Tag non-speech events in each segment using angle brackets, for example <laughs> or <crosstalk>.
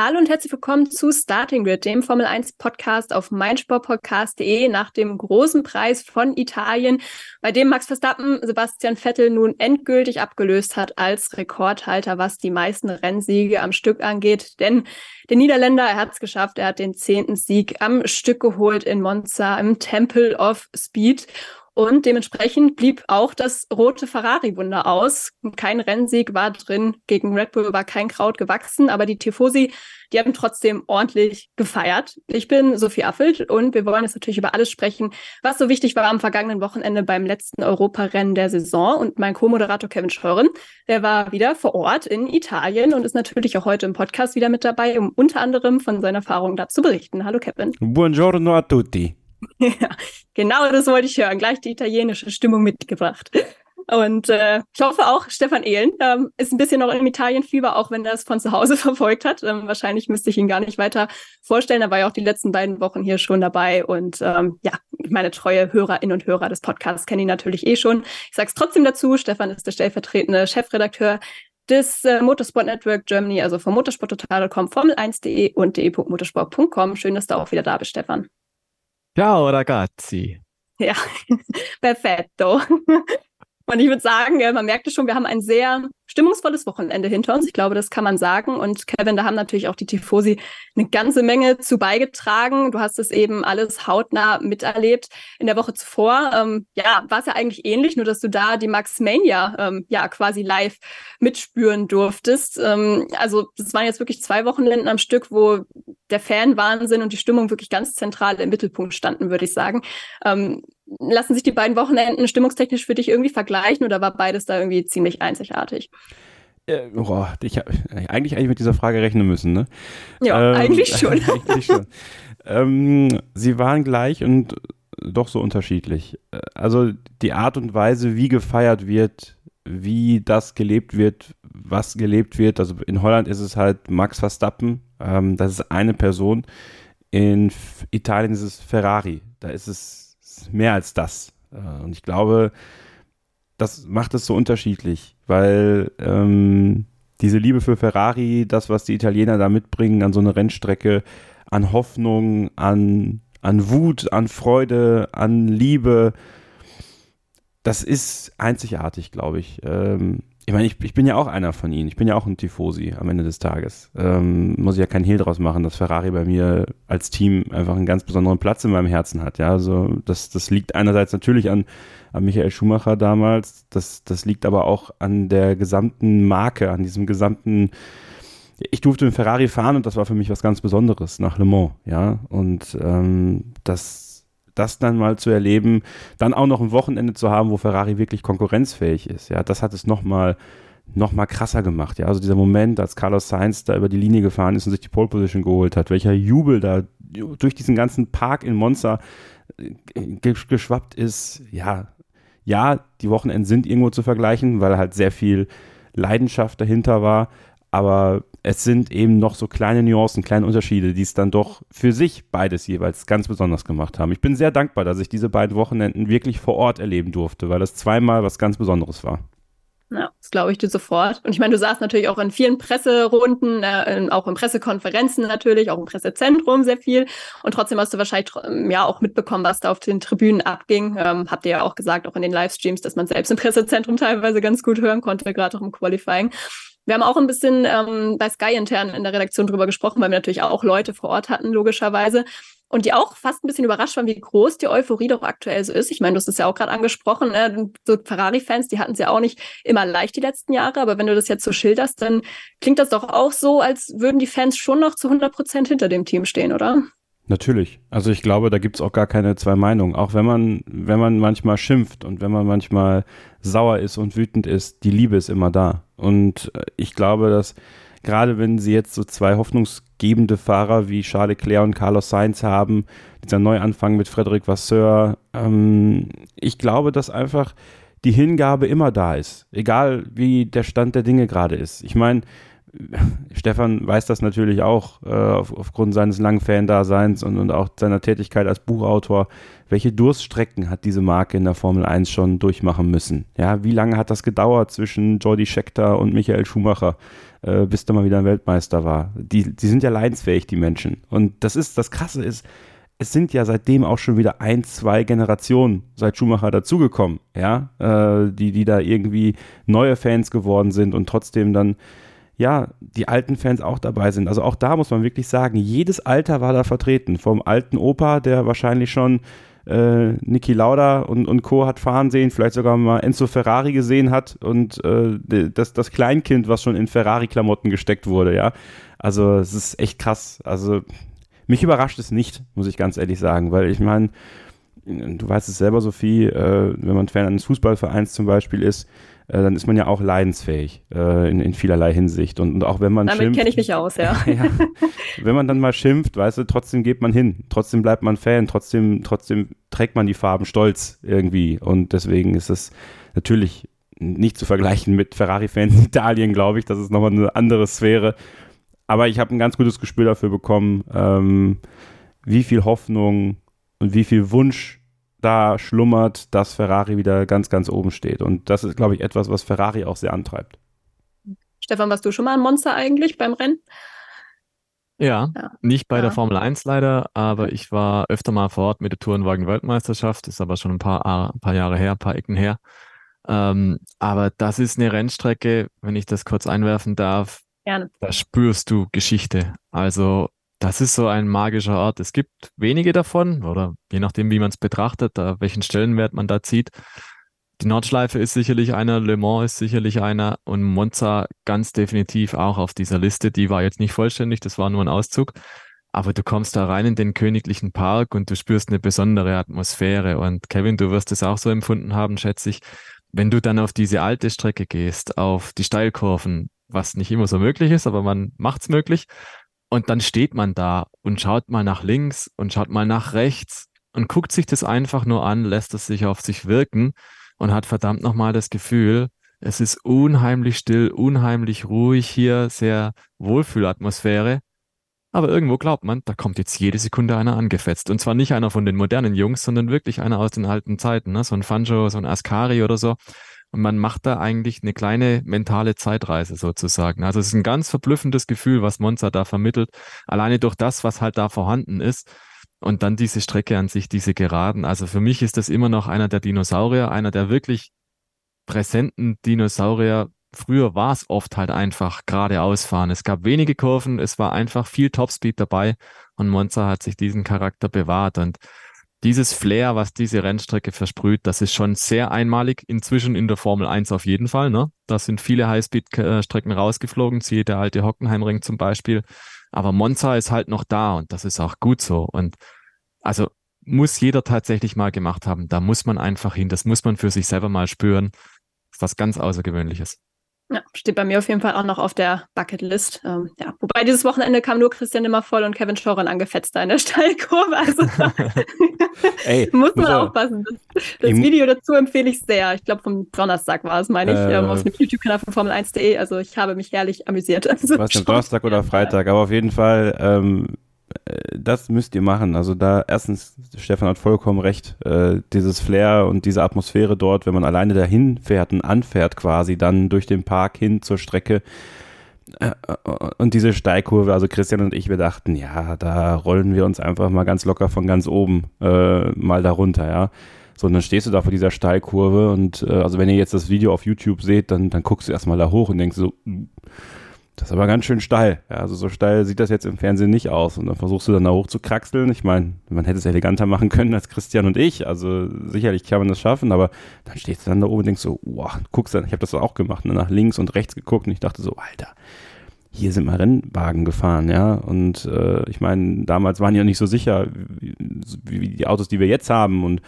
Hallo und herzlich willkommen zu Starting Grid, dem Formel 1 Podcast auf meinsportpodcast.de nach dem großen Preis von Italien, bei dem Max Verstappen Sebastian Vettel nun endgültig abgelöst hat als Rekordhalter, was die meisten Rennsiege am Stück angeht. Denn der Niederländer, er hat es geschafft, er hat den zehnten Sieg am Stück geholt in Monza im Temple of Speed. Und dementsprechend blieb auch das rote Ferrari-Wunder aus. Kein Rennsieg war drin. Gegen Red Bull war kein Kraut gewachsen, aber die Tifosi, die haben trotzdem ordentlich gefeiert. Ich bin Sophie Affelt und wir wollen jetzt natürlich über alles sprechen, was so wichtig war am vergangenen Wochenende beim letzten Europarennen der Saison. Und mein Co-Moderator Kevin Scheuren, der war wieder vor Ort in Italien und ist natürlich auch heute im Podcast wieder mit dabei, um unter anderem von seiner Erfahrung da zu berichten. Hallo Kevin. Buongiorno a tutti. <laughs> Genau das wollte ich hören. Gleich die italienische Stimmung mitgebracht. Und äh, ich hoffe auch, Stefan Ehlen ähm, ist ein bisschen noch im Italienfieber, auch wenn er es von zu Hause <laughs> verfolgt hat. Ähm, wahrscheinlich müsste ich ihn gar nicht weiter vorstellen. Er war ja auch die letzten beiden Wochen hier schon dabei. Und ähm, ja, meine treue Hörerinnen und Hörer des Podcasts kennen ihn natürlich eh schon. Ich sage es trotzdem dazu, Stefan ist der stellvertretende Chefredakteur des äh, Motorsport Network Germany, also vom motorsporttotal.com, Formel1.de und de.motorsport.com. Schön, dass du auch wieder da bist, Stefan. Ciao ragazzi. <laughs> Perfetto. Und ich würde sagen, man merkte schon, wir haben ein sehr stimmungsvolles Wochenende hinter uns. Ich glaube, das kann man sagen. Und Kevin, da haben natürlich auch die Tifosi eine ganze Menge zu beigetragen. Du hast es eben alles hautnah miterlebt. In der Woche zuvor, ähm, ja, war es ja eigentlich ähnlich, nur dass du da die Max Mania ähm, ja quasi live mitspüren durftest. Ähm, also das waren jetzt wirklich zwei Wochenenden am Stück, wo der Fanwahnsinn und die Stimmung wirklich ganz zentral im Mittelpunkt standen, würde ich sagen. Ähm, lassen sich die beiden Wochenenden stimmungstechnisch für dich irgendwie vergleichen oder war beides da irgendwie ziemlich einzigartig? Äh, oh, ich habe eigentlich, eigentlich mit dieser Frage rechnen müssen, ne? Ja, ähm, eigentlich <laughs> schon. eigentlich schon. ähm, sie waren gleich und doch so unterschiedlich. Also die Art und Weise, wie gefeiert wird, wie das gelebt wird, was gelebt wird. Also in Holland ist es halt Max Verstappen, ähm, das ist eine Person. In Italien ist es Ferrari, da ist es mehr als das. Äh, und ich glaube, das macht es so unterschiedlich, weil ähm, diese Liebe für Ferrari, das, was die Italiener da mitbringen an so eine Rennstrecke, an Hoffnung, an, an Wut, an Freude, an Liebe, das ist einzigartig, glaube ich. Ähm, ich meine, ich, ich, bin ja auch einer von ihnen. Ich bin ja auch ein Tifosi am Ende des Tages. Ähm, muss ich ja keinen Hehl draus machen, dass Ferrari bei mir als Team einfach einen ganz besonderen Platz in meinem Herzen hat. Ja, also das, das liegt einerseits natürlich an, an Michael Schumacher damals. Das, das liegt aber auch an der gesamten Marke, an diesem gesamten. Ich durfte mit Ferrari fahren und das war für mich was ganz Besonderes nach Le Mans. Ja, und ähm, das das dann mal zu erleben, dann auch noch ein Wochenende zu haben, wo Ferrari wirklich konkurrenzfähig ist. Ja, das hat es nochmal noch mal krasser gemacht. Ja, also dieser Moment, als Carlos Sainz da über die Linie gefahren ist und sich die Pole Position geholt hat, welcher Jubel da durch diesen ganzen Park in Monza äh, geschwappt ist. Ja, ja, die Wochenenden sind irgendwo zu vergleichen, weil halt sehr viel Leidenschaft dahinter war aber es sind eben noch so kleine Nuancen, kleine Unterschiede, die es dann doch für sich beides jeweils ganz besonders gemacht haben. Ich bin sehr dankbar, dass ich diese beiden Wochenenden wirklich vor Ort erleben durfte, weil das zweimal was ganz Besonderes war. Ja, das glaube ich dir sofort. Und ich meine, du saßt natürlich auch in vielen Presserunden, äh, auch in Pressekonferenzen natürlich, auch im Pressezentrum sehr viel. Und trotzdem hast du wahrscheinlich ähm, ja auch mitbekommen, was da auf den Tribünen abging. Ähm, habt ihr ja auch gesagt, auch in den Livestreams, dass man selbst im Pressezentrum teilweise ganz gut hören konnte, gerade auch im Qualifying. Wir haben auch ein bisschen ähm, bei Sky intern in der Redaktion drüber gesprochen, weil wir natürlich auch Leute vor Ort hatten, logischerweise. Und die auch fast ein bisschen überrascht waren, wie groß die Euphorie doch aktuell so ist. Ich meine, du hast es ja auch gerade angesprochen, ne? so Ferrari-Fans, die hatten es ja auch nicht immer leicht die letzten Jahre, aber wenn du das jetzt so schilderst, dann klingt das doch auch so, als würden die Fans schon noch zu 100 Prozent hinter dem Team stehen, oder? Natürlich. Also ich glaube, da gibt's auch gar keine zwei Meinungen. Auch wenn man, wenn man manchmal schimpft und wenn man manchmal sauer ist und wütend ist, die Liebe ist immer da. Und äh, ich glaube, dass gerade wenn sie jetzt so zwei hoffnungsgebende Fahrer wie Charles Leclerc und Carlos Sainz haben, dieser Neuanfang mit Frederic Vasseur, ähm, ich glaube, dass einfach die Hingabe immer da ist. Egal wie der Stand der Dinge gerade ist. Ich meine, <laughs> Stefan weiß das natürlich auch äh, auf, aufgrund seines langen Fan-Daseins und, und auch seiner Tätigkeit als Buchautor. Welche Durststrecken hat diese Marke in der Formel 1 schon durchmachen müssen? Ja, wie lange hat das gedauert zwischen Jordi Scheckter und Michael Schumacher, äh, bis da mal wieder ein Weltmeister war? Die, die sind ja leidensfähig, die Menschen. Und das ist, das Krasse ist, es sind ja seitdem auch schon wieder ein, zwei Generationen seit Schumacher dazugekommen, ja, äh, die, die da irgendwie neue Fans geworden sind und trotzdem dann, ja, die alten Fans auch dabei sind. Also auch da muss man wirklich sagen, jedes Alter war da vertreten. Vom alten Opa, der wahrscheinlich schon äh, Niki Lauda und, und Co. hat fahren sehen, vielleicht sogar mal Enzo Ferrari gesehen hat und äh, das, das Kleinkind, was schon in Ferrari-Klamotten gesteckt wurde, ja. Also es ist echt krass. Also mich überrascht es nicht, muss ich ganz ehrlich sagen, weil ich meine, du weißt es selber, Sophie, äh, wenn man Fan eines Fußballvereins zum Beispiel ist, äh, dann ist man ja auch leidensfähig äh, in, in vielerlei Hinsicht. Und, und auch wenn man Damit kenne ich mich aus, <laughs> ja. ja. Wenn man dann mal schimpft, weißt du, trotzdem geht man hin. Trotzdem bleibt man Fan, trotzdem, trotzdem trägt man die Farben stolz irgendwie. Und deswegen ist es natürlich nicht zu vergleichen mit Ferrari-Fans in Italien, glaube ich. Das ist nochmal eine andere Sphäre. Aber ich habe ein ganz gutes Gespür dafür bekommen, ähm, wie viel Hoffnung und wie viel Wunsch da schlummert, dass Ferrari wieder ganz, ganz oben steht. Und das ist, glaube ich, etwas, was Ferrari auch sehr antreibt. Stefan, warst du schon mal ein Monster eigentlich beim Rennen? Ja, ja. nicht bei ja. der Formel 1 leider, aber ich war öfter mal vor Ort mit der Tourenwagen-Weltmeisterschaft, ist aber schon ein paar, ein paar Jahre her, ein paar Ecken her. Ähm, aber das ist eine Rennstrecke, wenn ich das kurz einwerfen darf. Gerne. Da spürst du Geschichte. Also das ist so ein magischer Ort. Es gibt wenige davon, oder je nachdem, wie man es betrachtet, da, welchen Stellenwert man da zieht. Die Nordschleife ist sicherlich einer, Le Mans ist sicherlich einer und Monza ganz definitiv auch auf dieser Liste. Die war jetzt nicht vollständig, das war nur ein Auszug. Aber du kommst da rein in den königlichen Park und du spürst eine besondere Atmosphäre. Und Kevin, du wirst es auch so empfunden haben, schätze ich. Wenn du dann auf diese alte Strecke gehst, auf die Steilkurven, was nicht immer so möglich ist, aber man macht's möglich, und dann steht man da und schaut mal nach links und schaut mal nach rechts und guckt sich das einfach nur an, lässt es sich auf sich wirken und hat verdammt nochmal das Gefühl, es ist unheimlich still, unheimlich ruhig hier, sehr Wohlfühlatmosphäre. Aber irgendwo glaubt man, da kommt jetzt jede Sekunde einer angefetzt. Und zwar nicht einer von den modernen Jungs, sondern wirklich einer aus den alten Zeiten, ne? so ein Fanjo, so ein Ascari oder so. Und man macht da eigentlich eine kleine mentale Zeitreise sozusagen. Also es ist ein ganz verblüffendes Gefühl, was Monza da vermittelt. Alleine durch das, was halt da vorhanden ist. Und dann diese Strecke an sich, diese Geraden. Also für mich ist das immer noch einer der Dinosaurier, einer der wirklich präsenten Dinosaurier. Früher war es oft halt einfach geradeaus fahren. Es gab wenige Kurven, es war einfach viel Topspeed dabei und Monza hat sich diesen Charakter bewahrt. Und dieses Flair, was diese Rennstrecke versprüht, das ist schon sehr einmalig. Inzwischen in der Formel 1 auf jeden Fall. Ne? Da sind viele Highspeed-Strecken rausgeflogen, siehe der alte Hockenheimring zum Beispiel. Aber Monza ist halt noch da und das ist auch gut so. Und also muss jeder tatsächlich mal gemacht haben. Da muss man einfach hin. Das muss man für sich selber mal spüren. Was ganz Außergewöhnliches. Ja, steht bei mir auf jeden Fall auch noch auf der Bucketlist. Ähm, ja, wobei dieses Wochenende kam nur Christian immer voll und Kevin Schoren angefetzt da in der <laughs> Steilkurve. Also <laughs> Ey, <laughs> muss man aufpassen. Das, das Video dazu empfehle ich sehr. Ich glaube, vom Donnerstag war es, meine ich, äh, ähm, auf dem YouTube-Kanal von Formel1.de. Also ich habe mich herrlich amüsiert. Also, was Donnerstag oder Freitag, aber auf jeden Fall ähm, äh, das müsst ihr machen. Also da erstens, Stefan hat vollkommen recht, äh, dieses Flair und diese Atmosphäre dort, wenn man alleine dahin fährt und anfährt quasi, dann durch den Park hin zur Strecke äh, und diese Steigkurve, also Christian und ich, wir dachten, ja, da rollen wir uns einfach mal ganz locker von ganz oben äh, mal darunter, ja. So, und dann stehst du da vor dieser Steilkurve und äh, also wenn ihr jetzt das Video auf YouTube seht, dann, dann guckst du erstmal da hoch und denkst so, das ist aber ganz schön steil. Ja, also so steil sieht das jetzt im Fernsehen nicht aus. Und dann versuchst du dann da hoch zu kraxeln. Ich meine, man hätte es eleganter machen können als Christian und ich. Also sicherlich kann man das schaffen, aber dann stehst du dann da oben und denkst so, wow, guckst dann, ich habe das auch gemacht, ne, nach links und rechts geguckt und ich dachte so, Alter, hier sind mal Rennwagen gefahren, ja. Und äh, ich meine, damals waren die ja nicht so sicher, wie, wie die Autos, die wir jetzt haben. Und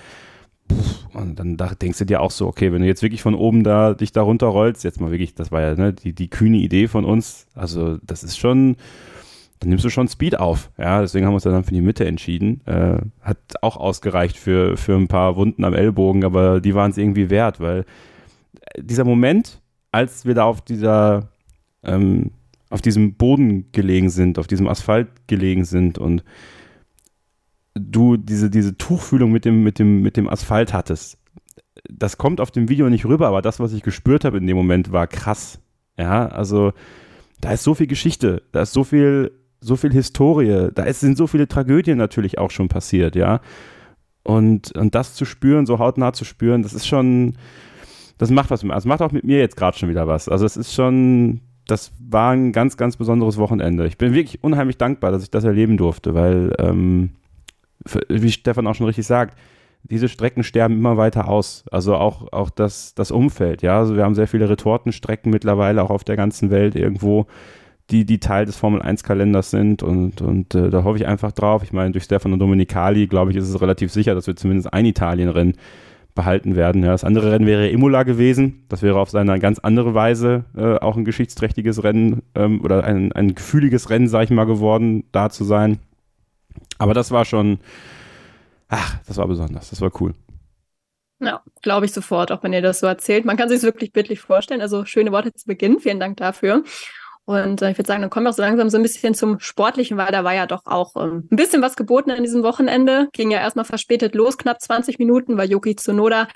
und dann denkst du dir auch so, okay, wenn du jetzt wirklich von oben da dich da runterrollst, jetzt mal wirklich, das war ja ne, die, die kühne Idee von uns, also das ist schon, dann nimmst du schon Speed auf. Ja, deswegen haben wir uns dann für die Mitte entschieden. Äh, hat auch ausgereicht für, für ein paar Wunden am Ellbogen, aber die waren es irgendwie wert, weil dieser Moment, als wir da auf dieser, ähm, auf diesem Boden gelegen sind, auf diesem Asphalt gelegen sind und du diese, diese Tuchfühlung mit dem, mit, dem, mit dem Asphalt hattest. Das kommt auf dem Video nicht rüber, aber das, was ich gespürt habe in dem Moment, war krass. Ja, also da ist so viel Geschichte, da ist so viel, so viel Historie, da ist, sind so viele Tragödien natürlich auch schon passiert, ja. Und, und das zu spüren, so hautnah zu spüren, das ist schon, das macht was mit mir. Das macht auch mit mir jetzt gerade schon wieder was. Also es ist schon, das war ein ganz, ganz besonderes Wochenende. Ich bin wirklich unheimlich dankbar, dass ich das erleben durfte, weil, ähm, wie Stefan auch schon richtig sagt, diese Strecken sterben immer weiter aus. Also auch, auch das, das Umfeld, ja. Also wir haben sehr viele Retortenstrecken mittlerweile auch auf der ganzen Welt irgendwo, die, die Teil des Formel-1-Kalenders sind und, und äh, da hoffe ich einfach drauf. Ich meine, durch Stefano Domenicali, glaube ich, ist es relativ sicher, dass wir zumindest ein Italienrennen behalten werden. Ja, das andere Rennen wäre Imola gewesen. Das wäre auf seine ganz andere Weise äh, auch ein geschichtsträchtiges Rennen ähm, oder ein, ein gefühliges Rennen, sag ich mal, geworden, da zu sein. Aber das war schon, ach, das war besonders, das war cool. Ja, glaube ich sofort, auch wenn ihr das so erzählt. Man kann sich es wirklich bildlich vorstellen. Also schöne Worte zu Beginn. Vielen Dank dafür. Und äh, ich würde sagen, dann kommen wir auch so langsam so ein bisschen zum Sportlichen, weil da war ja doch auch ähm, ein bisschen was geboten an diesem Wochenende. Ging ja erstmal verspätet los, knapp 20 Minuten, weil Yuki Tsunoda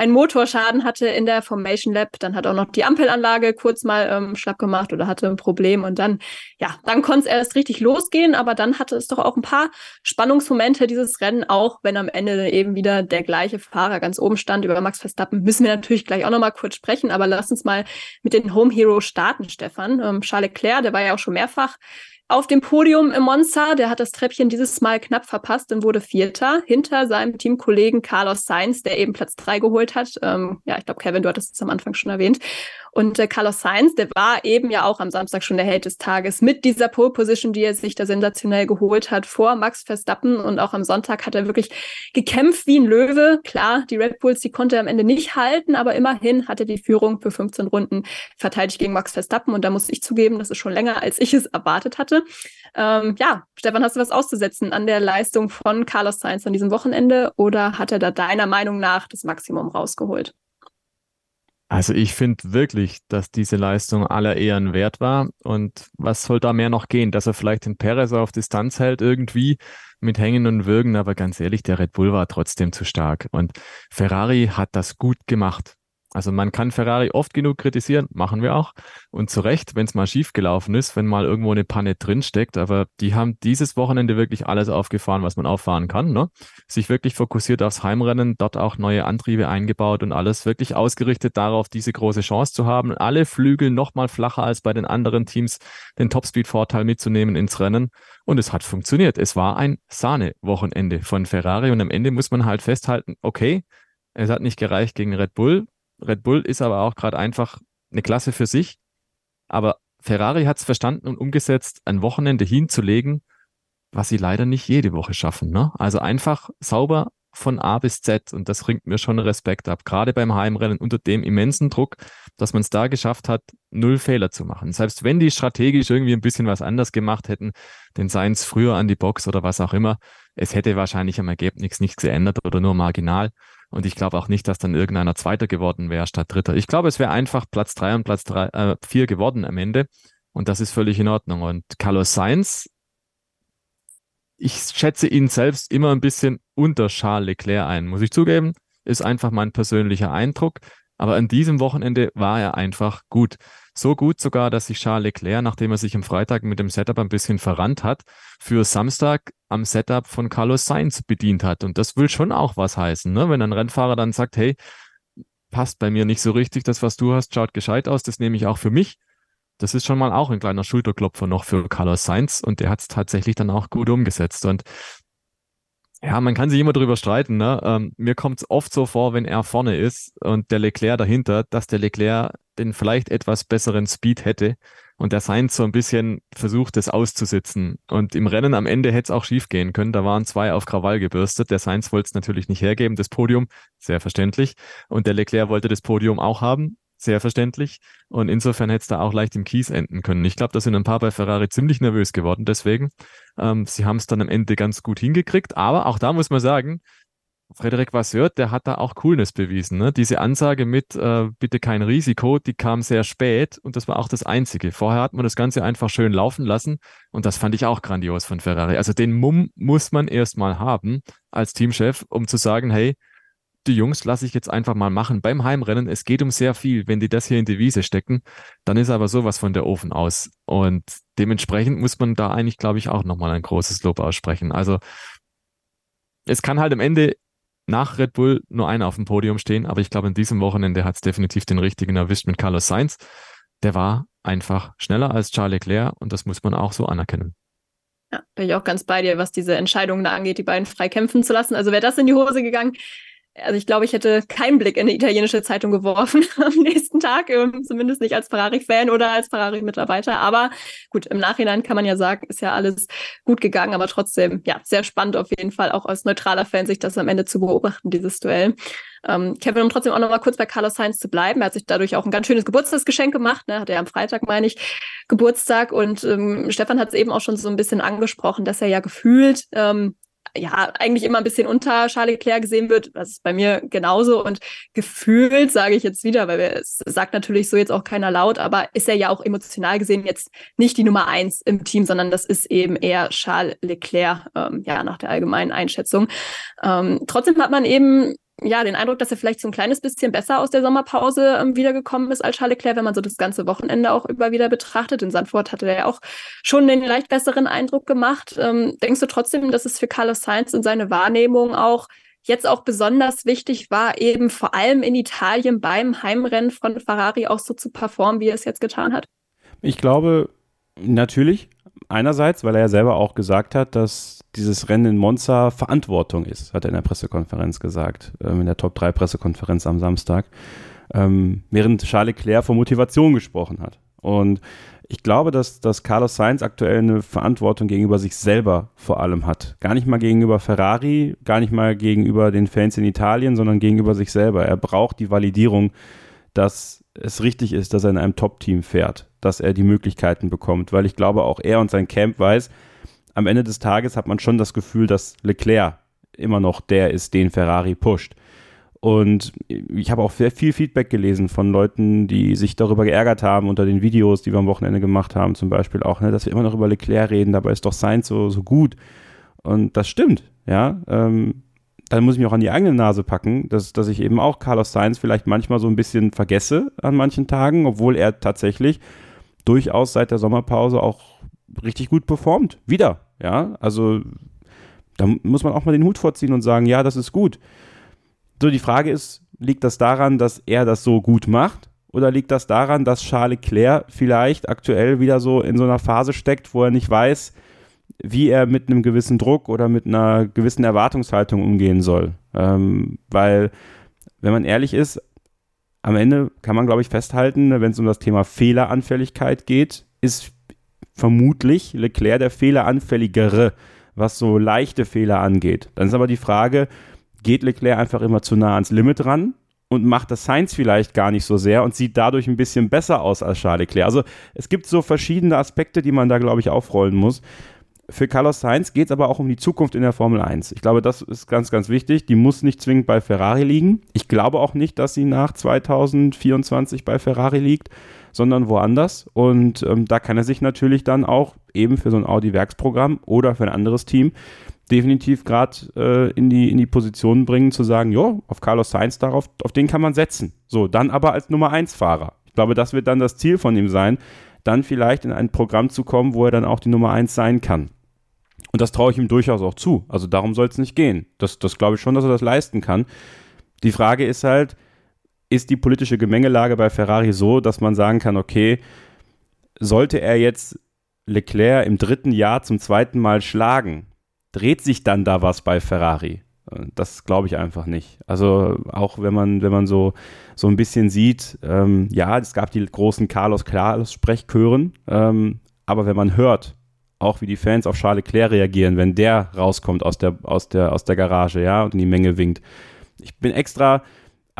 einen Motorschaden hatte in der Formation Lab. Dann hat auch noch die Ampelanlage kurz mal ähm, schlapp gemacht oder hatte ein Problem. Und dann, ja, dann konnte es erst richtig losgehen. Aber dann hatte es doch auch ein paar Spannungsmomente, dieses Rennen, auch wenn am Ende eben wieder der gleiche Fahrer ganz oben stand. Über Max Verstappen müssen wir natürlich gleich auch nochmal kurz sprechen. Aber lass uns mal mit den Home Hero starten, Stefan. Ähm, Charles Leclerc, der war ja auch schon mehrfach auf dem Podium im Monza. Der hat das Treppchen dieses Mal knapp verpasst und wurde Vierter hinter seinem Teamkollegen Carlos Sainz, der eben Platz drei geholt hat. Ähm, ja, ich glaube, Kevin, du hattest es am Anfang schon erwähnt. Und äh, Carlos Sainz, der war eben ja auch am Samstag schon der Held des Tages mit dieser Pole Position, die er sich da sensationell geholt hat vor Max Verstappen. Und auch am Sonntag hat er wirklich gekämpft wie ein Löwe. Klar, die Red Bulls, die konnte er am Ende nicht halten, aber immerhin hat er die Führung für 15 Runden verteidigt gegen Max Verstappen. Und da muss ich zugeben, das ist schon länger, als ich es erwartet hatte. Ähm, ja, Stefan, hast du was auszusetzen an der Leistung von Carlos Sainz an diesem Wochenende oder hat er da deiner Meinung nach das Maximum rausgeholt? Also ich finde wirklich, dass diese Leistung aller Ehren wert war. Und was soll da mehr noch gehen? Dass er vielleicht den Perez auf Distanz hält irgendwie mit Hängen und Würgen. Aber ganz ehrlich, der Red Bull war trotzdem zu stark. Und Ferrari hat das gut gemacht. Also man kann Ferrari oft genug kritisieren, machen wir auch. Und zu Recht, wenn es mal schief gelaufen ist, wenn mal irgendwo eine Panne drinsteckt. Aber die haben dieses Wochenende wirklich alles aufgefahren, was man auffahren kann. Ne? Sich wirklich fokussiert aufs Heimrennen, dort auch neue Antriebe eingebaut und alles wirklich ausgerichtet darauf, diese große Chance zu haben. Alle Flügel noch mal flacher als bei den anderen Teams, den Topspeed-Vorteil mitzunehmen ins Rennen. Und es hat funktioniert. Es war ein Sahne-Wochenende von Ferrari. Und am Ende muss man halt festhalten, okay, es hat nicht gereicht gegen Red Bull. Red Bull ist aber auch gerade einfach eine Klasse für sich. Aber Ferrari hat es verstanden und umgesetzt, ein Wochenende hinzulegen, was sie leider nicht jede Woche schaffen. Ne? Also einfach sauber von A bis Z und das ringt mir schon Respekt ab, gerade beim Heimrennen unter dem immensen Druck, dass man es da geschafft hat, null Fehler zu machen. Selbst wenn die strategisch irgendwie ein bisschen was anders gemacht hätten, den Seins früher an die Box oder was auch immer, es hätte wahrscheinlich am Ergebnis nichts geändert oder nur marginal. Und ich glaube auch nicht, dass dann irgendeiner Zweiter geworden wäre statt Dritter. Ich glaube, es wäre einfach Platz drei und Platz drei, äh, vier geworden am Ende. Und das ist völlig in Ordnung. Und Carlos Sainz, ich schätze ihn selbst immer ein bisschen unter Charles Leclerc ein, muss ich zugeben. Ist einfach mein persönlicher Eindruck. Aber an diesem Wochenende war er einfach gut. So gut sogar, dass sich Charles Leclerc, nachdem er sich am Freitag mit dem Setup ein bisschen verrannt hat, für Samstag am Setup von Carlos Sainz bedient hat. Und das will schon auch was heißen, ne? wenn ein Rennfahrer dann sagt, hey, passt bei mir nicht so richtig, das, was du hast, schaut gescheit aus, das nehme ich auch für mich. Das ist schon mal auch ein kleiner Schulterklopfer noch für Carlos Sainz und der hat es tatsächlich dann auch gut umgesetzt. Und ja, man kann sich immer drüber streiten. Ne? Ähm, mir kommt es oft so vor, wenn er vorne ist und der Leclerc dahinter, dass der Leclerc den vielleicht etwas besseren Speed hätte und der Sainz so ein bisschen versucht, das auszusitzen. Und im Rennen am Ende hätte es auch schief gehen können. Da waren zwei auf Krawall gebürstet. Der Sainz wollte es natürlich nicht hergeben, das Podium, sehr verständlich. Und der Leclerc wollte das Podium auch haben sehr verständlich. Und insofern hätte es da auch leicht im Kies enden können. Ich glaube, da sind ein paar bei Ferrari ziemlich nervös geworden. Deswegen, ähm, sie haben es dann am Ende ganz gut hingekriegt. Aber auch da muss man sagen, Frederik Vasseur, der hat da auch Coolness bewiesen. Ne? Diese Ansage mit äh, bitte kein Risiko, die kam sehr spät und das war auch das Einzige. Vorher hat man das Ganze einfach schön laufen lassen und das fand ich auch grandios von Ferrari. Also den Mumm muss man erstmal haben als Teamchef, um zu sagen, hey, die Jungs lasse ich jetzt einfach mal machen beim Heimrennen. Es geht um sehr viel. Wenn die das hier in die Wiese stecken, dann ist aber sowas von der Ofen aus. Und dementsprechend muss man da eigentlich, glaube ich, auch nochmal ein großes Lob aussprechen. Also es kann halt am Ende nach Red Bull nur einer auf dem Podium stehen, aber ich glaube, in diesem Wochenende hat es definitiv den richtigen erwischt mit Carlos Sainz. Der war einfach schneller als Charles Leclerc und das muss man auch so anerkennen. Ja, bin ich auch ganz bei dir, was diese Entscheidungen da angeht, die beiden frei kämpfen zu lassen. Also wäre das in die Hose gegangen, also ich glaube, ich hätte keinen Blick in eine italienische Zeitung geworfen <laughs> am nächsten Tag, ähm, zumindest nicht als Ferrari-Fan oder als Ferrari-Mitarbeiter. Aber gut, im Nachhinein kann man ja sagen, ist ja alles gut gegangen, aber trotzdem, ja, sehr spannend auf jeden Fall, auch aus neutraler Fan sich das am Ende zu beobachten, dieses Duell. Ähm, Kevin, um trotzdem auch noch mal kurz bei Carlos Sainz zu bleiben, er hat sich dadurch auch ein ganz schönes Geburtstagsgeschenk gemacht, ne? hat er am Freitag, meine ich, Geburtstag und ähm, Stefan hat es eben auch schon so ein bisschen angesprochen, dass er ja gefühlt ähm, ja, eigentlich immer ein bisschen unter Charles Leclerc gesehen wird. Das ist bei mir genauso. Und gefühlt, sage ich jetzt wieder, weil es sagt natürlich so jetzt auch keiner laut, aber ist er ja auch emotional gesehen jetzt nicht die Nummer eins im Team, sondern das ist eben eher Charles Leclerc, ähm, ja, nach der allgemeinen Einschätzung. Ähm, trotzdem hat man eben ja, den Eindruck, dass er vielleicht so ein kleines bisschen besser aus der Sommerpause ähm, wiedergekommen ist als Charles Leclerc, wenn man so das ganze Wochenende auch über wieder betrachtet. In Sandford hatte er ja auch schon den leicht besseren Eindruck gemacht. Ähm, denkst du trotzdem, dass es für Carlos Sainz in seine Wahrnehmung auch jetzt auch besonders wichtig war, eben vor allem in Italien beim Heimrennen von Ferrari auch so zu performen, wie er es jetzt getan hat? Ich glaube, natürlich. Einerseits, weil er ja selber auch gesagt hat, dass dieses Rennen in Monza Verantwortung ist, hat er in der Pressekonferenz gesagt, ähm, in der Top 3 Pressekonferenz am Samstag, ähm, während Charles Leclerc von Motivation gesprochen hat. Und ich glaube, dass, dass Carlos Sainz aktuell eine Verantwortung gegenüber sich selber vor allem hat. Gar nicht mal gegenüber Ferrari, gar nicht mal gegenüber den Fans in Italien, sondern gegenüber sich selber. Er braucht die Validierung, dass es richtig ist, dass er in einem Top-Team fährt, dass er die Möglichkeiten bekommt, weil ich glaube, auch er und sein Camp weiß, am Ende des Tages hat man schon das Gefühl, dass Leclerc immer noch der ist, den Ferrari pusht. Und ich habe auch sehr viel Feedback gelesen von Leuten, die sich darüber geärgert haben unter den Videos, die wir am Wochenende gemacht haben, zum Beispiel auch, ne, dass wir immer noch über Leclerc reden, dabei ist doch Sainz so, so gut. Und das stimmt, ja. Ähm, dann muss ich mich auch an die eigene Nase packen, dass, dass ich eben auch Carlos Sainz vielleicht manchmal so ein bisschen vergesse an manchen Tagen, obwohl er tatsächlich durchaus seit der Sommerpause auch richtig gut performt. Wieder. Ja, also da muss man auch mal den Hut vorziehen und sagen, ja, das ist gut. So, die Frage ist, liegt das daran, dass er das so gut macht? Oder liegt das daran, dass Charles Leclerc vielleicht aktuell wieder so in so einer Phase steckt, wo er nicht weiß, wie er mit einem gewissen Druck oder mit einer gewissen Erwartungshaltung umgehen soll? Ähm, weil, wenn man ehrlich ist, am Ende kann man, glaube ich, festhalten, wenn es um das Thema Fehleranfälligkeit geht, ist vermutlich Leclerc der fehleranfälligere, was so leichte Fehler angeht. Dann ist aber die Frage, geht Leclerc einfach immer zu nah ans Limit ran und macht das Sainz vielleicht gar nicht so sehr und sieht dadurch ein bisschen besser aus als Charles Leclerc. Also es gibt so verschiedene Aspekte, die man da, glaube ich, aufrollen muss. Für Carlos Sainz geht es aber auch um die Zukunft in der Formel 1. Ich glaube, das ist ganz, ganz wichtig. Die muss nicht zwingend bei Ferrari liegen. Ich glaube auch nicht, dass sie nach 2024 bei Ferrari liegt sondern woanders. Und ähm, da kann er sich natürlich dann auch eben für so ein Audi-Werksprogramm oder für ein anderes Team definitiv gerade äh, in, die, in die Position bringen, zu sagen, ja, auf Carlos Sainz darauf, auf den kann man setzen. So, dann aber als Nummer 1 Fahrer. Ich glaube, das wird dann das Ziel von ihm sein, dann vielleicht in ein Programm zu kommen, wo er dann auch die Nummer 1 sein kann. Und das traue ich ihm durchaus auch zu. Also darum soll es nicht gehen. Das, das glaube ich schon, dass er das leisten kann. Die Frage ist halt, ist die politische Gemengelage bei Ferrari so, dass man sagen kann, okay, sollte er jetzt Leclerc im dritten Jahr zum zweiten Mal schlagen, dreht sich dann da was bei Ferrari? Das glaube ich einfach nicht. Also auch wenn man, wenn man so, so ein bisschen sieht, ähm, ja, es gab die großen Carlos Claros Sprechchören, ähm, aber wenn man hört, auch wie die Fans auf Charles Leclerc reagieren, wenn der rauskommt aus der, aus der, aus der Garage, ja, und in die Menge winkt. Ich bin extra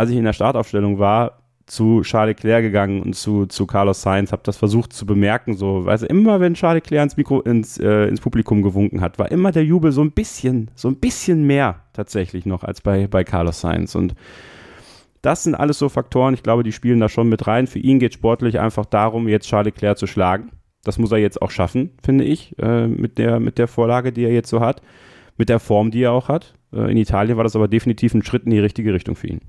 als ich in der Startaufstellung war, zu Charles Leclerc gegangen und zu, zu Carlos Sainz, habe das versucht zu bemerken, so, also immer wenn Charles Leclerc ins, Mikro, ins, äh, ins Publikum gewunken hat, war immer der Jubel so ein bisschen, so ein bisschen mehr tatsächlich noch als bei, bei Carlos Sainz und das sind alles so Faktoren, ich glaube, die spielen da schon mit rein. Für ihn geht sportlich einfach darum, jetzt Charles Leclerc zu schlagen. Das muss er jetzt auch schaffen, finde ich, äh, mit, der, mit der Vorlage, die er jetzt so hat, mit der Form, die er auch hat. Äh, in Italien war das aber definitiv ein Schritt in die richtige Richtung für ihn.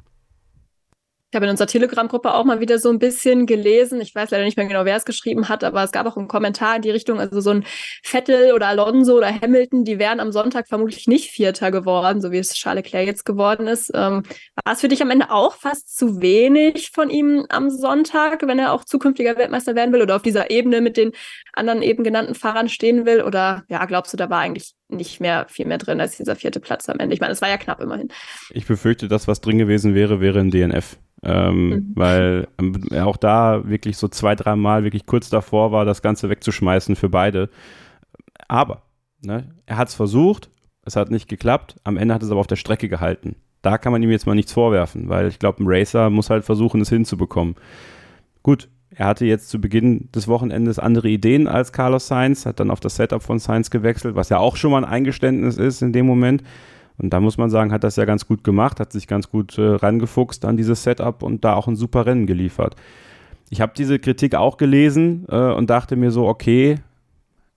Ich habe in unserer Telegram-Gruppe auch mal wieder so ein bisschen gelesen. Ich weiß leider nicht mehr genau, wer es geschrieben hat, aber es gab auch einen Kommentar in die Richtung, also so ein Vettel oder Alonso oder Hamilton, die wären am Sonntag vermutlich nicht Vierter geworden, so wie es Charles Leclerc jetzt geworden ist. Ähm, war es für dich am Ende auch fast zu wenig von ihm am Sonntag, wenn er auch zukünftiger Weltmeister werden will oder auf dieser Ebene mit den anderen eben genannten Fahrern stehen will? Oder ja, glaubst du, da war eigentlich nicht mehr viel mehr drin als dieser vierte Platz am Ende? Ich meine, es war ja knapp immerhin. Ich befürchte, das, was drin gewesen wäre, wäre ein DNF. Ähm, mhm. Weil ähm, er auch da wirklich so zwei, dreimal wirklich kurz davor war, das Ganze wegzuschmeißen für beide. Aber ne, er hat es versucht, es hat nicht geklappt, am Ende hat es aber auf der Strecke gehalten. Da kann man ihm jetzt mal nichts vorwerfen, weil ich glaube, ein Racer muss halt versuchen, es hinzubekommen. Gut, er hatte jetzt zu Beginn des Wochenendes andere Ideen als Carlos Sainz, hat dann auf das Setup von Sainz gewechselt, was ja auch schon mal ein Eingeständnis ist in dem Moment. Und da muss man sagen, hat das ja ganz gut gemacht, hat sich ganz gut äh, rangefuchst an dieses Setup und da auch ein super Rennen geliefert. Ich habe diese Kritik auch gelesen äh, und dachte mir so, okay,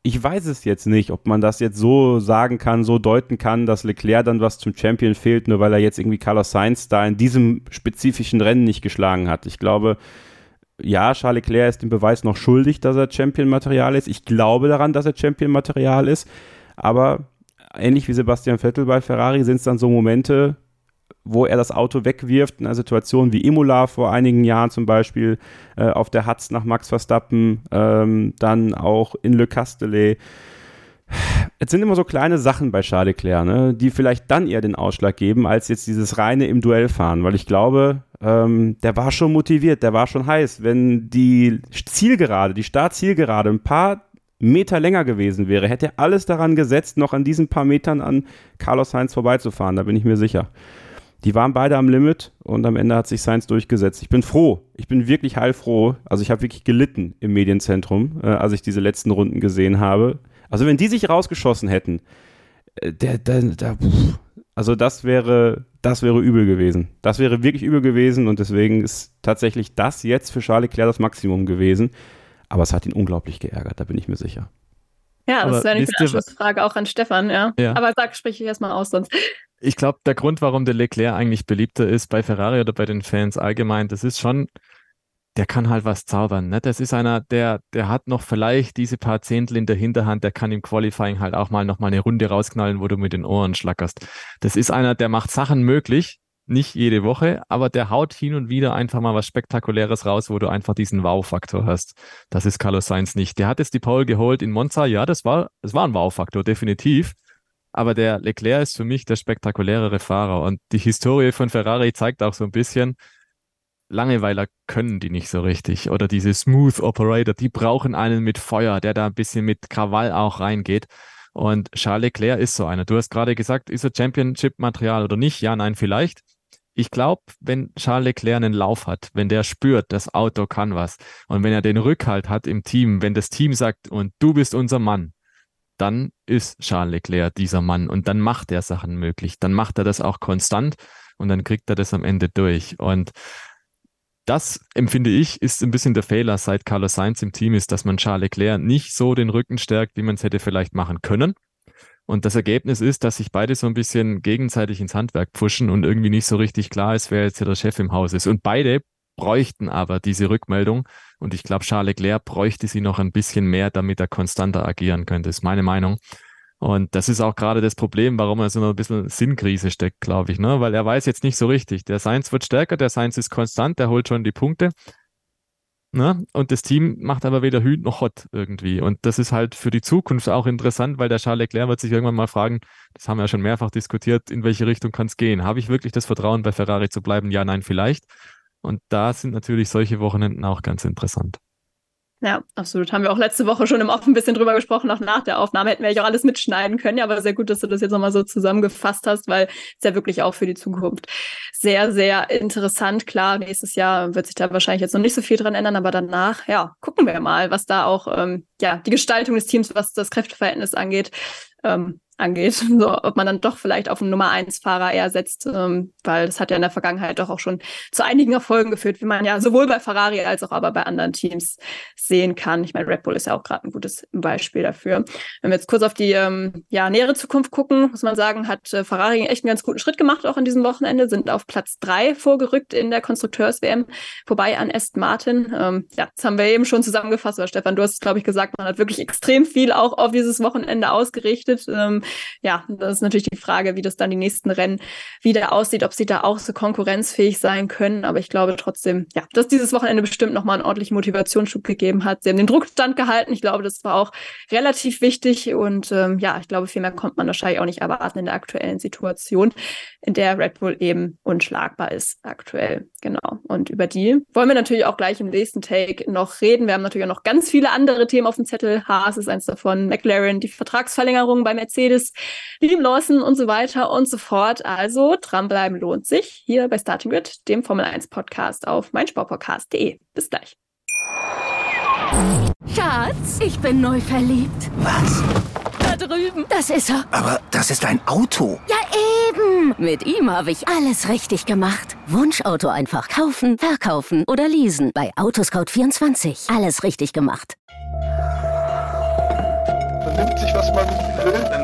ich weiß es jetzt nicht, ob man das jetzt so sagen kann, so deuten kann, dass Leclerc dann was zum Champion fehlt, nur weil er jetzt irgendwie Carlos Sainz da in diesem spezifischen Rennen nicht geschlagen hat. Ich glaube, ja, Charles Leclerc ist dem Beweis noch schuldig, dass er Champion-Material ist. Ich glaube daran, dass er Champion-Material ist, aber ähnlich wie Sebastian Vettel bei Ferrari sind es dann so Momente, wo er das Auto wegwirft, in einer Situation wie Imola vor einigen Jahren zum Beispiel, äh, auf der Hatz nach Max Verstappen, ähm, dann auch in Le Castellet. Es sind immer so kleine Sachen bei Charles Leclerc, ne, die vielleicht dann eher den Ausschlag geben, als jetzt dieses reine im Duell fahren, weil ich glaube, ähm, der war schon motiviert, der war schon heiß. Wenn die Zielgerade, die Startzielgerade ein paar Meter länger gewesen wäre, hätte er alles daran gesetzt, noch an diesen paar Metern an Carlos Sainz vorbeizufahren, da bin ich mir sicher. Die waren beide am Limit und am Ende hat sich Sainz durchgesetzt. Ich bin froh, ich bin wirklich heilfroh. Also ich habe wirklich gelitten im Medienzentrum, äh, als ich diese letzten Runden gesehen habe. Also wenn die sich rausgeschossen hätten, äh, der, der, der, also das wäre, das wäre übel gewesen. Das wäre wirklich übel gewesen und deswegen ist tatsächlich das jetzt für Charles Leclerc das Maximum gewesen. Aber es hat ihn unglaublich geärgert, da bin ich mir sicher. Ja, das wäre eine Anschlussfrage auch an Stefan, ja. ja. Aber sag, sprich ich erstmal aus sonst. Ich glaube, der Grund, warum der Leclerc eigentlich beliebter ist bei Ferrari oder bei den Fans allgemein, das ist schon, der kann halt was zaubern. Ne? Das ist einer, der, der hat noch vielleicht diese paar Zehntel in der Hinterhand, der kann im Qualifying halt auch mal noch mal eine Runde rausknallen, wo du mit den Ohren schlackerst. Das ist einer, der macht Sachen möglich, nicht jede Woche, aber der haut hin und wieder einfach mal was Spektakuläres raus, wo du einfach diesen Wow-Faktor hast. Das ist Carlos Sainz nicht. Der hat jetzt die Paul geholt in Monza. Ja, das war, das war ein Wow-Faktor, definitiv. Aber der Leclerc ist für mich der spektakulärere Fahrer. Und die Historie von Ferrari zeigt auch so ein bisschen, Langeweiler können die nicht so richtig. Oder diese Smooth Operator, die brauchen einen mit Feuer, der da ein bisschen mit Krawall auch reingeht. Und Charles Leclerc ist so einer. Du hast gerade gesagt, ist er Championship-Material oder nicht? Ja, nein, vielleicht. Ich glaube, wenn Charles Leclerc einen Lauf hat, wenn der spürt, das Auto kann was und wenn er den Rückhalt hat im Team, wenn das Team sagt, und du bist unser Mann, dann ist Charles Leclerc dieser Mann und dann macht er Sachen möglich. Dann macht er das auch konstant und dann kriegt er das am Ende durch. Und das empfinde ich, ist ein bisschen der Fehler, seit Carlos Sainz im Team ist, dass man Charles Leclerc nicht so den Rücken stärkt, wie man es hätte vielleicht machen können. Und das Ergebnis ist, dass sich beide so ein bisschen gegenseitig ins Handwerk pfuschen und irgendwie nicht so richtig klar ist, wer jetzt hier der Chef im Haus ist. Und beide bräuchten aber diese Rückmeldung. Und ich glaube, Charles Leclerc bräuchte sie noch ein bisschen mehr, damit er konstanter agieren könnte, ist meine Meinung. Und das ist auch gerade das Problem, warum er so ein bisschen Sinnkrise steckt, glaube ich, ne? Weil er weiß jetzt nicht so richtig. Der Science wird stärker, der Science ist konstant, der holt schon die Punkte. Ne? Und das Team macht aber weder Hüt noch Hot irgendwie. Und das ist halt für die Zukunft auch interessant, weil der Charles Leclerc wird sich irgendwann mal fragen, das haben wir ja schon mehrfach diskutiert, in welche Richtung kann es gehen? Habe ich wirklich das Vertrauen, bei Ferrari zu bleiben? Ja, nein, vielleicht. Und da sind natürlich solche Wochenenden auch ganz interessant. Ja, absolut. Haben wir auch letzte Woche schon im Off ein bisschen drüber gesprochen, auch nach der Aufnahme hätten wir ja auch alles mitschneiden können. Ja, aber sehr gut, dass du das jetzt nochmal so zusammengefasst hast, weil es ja wirklich auch für die Zukunft sehr, sehr interessant. Klar, nächstes Jahr wird sich da wahrscheinlich jetzt noch nicht so viel dran ändern, aber danach, ja, gucken wir mal, was da auch, ähm, ja, die Gestaltung des Teams, was das Kräfteverhältnis angeht, ähm, angeht. <laughs> So, ob man dann doch vielleicht auf einen Nummer 1 Fahrer eher setzt, ähm, weil das hat ja in der Vergangenheit doch auch schon zu einigen Erfolgen geführt, wie man ja sowohl bei Ferrari als auch aber bei anderen Teams sehen kann. Ich meine, Red Bull ist ja auch gerade ein gutes Beispiel dafür. Wenn wir jetzt kurz auf die ähm, ja, nähere Zukunft gucken, muss man sagen, hat äh, Ferrari echt einen ganz guten Schritt gemacht, auch an diesem Wochenende, sind auf Platz 3 vorgerückt in der Konstrukteurs-WM, vorbei an Aston Martin. Ähm, ja, das haben wir eben schon zusammengefasst, oder Stefan, du hast glaube ich, gesagt, man hat wirklich extrem viel auch auf dieses Wochenende ausgerichtet. Ähm, ja, das ist natürlich die Frage, wie das dann die nächsten Rennen wieder aussieht, ob sie da auch so konkurrenzfähig sein können. Aber ich glaube trotzdem, ja, dass dieses Wochenende bestimmt nochmal einen ordentlichen Motivationsschub gegeben hat. Sie haben den Druck standgehalten. Ich glaube, das war auch relativ wichtig. Und ähm, ja, ich glaube, viel mehr kommt man wahrscheinlich auch nicht erwarten in der aktuellen Situation, in der Red Bull eben unschlagbar ist aktuell. Genau. Und über die wollen wir natürlich auch gleich im nächsten Take noch reden. Wir haben natürlich auch noch ganz viele andere Themen auf dem Zettel. Haas ist eins davon, McLaren, die Vertragsverlängerung bei Mercedes, Liam Lawson und so weiter und so fort. Also dranbleiben lohnt sich hier bei Starting Grid, dem Formel 1 Podcast auf meinsportpodcast.de. Bis gleich. Schatz, ich bin neu verliebt. Was? Da drüben. Das ist er. Aber das ist ein Auto. Ja, eben. Mit ihm habe ich alles richtig gemacht. Wunschauto einfach kaufen, verkaufen oder leasen. Bei Autoscout24. Alles richtig gemacht. Vernimmt sich, was man will,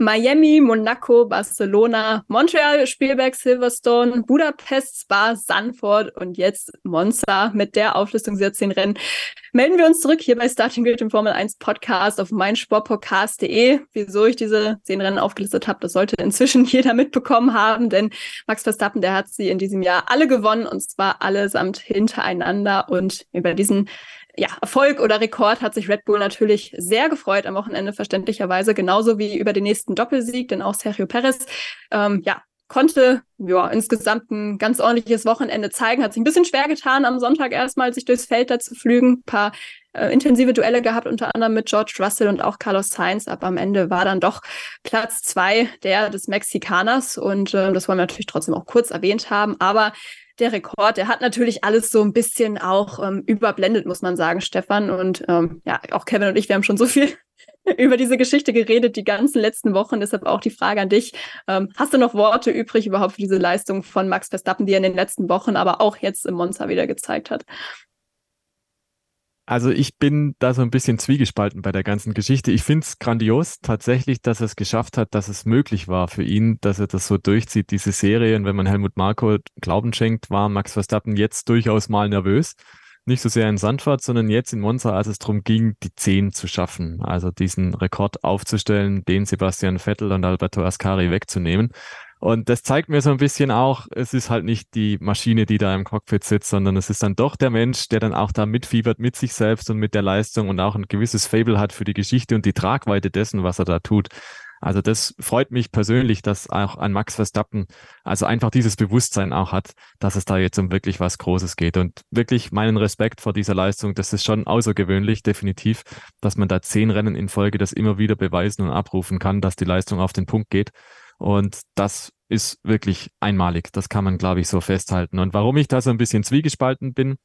Miami, Monaco, Barcelona, Montreal, Spielberg, Silverstone, Budapest, Spa, Sanford und jetzt Monza mit der Auflistung dieser zehn Rennen. Melden wir uns zurück hier bei Starting Grid im Formel 1 Podcast auf meinsportpodcast.de. Wieso ich diese zehn Rennen aufgelistet habe, das sollte inzwischen <laughs> jeder mitbekommen haben, denn Max Verstappen, der hat sie in diesem Jahr alle gewonnen und zwar allesamt hintereinander und über diesen ja, Erfolg oder Rekord hat sich Red Bull natürlich sehr gefreut am Wochenende, verständlicherweise, genauso wie über den nächsten Doppelsieg, denn auch Sergio Perez, ähm, ja, konnte ja insgesamt ein ganz ordentliches Wochenende zeigen, hat sich ein bisschen schwer getan, am Sonntag erstmal sich durchs Feld da zu flügen, ein paar äh, intensive Duelle gehabt, unter anderem mit George Russell und auch Carlos Sainz, aber am Ende war dann doch Platz zwei der des Mexikaners und äh, das wollen wir natürlich trotzdem auch kurz erwähnt haben, aber der Rekord, der hat natürlich alles so ein bisschen auch ähm, überblendet, muss man sagen, Stefan. Und ähm, ja, auch Kevin und ich, wir haben schon so viel <laughs> über diese Geschichte geredet, die ganzen letzten Wochen. Deshalb auch die Frage an dich. Ähm, hast du noch Worte übrig überhaupt für diese Leistung von Max Verstappen, die er in den letzten Wochen, aber auch jetzt im Monza wieder gezeigt hat? Also ich bin da so ein bisschen zwiegespalten bei der ganzen Geschichte. Ich finde es grandios tatsächlich, dass er es geschafft hat, dass es möglich war für ihn, dass er das so durchzieht, diese Serie. Und wenn man Helmut Marko Glauben schenkt, war Max Verstappen jetzt durchaus mal nervös. Nicht so sehr in Sandford, sondern jetzt in Monza, als es darum ging, die 10 zu schaffen. Also diesen Rekord aufzustellen, den Sebastian Vettel und Alberto Ascari wegzunehmen. Und das zeigt mir so ein bisschen auch, es ist halt nicht die Maschine, die da im Cockpit sitzt, sondern es ist dann doch der Mensch, der dann auch da mitfiebert mit sich selbst und mit der Leistung und auch ein gewisses Fable hat für die Geschichte und die Tragweite dessen, was er da tut. Also das freut mich persönlich, dass auch ein Max Verstappen also einfach dieses Bewusstsein auch hat, dass es da jetzt um wirklich was Großes geht. Und wirklich meinen Respekt vor dieser Leistung, das ist schon außergewöhnlich, definitiv, dass man da zehn Rennen in Folge das immer wieder beweisen und abrufen kann, dass die Leistung auf den Punkt geht. Und das ist wirklich einmalig. Das kann man, glaube ich, so festhalten. Und warum ich da so ein bisschen zwiegespalten bin,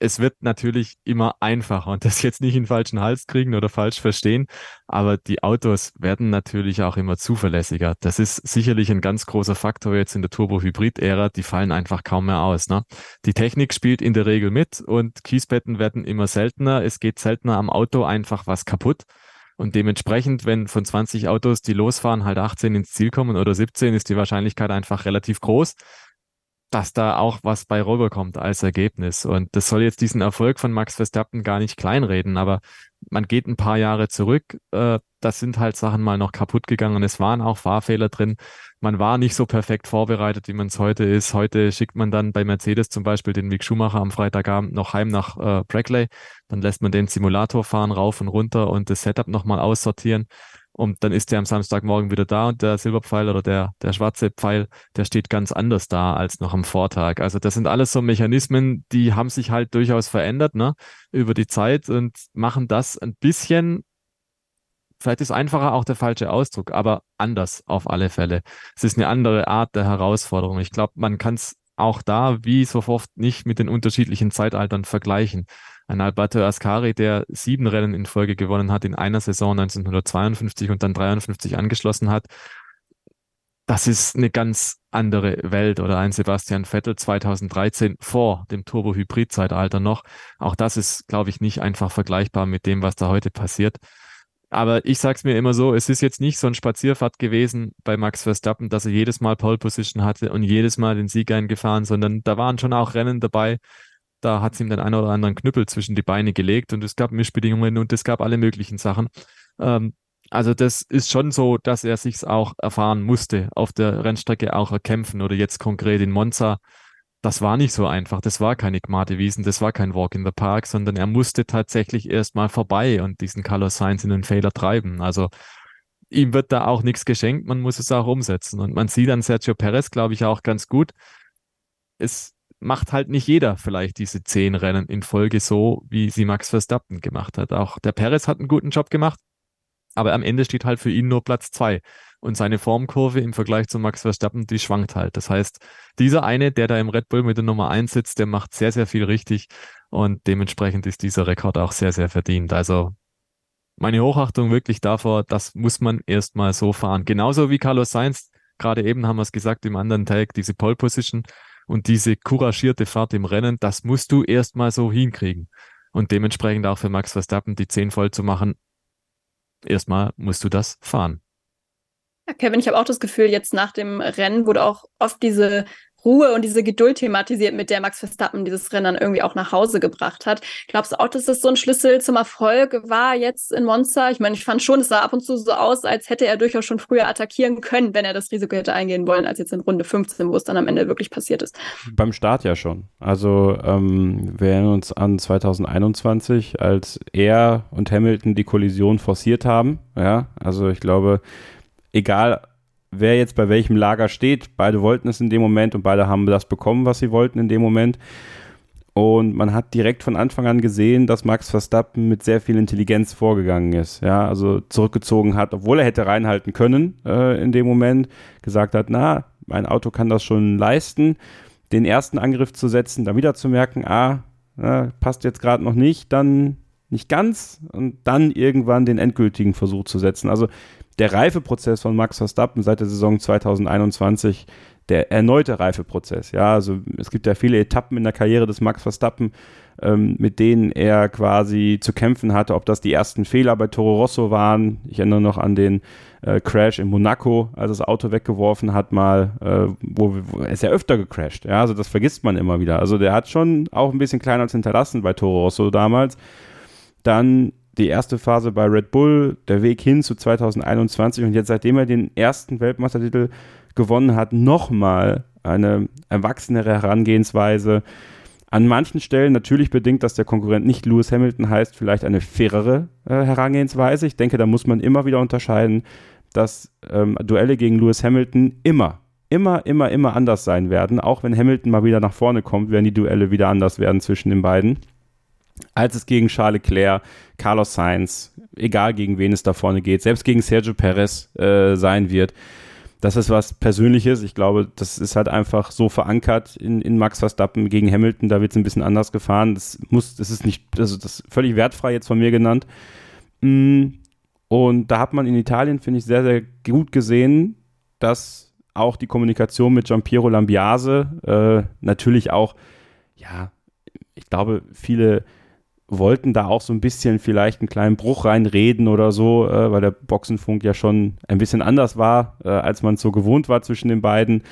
es wird natürlich immer einfacher und <laughs> das jetzt nicht in falschen Hals kriegen oder falsch verstehen, aber die Autos werden natürlich auch immer zuverlässiger. Das ist sicherlich ein ganz großer Faktor jetzt in der Turbo-Hybrid-Ära. Die fallen einfach kaum mehr aus. Ne? Die Technik spielt in der Regel mit und Kiesbetten werden immer seltener. Es geht seltener am Auto einfach was kaputt. Und dementsprechend, wenn von 20 Autos, die losfahren, halt 18 ins Ziel kommen oder 17, ist die Wahrscheinlichkeit einfach relativ groß, dass da auch was bei rüberkommt als Ergebnis. Und das soll jetzt diesen Erfolg von Max Verstappen gar nicht kleinreden, aber man geht ein paar Jahre zurück. Äh, das sind halt Sachen mal noch kaputt gegangen. Es waren auch Fahrfehler drin. Man war nicht so perfekt vorbereitet, wie man es heute ist. Heute schickt man dann bei Mercedes zum Beispiel den Mick Schumacher am Freitagabend noch heim nach äh, Brackley. Dann lässt man den Simulator fahren, rauf und runter und das Setup nochmal aussortieren. Und dann ist der am Samstagmorgen wieder da und der Silberpfeil oder der, der schwarze Pfeil, der steht ganz anders da als noch am Vortag. Also das sind alles so Mechanismen, die haben sich halt durchaus verändert, ne, über die Zeit und machen das ein bisschen, vielleicht ist einfacher auch der falsche Ausdruck, aber anders auf alle Fälle. Es ist eine andere Art der Herausforderung. Ich glaube, man kann es auch da, wie so oft, nicht mit den unterschiedlichen Zeitaltern vergleichen. Ein Alberto Ascari, der sieben Rennen in Folge gewonnen hat in einer Saison 1952 und dann 53 angeschlossen hat. Das ist eine ganz andere Welt oder ein Sebastian Vettel 2013 vor dem Turbo-Hybrid-Zeitalter noch. Auch das ist, glaube ich, nicht einfach vergleichbar mit dem, was da heute passiert. Aber ich sage es mir immer so, es ist jetzt nicht so ein Spazierfahrt gewesen bei Max Verstappen, dass er jedes Mal Pole Position hatte und jedes Mal den Sieg eingefahren, sondern da waren schon auch Rennen dabei, da hat es ihm den einen oder anderen Knüppel zwischen die Beine gelegt und es gab Mischbedingungen und es gab alle möglichen Sachen. Ähm, also das ist schon so, dass er sich's auch erfahren musste, auf der Rennstrecke auch erkämpfen oder jetzt konkret in Monza. Das war nicht so einfach. Das war keine Gmate Wiesen, das war kein Walk in the Park, sondern er musste tatsächlich erstmal vorbei und diesen Carlos Sainz in den Fehler treiben. Also ihm wird da auch nichts geschenkt, man muss es auch umsetzen. Und man sieht an Sergio Perez, glaube ich, auch ganz gut. Es macht halt nicht jeder vielleicht diese zehn Rennen in Folge so, wie sie Max Verstappen gemacht hat. Auch der Perez hat einen guten Job gemacht, aber am Ende steht halt für ihn nur Platz zwei. Und seine Formkurve im Vergleich zu Max Verstappen, die schwankt halt. Das heißt, dieser eine, der da im Red Bull mit der Nummer eins sitzt, der macht sehr, sehr viel richtig. Und dementsprechend ist dieser Rekord auch sehr, sehr verdient. Also meine Hochachtung wirklich davor, das muss man erstmal so fahren. Genauso wie Carlos Sainz, gerade eben haben wir es gesagt im anderen Tag, diese Pole Position, und diese couragierte Fahrt im Rennen, das musst du erstmal so hinkriegen. Und dementsprechend auch für Max Verstappen die 10 voll zu machen, erstmal musst du das fahren. Kevin, ich habe auch das Gefühl, jetzt nach dem Rennen wurde auch oft diese Ruhe und diese Geduld thematisiert, mit der Max Verstappen dieses Rennen irgendwie auch nach Hause gebracht hat. Glaubst du auch, dass das so ein Schlüssel zum Erfolg war jetzt in Monza? Ich meine, ich fand schon, es sah ab und zu so aus, als hätte er durchaus schon früher attackieren können, wenn er das Risiko hätte eingehen wollen, als jetzt in Runde 15, wo es dann am Ende wirklich passiert ist. Beim Start ja schon. Also ähm, wir erinnern uns an 2021, als er und Hamilton die Kollision forciert haben. Ja, also ich glaube, egal wer jetzt bei welchem Lager steht. Beide wollten es in dem Moment und beide haben das bekommen, was sie wollten in dem Moment. Und man hat direkt von Anfang an gesehen, dass Max Verstappen mit sehr viel Intelligenz vorgegangen ist. Ja, also zurückgezogen hat, obwohl er hätte reinhalten können äh, in dem Moment, gesagt hat, na, mein Auto kann das schon leisten, den ersten Angriff zu setzen, dann wieder zu merken, ah, na, passt jetzt gerade noch nicht, dann nicht ganz und dann irgendwann den endgültigen Versuch zu setzen. Also der Reifeprozess von Max Verstappen seit der Saison 2021, der erneute Reifeprozess. Ja, also es gibt ja viele Etappen in der Karriere des Max Verstappen, ähm, mit denen er quasi zu kämpfen hatte, ob das die ersten Fehler bei Toro Rosso waren. Ich erinnere noch an den äh, Crash in Monaco, als das Auto weggeworfen hat, mal, äh, wo, wo ist ja öfter gecrashed. Ja, also das vergisst man immer wieder. Also der hat schon auch ein bisschen kleiner als hinterlassen bei Toro Rosso damals. Dann die erste Phase bei Red Bull, der Weg hin zu 2021 und jetzt seitdem er den ersten Weltmeistertitel gewonnen hat, nochmal eine erwachsenere Herangehensweise. An manchen Stellen natürlich bedingt, dass der Konkurrent nicht Lewis Hamilton heißt, vielleicht eine fairere äh, Herangehensweise. Ich denke, da muss man immer wieder unterscheiden, dass ähm, Duelle gegen Lewis Hamilton immer, immer, immer, immer anders sein werden. Auch wenn Hamilton mal wieder nach vorne kommt, werden die Duelle wieder anders werden zwischen den beiden als es gegen Charles Leclerc, Carlos Sainz, egal gegen wen es da vorne geht, selbst gegen Sergio Perez äh, sein wird. Das ist was Persönliches. Ich glaube, das ist halt einfach so verankert in, in Max Verstappen gegen Hamilton. Da wird es ein bisschen anders gefahren. Das muss, das ist nicht, also das ist völlig wertfrei jetzt von mir genannt. Mm, und da hat man in Italien, finde ich, sehr, sehr gut gesehen, dass auch die Kommunikation mit Giampiero Lambiase äh, natürlich auch, ja, ich glaube, viele wollten da auch so ein bisschen vielleicht einen kleinen Bruch reinreden oder so, äh, weil der Boxenfunk ja schon ein bisschen anders war, äh, als man so gewohnt war zwischen den beiden.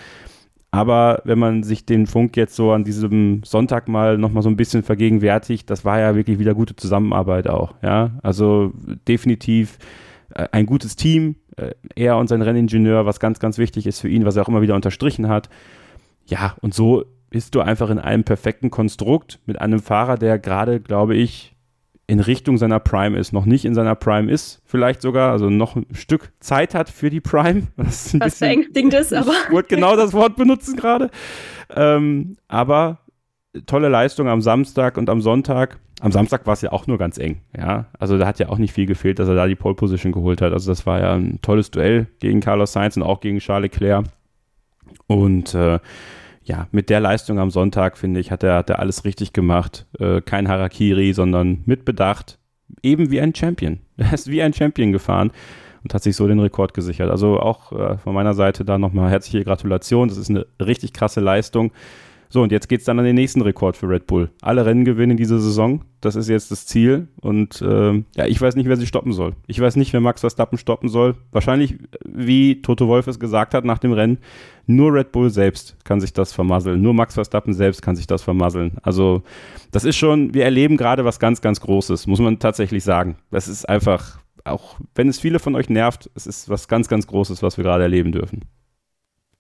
Aber wenn man sich den Funk jetzt so an diesem Sonntag mal nochmal so ein bisschen vergegenwärtigt, das war ja wirklich wieder gute Zusammenarbeit auch. Ja, also definitiv äh, ein gutes Team. Äh, er und sein Renningenieur, was ganz, ganz wichtig ist für ihn, was er auch immer wieder unterstrichen hat. Ja, und so bist du einfach in einem perfekten Konstrukt mit einem Fahrer, der gerade, glaube ich, in Richtung seiner Prime ist, noch nicht in seiner Prime ist, vielleicht sogar, also noch ein Stück Zeit hat für die Prime. <laughs> Was, ein was beängstigend ist, aber. <laughs> Ich wollte genau das Wort benutzen gerade. Ähm, aber tolle Leistung am Samstag und am Sonntag. Am Samstag war es ja auch nur ganz eng, ja. Also da hat ja auch nicht viel gefehlt, dass er da die Pole Position geholt hat. Also das war ja ein tolles Duell gegen Carlos Sainz und auch gegen Charles Leclerc. Und äh, ja, mit der Leistung am Sonntag, finde ich, hat er, hat er alles richtig gemacht. Äh, kein Harakiri, sondern mit Bedacht. Eben wie ein Champion. <laughs> Er ist wie ein Champion gefahren und hat sich so den Rekord gesichert. Also auch äh, von meiner Seite da nochmal herzliche Gratulation. Das ist eine richtig krasse Leistung. So, und jetzt geht es dann an den nächsten Rekord für Red Bull. Alle Rennen gewinnen diese Saison. Das ist jetzt das Ziel. Und äh, ja, ich weiß nicht, wer sie stoppen soll. Ich weiß nicht, wer Max Verstappen stoppen soll. Wahrscheinlich, wie Toto Wolf es gesagt hat nach dem Rennen, nur Red Bull selbst kann sich das vermasseln. Nur Max Verstappen selbst kann sich das vermasseln. Also, das ist schon, wir erleben gerade was ganz, ganz Großes, muss man tatsächlich sagen. Das ist einfach, auch wenn es viele von euch nervt, es ist was ganz, ganz Großes, was wir gerade erleben dürfen.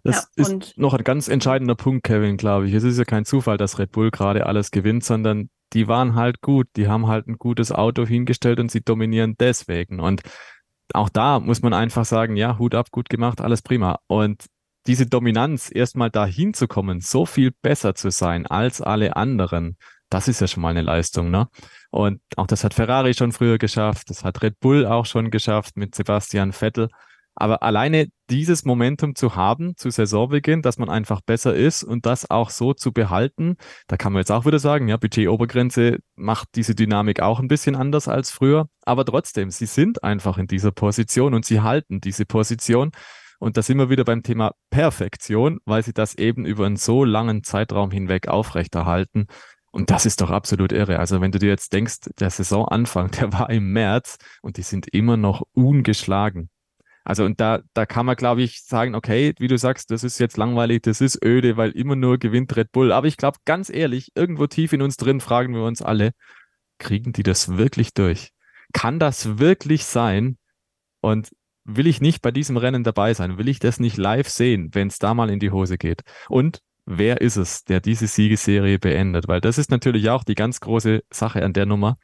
Das ja, ist noch ein ganz entscheidender Punkt, Kevin, glaube ich. Es ist ja kein Zufall, dass Red Bull gerade alles gewinnt, sondern die waren halt gut. Die haben halt ein gutes Auto hingestellt und sie dominieren deswegen. Und auch da muss man einfach sagen, ja, Hut ab, gut gemacht, alles prima. Und diese Dominanz, erstmal dahin zu kommen, so viel besser zu sein als alle anderen, das ist ja schon mal eine Leistung, ne? Und auch das hat Ferrari schon früher geschafft, das hat Red Bull auch schon geschafft mit Sebastian Vettel. Aber alleine dieses Momentum zu haben zu Saisonbeginn, dass man einfach besser ist und das auch so zu behalten, da kann man jetzt auch wieder sagen, ja, Budgetobergrenze macht diese Dynamik auch ein bisschen anders als früher. Aber trotzdem, sie sind einfach in dieser Position und sie halten diese Position. Und da sind wir wieder beim Thema Perfektion, weil sie das eben über einen so langen Zeitraum hinweg aufrechterhalten. Und das ist doch absolut irre. Also wenn du dir jetzt denkst, der Saisonanfang, <laughs> der war im März und die sind immer noch ungeschlagen. Also und da, da kann man, glaube ich, sagen, okay, wie du sagst, das ist jetzt langweilig, das ist öde, weil immer nur gewinnt Red Bull. Aber ich glaube, ganz ehrlich, irgendwo tief in uns drin fragen wir uns alle, kriegen die das wirklich durch? Kann das wirklich sein? Und will ich nicht bei diesem Rennen dabei sein? Will ich das nicht live sehen, wenn es da mal in die Hose geht? Und wer ist es, der diese Siegeserie beendet? Weil das ist natürlich auch die ganz große Sache an der Nummer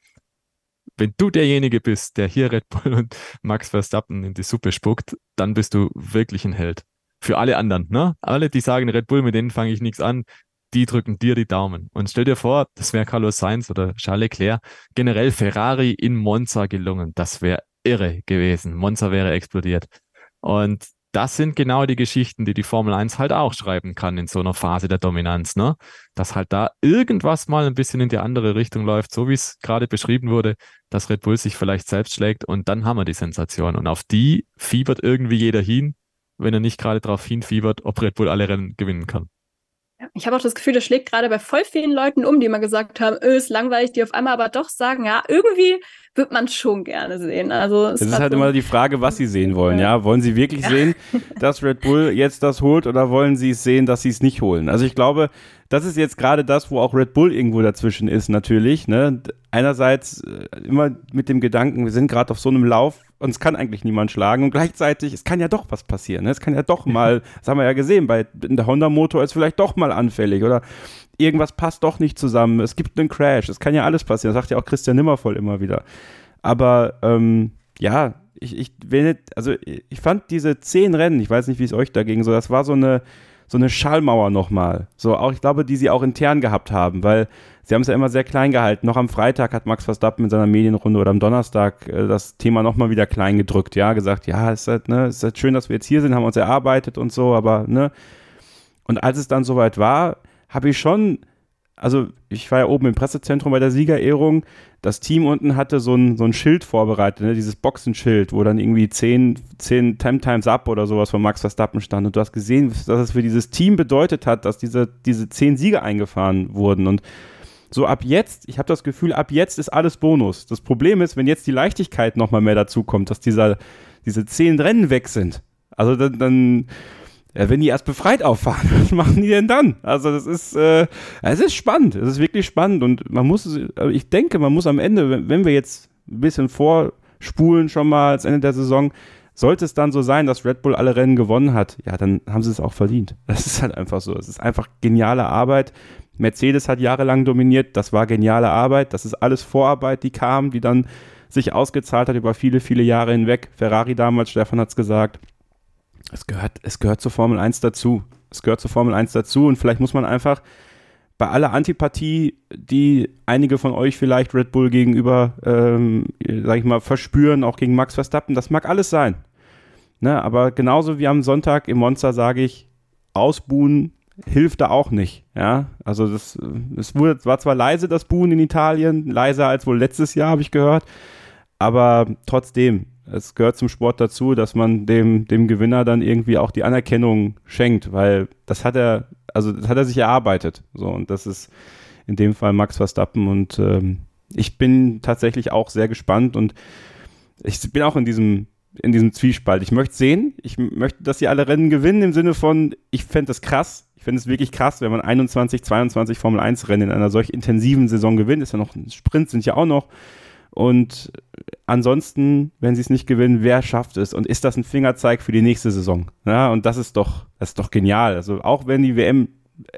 wenn du derjenige bist, der hier Red Bull und <laughs> Max Verstappen in die Suppe spuckt, dann bist du wirklich ein Held. Für alle anderen, ne? Alle, die sagen, Red Bull, mit denen fange ich nichts an, die drücken dir die Daumen. Und stell dir vor, das wäre Carlos Sainz oder Charles Leclerc, generell Ferrari in Monza gelungen. Das wäre irre gewesen. Monza wäre explodiert. Und das sind genau die Geschichten, die die Formel 1 halt auch schreiben kann in so einer Phase der Dominanz, ne? Dass halt da irgendwas mal ein bisschen in die andere Richtung läuft, so wie es gerade beschrieben wurde, dass Red Bull sich vielleicht selbst schlägt und dann haben wir die Sensation. Und auf die fiebert irgendwie jeder hin, wenn er nicht gerade darauf hinfiebert, ob Red Bull alle Rennen gewinnen kann. Ich habe auch das Gefühl, das schlägt gerade bei voll vielen Leuten um, die immer gesagt haben, öh, ist langweilig, die auf einmal aber doch sagen, ja, irgendwie wird man schon gerne sehen. Also es, ist halt so immer die Frage, was sie sehen wollen. Ja, wollen sie wirklich ja. sehen, dass Red Bull jetzt das holt oder wollen sie es sehen, dass sie es nicht holen? Also ich glaube, das ist jetzt gerade das, wo auch Red Bull irgendwo dazwischen ist, natürlich. Ne? Einerseits äh, immer mit dem Gedanken, wir sind gerade auf so einem Lauf, uns kann eigentlich niemand schlagen und gleichzeitig, es kann ja doch was passieren. Ne? Es kann ja doch mal, <laughs> das haben wir ja gesehen, bei der Honda-Motor ist vielleicht doch mal anfällig oder irgendwas passt doch nicht zusammen. Es gibt einen Crash, es kann ja alles passieren. Das sagt ja auch Christian Nimmervoll immer wieder. Aber ähm, ja, ich, ich will also ich fand diese zehn Rennen, ich weiß nicht, wie es euch da ging, so, das war so eine so eine Schallmauer nochmal. So auch, ich glaube, die sie auch intern gehabt haben, weil sie haben es ja immer sehr klein gehalten. Noch am Freitag hat Max Verstappen in seiner Medienrunde oder am Donnerstag äh, das Thema nochmal wieder klein gedrückt, ja, gesagt, ja, ist halt, ne, ist halt schön, dass wir jetzt hier sind, haben uns erarbeitet und so, aber, ne. Und als es dann soweit war, habe ich schon also ich war ja oben im Pressezentrum bei der Siegerehrung. Das Team unten hatte so ein, so ein Schild vorbereitet, ne? dieses Boxenschild, wo dann irgendwie 10, 10 10 Times Up oder sowas von Max Verstappen stand. Und du hast gesehen, was es für dieses Team bedeutet hat, dass diese, diese 10 Siege eingefahren wurden. Und so ab jetzt, ich habe das Gefühl, ab jetzt ist alles Bonus. Das Problem ist, wenn jetzt die Leichtigkeit nochmal mehr dazu kommt, dass dieser, diese 10 Rennen weg sind. Also dann, dann Ja, wenn die erst befreit auffahren, <laughs> was machen die denn dann? Also das ist, äh, es ist spannend, es ist wirklich spannend und man muss, ich denke, man muss am Ende, wenn wir jetzt ein bisschen vorspulen schon mal als Ende der Saison, sollte es dann so sein, dass Red Bull alle Rennen gewonnen hat, ja, dann haben sie es auch verdient. <laughs> Das ist halt einfach so. Es ist einfach geniale Arbeit. Mercedes hat jahrelang dominiert, das war geniale Arbeit, das ist alles Vorarbeit, die kam, die dann sich ausgezahlt hat über viele, viele Jahre hinweg. Ferrari damals, Stefan hat es gesagt, es gehört, es gehört zur Formel 1 dazu. Es gehört zur Formel 1 dazu und vielleicht muss man einfach bei aller Antipathie, die einige von euch vielleicht Red Bull gegenüber, ähm, sag ich mal, verspüren, auch gegen Max Verstappen, das mag alles sein. Ne, aber genauso wie am Sonntag im Monster sage ich, ausbuhen hilft da auch nicht. Ja, also das, es wurde, war zwar leise das Buhen in Italien, leiser als wohl letztes Jahr, habe ich gehört, aber trotzdem, es gehört zum Sport dazu, dass man dem, dem Gewinner dann irgendwie auch die Anerkennung schenkt, weil das hat er, also das hat er sich erarbeitet. So, und das ist in dem Fall Max Verstappen und ähm, ich bin tatsächlich auch sehr gespannt und ich bin auch in diesem in diesem Zwiespalt. Ich möchte sehen, ich möchte, dass sie alle Rennen gewinnen im Sinne von, ich fände es krass, ich finde es wirklich krass, wenn man 21, 22 Formel 1 Rennen in einer solch intensiven Saison gewinnt. Ist ja noch ein Sprint, sind ja auch noch. Und ansonsten, wenn sie es nicht gewinnen, wer schafft es? Und ist das ein Fingerzeig für die nächste Saison? Ja, und das ist doch, das ist doch genial. Also auch wenn die WM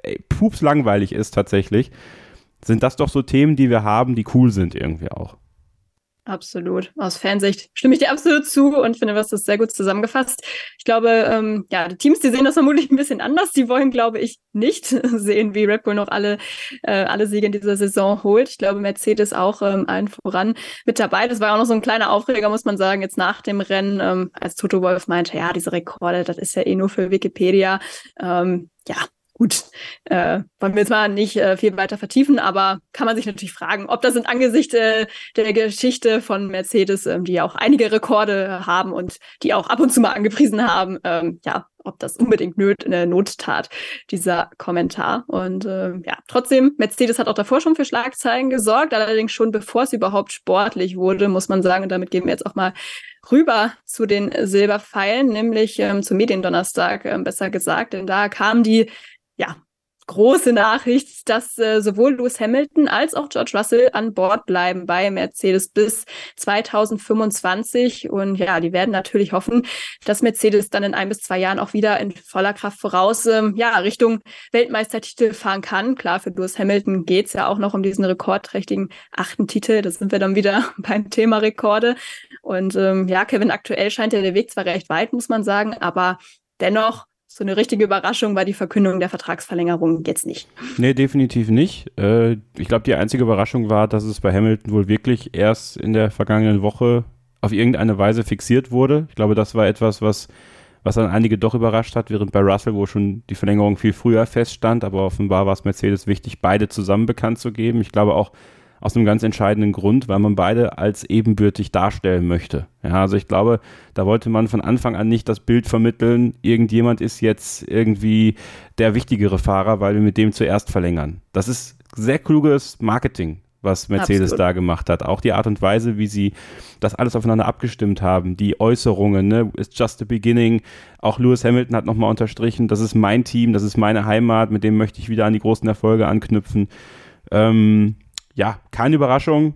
ey, pups langweilig ist tatsächlich, sind das doch so Themen, die wir haben, die cool sind irgendwie auch. Absolut. Aus Fansicht stimme ich dir absolut zu und finde, was das sehr gut zusammengefasst. Ich glaube, ähm, ja, die Teams, die sehen das vermutlich ein bisschen anders. Die wollen, glaube ich, nicht <laughs> sehen, wie Red Bull noch alle, äh, alle Siege in dieser Saison holt. Ich glaube, Mercedes auch ähm, allen voran mit dabei. Das war auch noch so ein kleiner Aufreger, muss man sagen, jetzt nach dem Rennen, ähm, als Toto Wolf meinte, ja, diese Rekorde, das ist ja eh nur für Wikipedia. Ähm, ja, Gut, äh, wollen wir jetzt mal nicht äh, viel weiter vertiefen, aber kann man sich natürlich fragen, ob das in Angesicht äh, der Geschichte von Mercedes, ähm, die ja auch einige Rekorde haben und die auch ab und zu mal angepriesen haben, ähm, ja, ob das unbedingt nöt, eine Not tat, dieser Kommentar. Und äh, ja, trotzdem, Mercedes hat auch davor schon für Schlagzeilen gesorgt, allerdings schon bevor es überhaupt sportlich wurde, muss man sagen. Und damit gehen wir jetzt auch mal rüber zu den Silberpfeilen, nämlich ähm, zum Mediendonnerstag, äh, besser gesagt. Denn da kam die ja, große Nachricht, dass äh, sowohl Lewis Hamilton als auch George Russell an Bord bleiben bei Mercedes bis 2025. Und ja, die werden natürlich hoffen, dass Mercedes dann in ein bis zwei Jahren auch wieder in voller Kraft voraus, ähm, ja, Richtung Weltmeistertitel fahren kann. Klar, für Lewis Hamilton geht's ja auch noch um diesen rekordträchtigen achten Titel. Da sind wir dann wieder <laughs> beim Thema Rekorde. Und ähm, ja, Kevin, aktuell scheint ja der Weg zwar recht weit, muss man sagen, aber dennoch so eine richtige Überraschung war die Verkündung der Vertragsverlängerung jetzt nicht. Nee, definitiv nicht. Äh, ich glaube, die einzige Überraschung war, dass es bei Hamilton wohl wirklich erst in der vergangenen Woche auf irgendeine Weise fixiert wurde. Ich glaube, das war etwas, was, was dann einige doch überrascht hat, während bei Russell, wo schon die Verlängerung viel früher feststand, aber offenbar war es Mercedes wichtig, beide zusammen bekannt zu geben. Ich glaube auch, aus einem ganz entscheidenden Grund, weil man beide als ebenbürtig darstellen möchte. Ja, also ich glaube, da wollte man von Anfang an nicht das Bild vermitteln, irgendjemand ist jetzt irgendwie der wichtigere Fahrer, weil wir mit dem zuerst verlängern. Das ist sehr kluges Marketing, was Mercedes Absolut. da gemacht hat. Auch die Art und Weise, wie sie das alles aufeinander abgestimmt haben, die Äußerungen, ne, ist just the beginning. Auch Lewis Hamilton hat nochmal unterstrichen, das ist mein Team, das ist meine Heimat, mit dem möchte ich wieder an die großen Erfolge anknüpfen. Ähm, ja, keine Überraschung.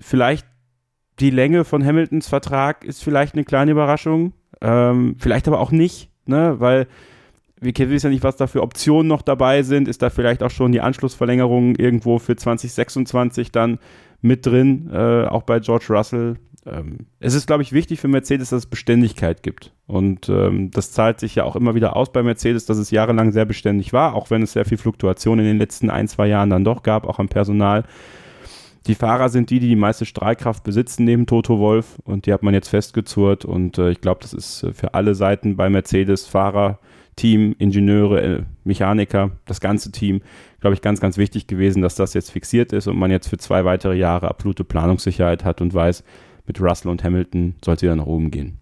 Vielleicht die Länge von Hamiltons Vertrag ist vielleicht eine kleine Überraschung. Ähm, vielleicht aber auch nicht, ne? weil wir wissen ja nicht, was da für Optionen noch dabei sind. Ist da vielleicht auch schon die Anschlussverlängerung irgendwo für 2026 dann mit drin, äh, auch bei George Russell ähm, es ist, glaube ich, wichtig für Mercedes, dass es Beständigkeit gibt. Und ähm, das zahlt sich ja auch immer wieder aus bei Mercedes, dass es jahrelang sehr beständig war, auch wenn es sehr viel Fluktuation in den letzten ein, zwei Jahren dann doch gab, auch am Personal. Die Fahrer sind die, die die meiste Strahlkraft besitzen neben Toto Wolf und die hat man jetzt festgezurrt und äh, ich glaube, das ist äh, für alle Seiten bei Mercedes, Fahrer, Team, Ingenieure, äh, Mechaniker, das ganze Team, glaube ich, ganz, ganz wichtig gewesen, dass das jetzt fixiert ist und man jetzt für zwei weitere Jahre absolute Planungssicherheit hat und weiß, mit Russell und Hamilton soll es wieder nach oben gehen.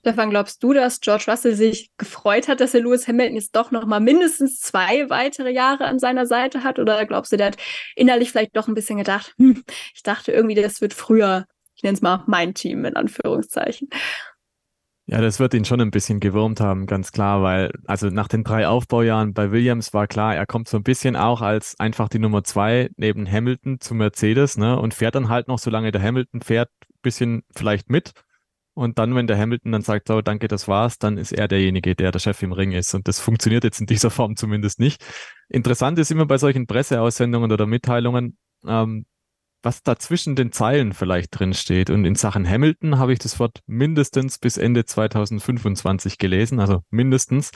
Stefan, glaubst du, dass George Russell sich gefreut hat, dass er Lewis Hamilton jetzt doch noch mal mindestens zwei weitere Jahre an seiner Seite hat? Oder glaubst du, der hat innerlich vielleicht doch ein bisschen gedacht, hm, ich dachte irgendwie, das wird früher, ich nenne es mal mein Team in Anführungszeichen. Ja, das wird ihn schon ein bisschen gewurmt haben, ganz klar, weil also nach den drei Aufbaujahren bei Williams war klar, er kommt so ein bisschen auch als einfach die Nummer zwei neben Hamilton zu Mercedes, ne, und fährt dann halt noch, solange der Hamilton fährt, bisschen vielleicht mit. Und dann, wenn der Hamilton dann sagt, so, danke, das war's, dann ist er derjenige, der der Chef im Ring ist. Und das funktioniert jetzt in dieser Form zumindest nicht. Interessant ist immer bei solchen Presseaussendungen oder Mitteilungen, ähm, was da zwischen den Zeilen vielleicht drin steht. Und in Sachen Hamilton habe ich das Wort mindestens bis Ende 2025 gelesen, also mindestens.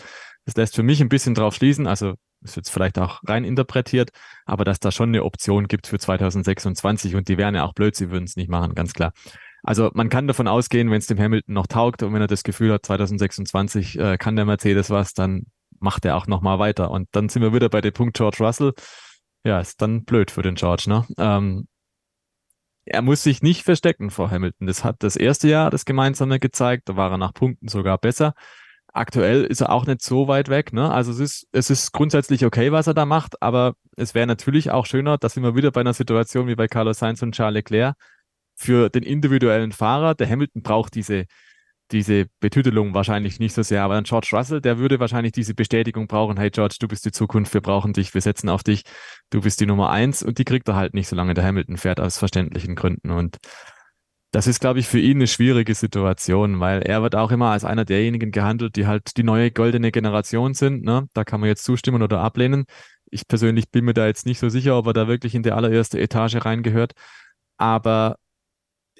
Das lässt für mich ein bisschen drauf schließen, also ist jetzt vielleicht auch rein interpretiert, aber dass da schon eine Option gibt für 2026 und die wären ja auch blöd, sie würden es nicht machen, ganz klar. Also man kann davon ausgehen, wenn es dem Hamilton noch taugt und wenn er das Gefühl hat, 2026 äh, kann der Mercedes was, dann macht er auch nochmal weiter. Und dann sind wir wieder bei dem Punkt George Russell. Ja, ist dann blöd für den George, ne? Ähm, er muss sich nicht verstecken vor Hamilton. Das hat das erste Jahr das Gemeinsame gezeigt. Da war er nach Punkten sogar besser. Aktuell ist er auch nicht so weit weg. Ne? Also es ist, es ist grundsätzlich okay, was er da macht, aber es wäre natürlich auch schöner, dass wir wieder bei einer Situation wie bei Carlos Sainz und Charles Leclerc für den individuellen Fahrer. Der Hamilton braucht diese diese Betütelung wahrscheinlich nicht so sehr. Aber dann George Russell, der würde wahrscheinlich diese Bestätigung brauchen, hey George, du bist die Zukunft, wir brauchen dich, wir setzen auf dich, du bist die Nummer eins und die kriegt er halt nicht, solange der Hamilton fährt, aus verständlichen Gründen. Und das ist, glaube ich, für ihn eine schwierige Situation, weil er wird auch immer als einer derjenigen gehandelt, die halt die neue goldene Generation sind. Ne? Da kann man jetzt zustimmen oder ablehnen. Ich persönlich bin mir da jetzt nicht so sicher, ob er da wirklich in die allererste Etage reingehört. Aber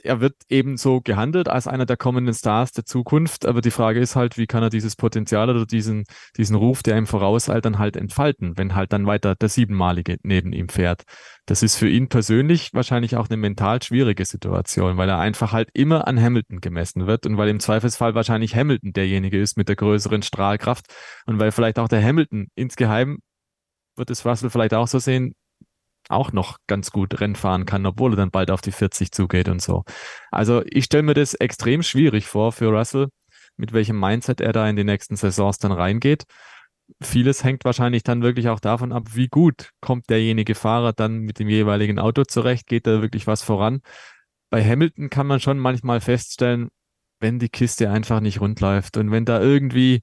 er wird ebenso gehandelt als einer der kommenden Stars der Zukunft. Aber die Frage ist halt, wie kann er dieses Potenzial oder diesen, diesen Ruf, der ihm vorauseilt, dann halt entfalten, wenn halt dann weiter der Siebenmalige neben ihm fährt. Das ist für ihn persönlich wahrscheinlich auch eine mental schwierige Situation, weil er einfach halt immer an Hamilton gemessen wird und weil im Zweifelsfall wahrscheinlich Hamilton derjenige ist mit der größeren Strahlkraft und weil vielleicht auch der Hamilton insgeheim wird es Russell vielleicht auch so sehen, auch noch ganz gut Rennen fahren kann, obwohl er dann bald auf die 40 zugeht und so. Also ich stelle mir das extrem schwierig vor für Russell, mit welchem Mindset er da in die nächsten Saisons dann reingeht. Vieles hängt wahrscheinlich dann wirklich auch davon ab, wie gut kommt derjenige Fahrer dann mit dem jeweiligen Auto zurecht, geht da wirklich was voran. Bei Hamilton kann man schon manchmal feststellen, wenn die Kiste einfach nicht rund läuft und wenn da irgendwie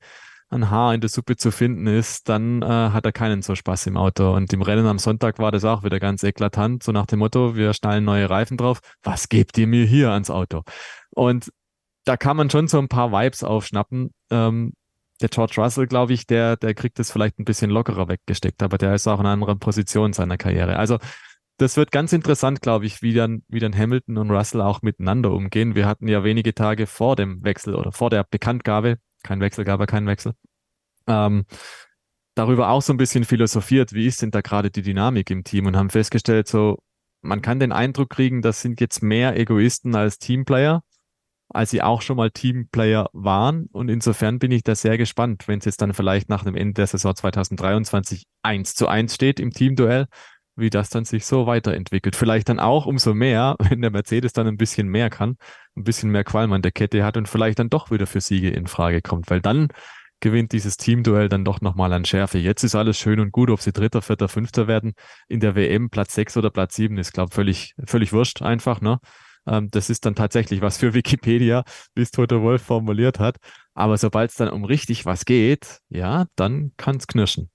ein Haar in der Suppe zu finden ist, dann äh, hat er keinen so Spaß im Auto. Und im Rennen am Sonntag war das auch wieder ganz eklatant, so nach dem Motto, wir schnallen neue Reifen drauf. Was gebt ihr mir hier ans Auto? Und da kann man schon so ein paar Vibes aufschnappen. Ähm, der George Russell, glaube ich, der, der kriegt das vielleicht ein bisschen lockerer weggesteckt, aber der ist auch in einer anderen Position seiner Karriere. Also das wird ganz interessant, glaube ich, wie dann, wie dann Hamilton und Russell auch miteinander umgehen. Wir hatten ja wenige Tage vor dem Wechsel oder vor der Bekanntgabe kein Wechsel, gab er keinen Wechsel. Ähm, darüber auch so ein bisschen philosophiert, wie ist denn da gerade die Dynamik im Team und haben festgestellt, so, man kann den Eindruck kriegen, das sind jetzt mehr Egoisten als Teamplayer, als sie auch schon mal Teamplayer waren. Und insofern bin ich da sehr gespannt, wenn es jetzt dann vielleicht nach dem Ende der Saison 2023 1 zu 1 steht im Teamduell, wie das dann sich so weiterentwickelt. Vielleicht dann auch umso mehr, <laughs> wenn der Mercedes dann ein bisschen mehr kann, ein bisschen mehr Qualm an der Kette hat und vielleicht dann doch wieder für Siege in Frage kommt, weil dann gewinnt dieses Teamduell dann doch nochmal an Schärfe. Jetzt ist alles schön und gut, ob sie Dritter, Vierter, Fünfter werden. In der WM Platz sechs oder Platz sieben ist, glaube ich, völlig, völlig wurscht einfach, ne? Ähm, das ist dann tatsächlich was für Wikipedia, wie es Toto Wolf formuliert hat. Aber sobald es dann um richtig was geht, ja, dann kann es knirschen.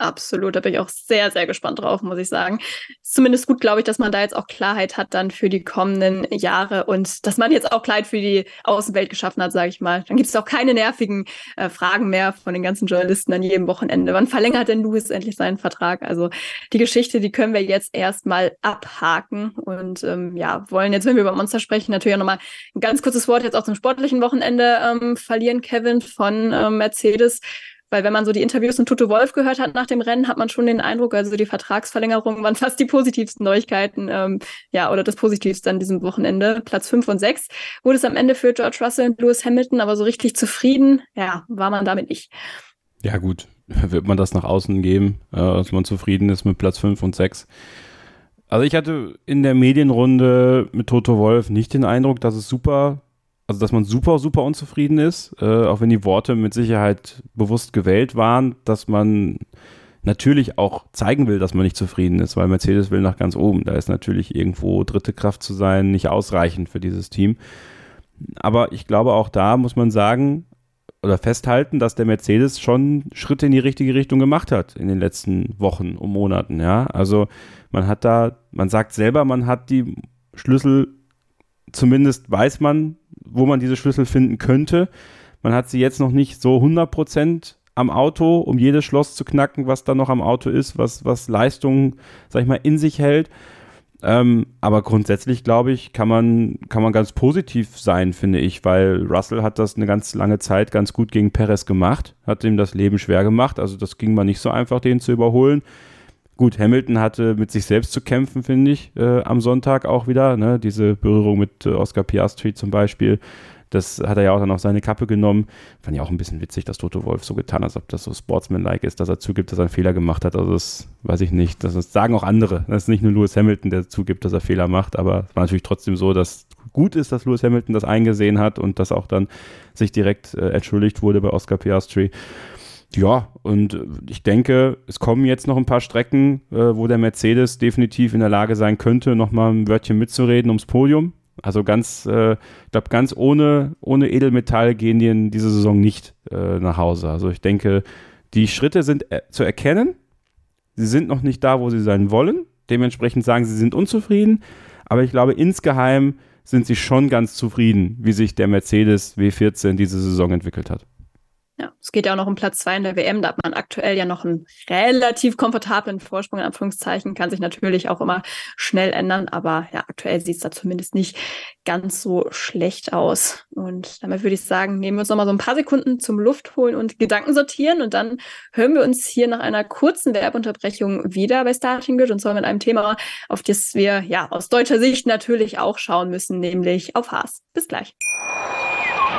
Absolut, da bin ich auch sehr, sehr gespannt drauf, muss ich sagen. Ist zumindest gut, glaube ich, dass man da jetzt auch Klarheit hat dann für die kommenden Jahre und dass man jetzt auch Klarheit für die Außenwelt geschaffen hat, sage ich mal. Dann gibt es auch keine nervigen äh, Fragen mehr von den ganzen Journalisten an jedem Wochenende. Wann verlängert denn Lewis endlich seinen Vertrag? Also die Geschichte, die können wir jetzt erstmal abhaken und ähm, ja, wollen jetzt, wenn wir über Monster sprechen, natürlich auch nochmal ein ganz kurzes Wort jetzt auch zum sportlichen Wochenende ähm, verlieren, Kevin von ähm, Mercedes weil wenn man so die Interviews von Toto Wolf gehört hat nach dem Rennen, hat man schon den Eindruck, also die Vertragsverlängerungen waren fast die positivsten Neuigkeiten, ähm, ja, oder das Positivste an diesem Wochenende. Platz fünf und sechs wurde es am Ende für George Russell und Lewis Hamilton, aber so richtig zufrieden, ja, war man damit nicht. Ja, gut, <laughs> wird man das nach außen geben, äh, dass man zufrieden ist mit Platz fünf und sechs. Also ich hatte in der Medienrunde mit Toto Wolf nicht den Eindruck, dass es super also dass man super, super unzufrieden ist, äh, auch wenn die Worte mit Sicherheit bewusst gewählt waren, dass man natürlich auch zeigen will, dass man nicht zufrieden ist, weil Mercedes will nach ganz oben. Da ist natürlich irgendwo dritte Kraft zu sein nicht ausreichend für dieses Team. Aber ich glaube, auch da muss man sagen oder festhalten, dass der Mercedes schon Schritte in die richtige Richtung gemacht hat in den letzten Wochen und Monaten. Ja, also man hat da, man sagt selber, man hat die Schlüssel, zumindest weiß man, wo man diese Schlüssel finden könnte. Man hat sie jetzt noch nicht so 100 Prozent am Auto, um jedes Schloss zu knacken, was da noch am Auto ist, was, was Leistung, sag ich mal, in sich hält. Ähm, aber grundsätzlich, glaube ich, kann man, kann man ganz positiv sein, finde ich, weil Russell hat das eine ganz lange Zeit ganz gut gegen Perez gemacht, hat ihm das Leben schwer gemacht. Also das ging mal nicht so einfach, den zu überholen. Gut, Hamilton hatte mit sich selbst zu kämpfen, finde ich, äh, am Sonntag auch wieder. Ne? Diese Berührung mit äh, Oscar Piastri zum Beispiel. Das hat er ja auch dann auf seine Kappe genommen. Fand ich auch ein bisschen witzig, dass Toto Wolf so getan hat, als ob das so sportsmanlike ist, dass er zugibt, dass er einen Fehler gemacht hat. Also das weiß ich nicht. Das, sagen auch andere. Das ist nicht nur Lewis Hamilton, der zugibt, dass er Fehler macht, aber es war natürlich trotzdem so, dass gut ist, dass Lewis Hamilton das eingesehen hat und dass auch dann sich direkt äh, entschuldigt wurde bei Oscar Piastri. Ja, und ich denke, es kommen jetzt noch ein paar Strecken, äh, wo der Mercedes definitiv in der Lage sein könnte, nochmal ein Wörtchen mitzureden ums Podium. Also ganz, äh, ich glaube, ganz ohne, ohne Edelmetall gehen die in dieser Saison nicht äh, nach Hause. Also ich denke, die Schritte sind äh, zu erkennen. Sie sind noch nicht da, wo sie sein wollen. Dementsprechend sagen sie, sie sind unzufrieden. Aber ich glaube, insgeheim sind sie schon ganz zufrieden, wie sich der Mercedes W14 diese Saison entwickelt hat. Ja, es geht ja auch noch um Platz zwei in der WM. Da hat man aktuell ja noch einen relativ komfortablen Vorsprung, in Anführungszeichen. Kann sich natürlich auch immer schnell ändern, aber ja, aktuell sieht es da zumindest nicht ganz so schlecht aus. Und damit würde ich sagen, nehmen wir uns nochmal so ein paar Sekunden zum Luft holen und Gedanken sortieren und dann hören wir uns hier nach einer kurzen Werbeunterbrechung wieder bei Starting Grid und zwar mit einem Thema, auf das wir ja aus deutscher Sicht natürlich auch schauen müssen, nämlich auf Haas. Bis gleich.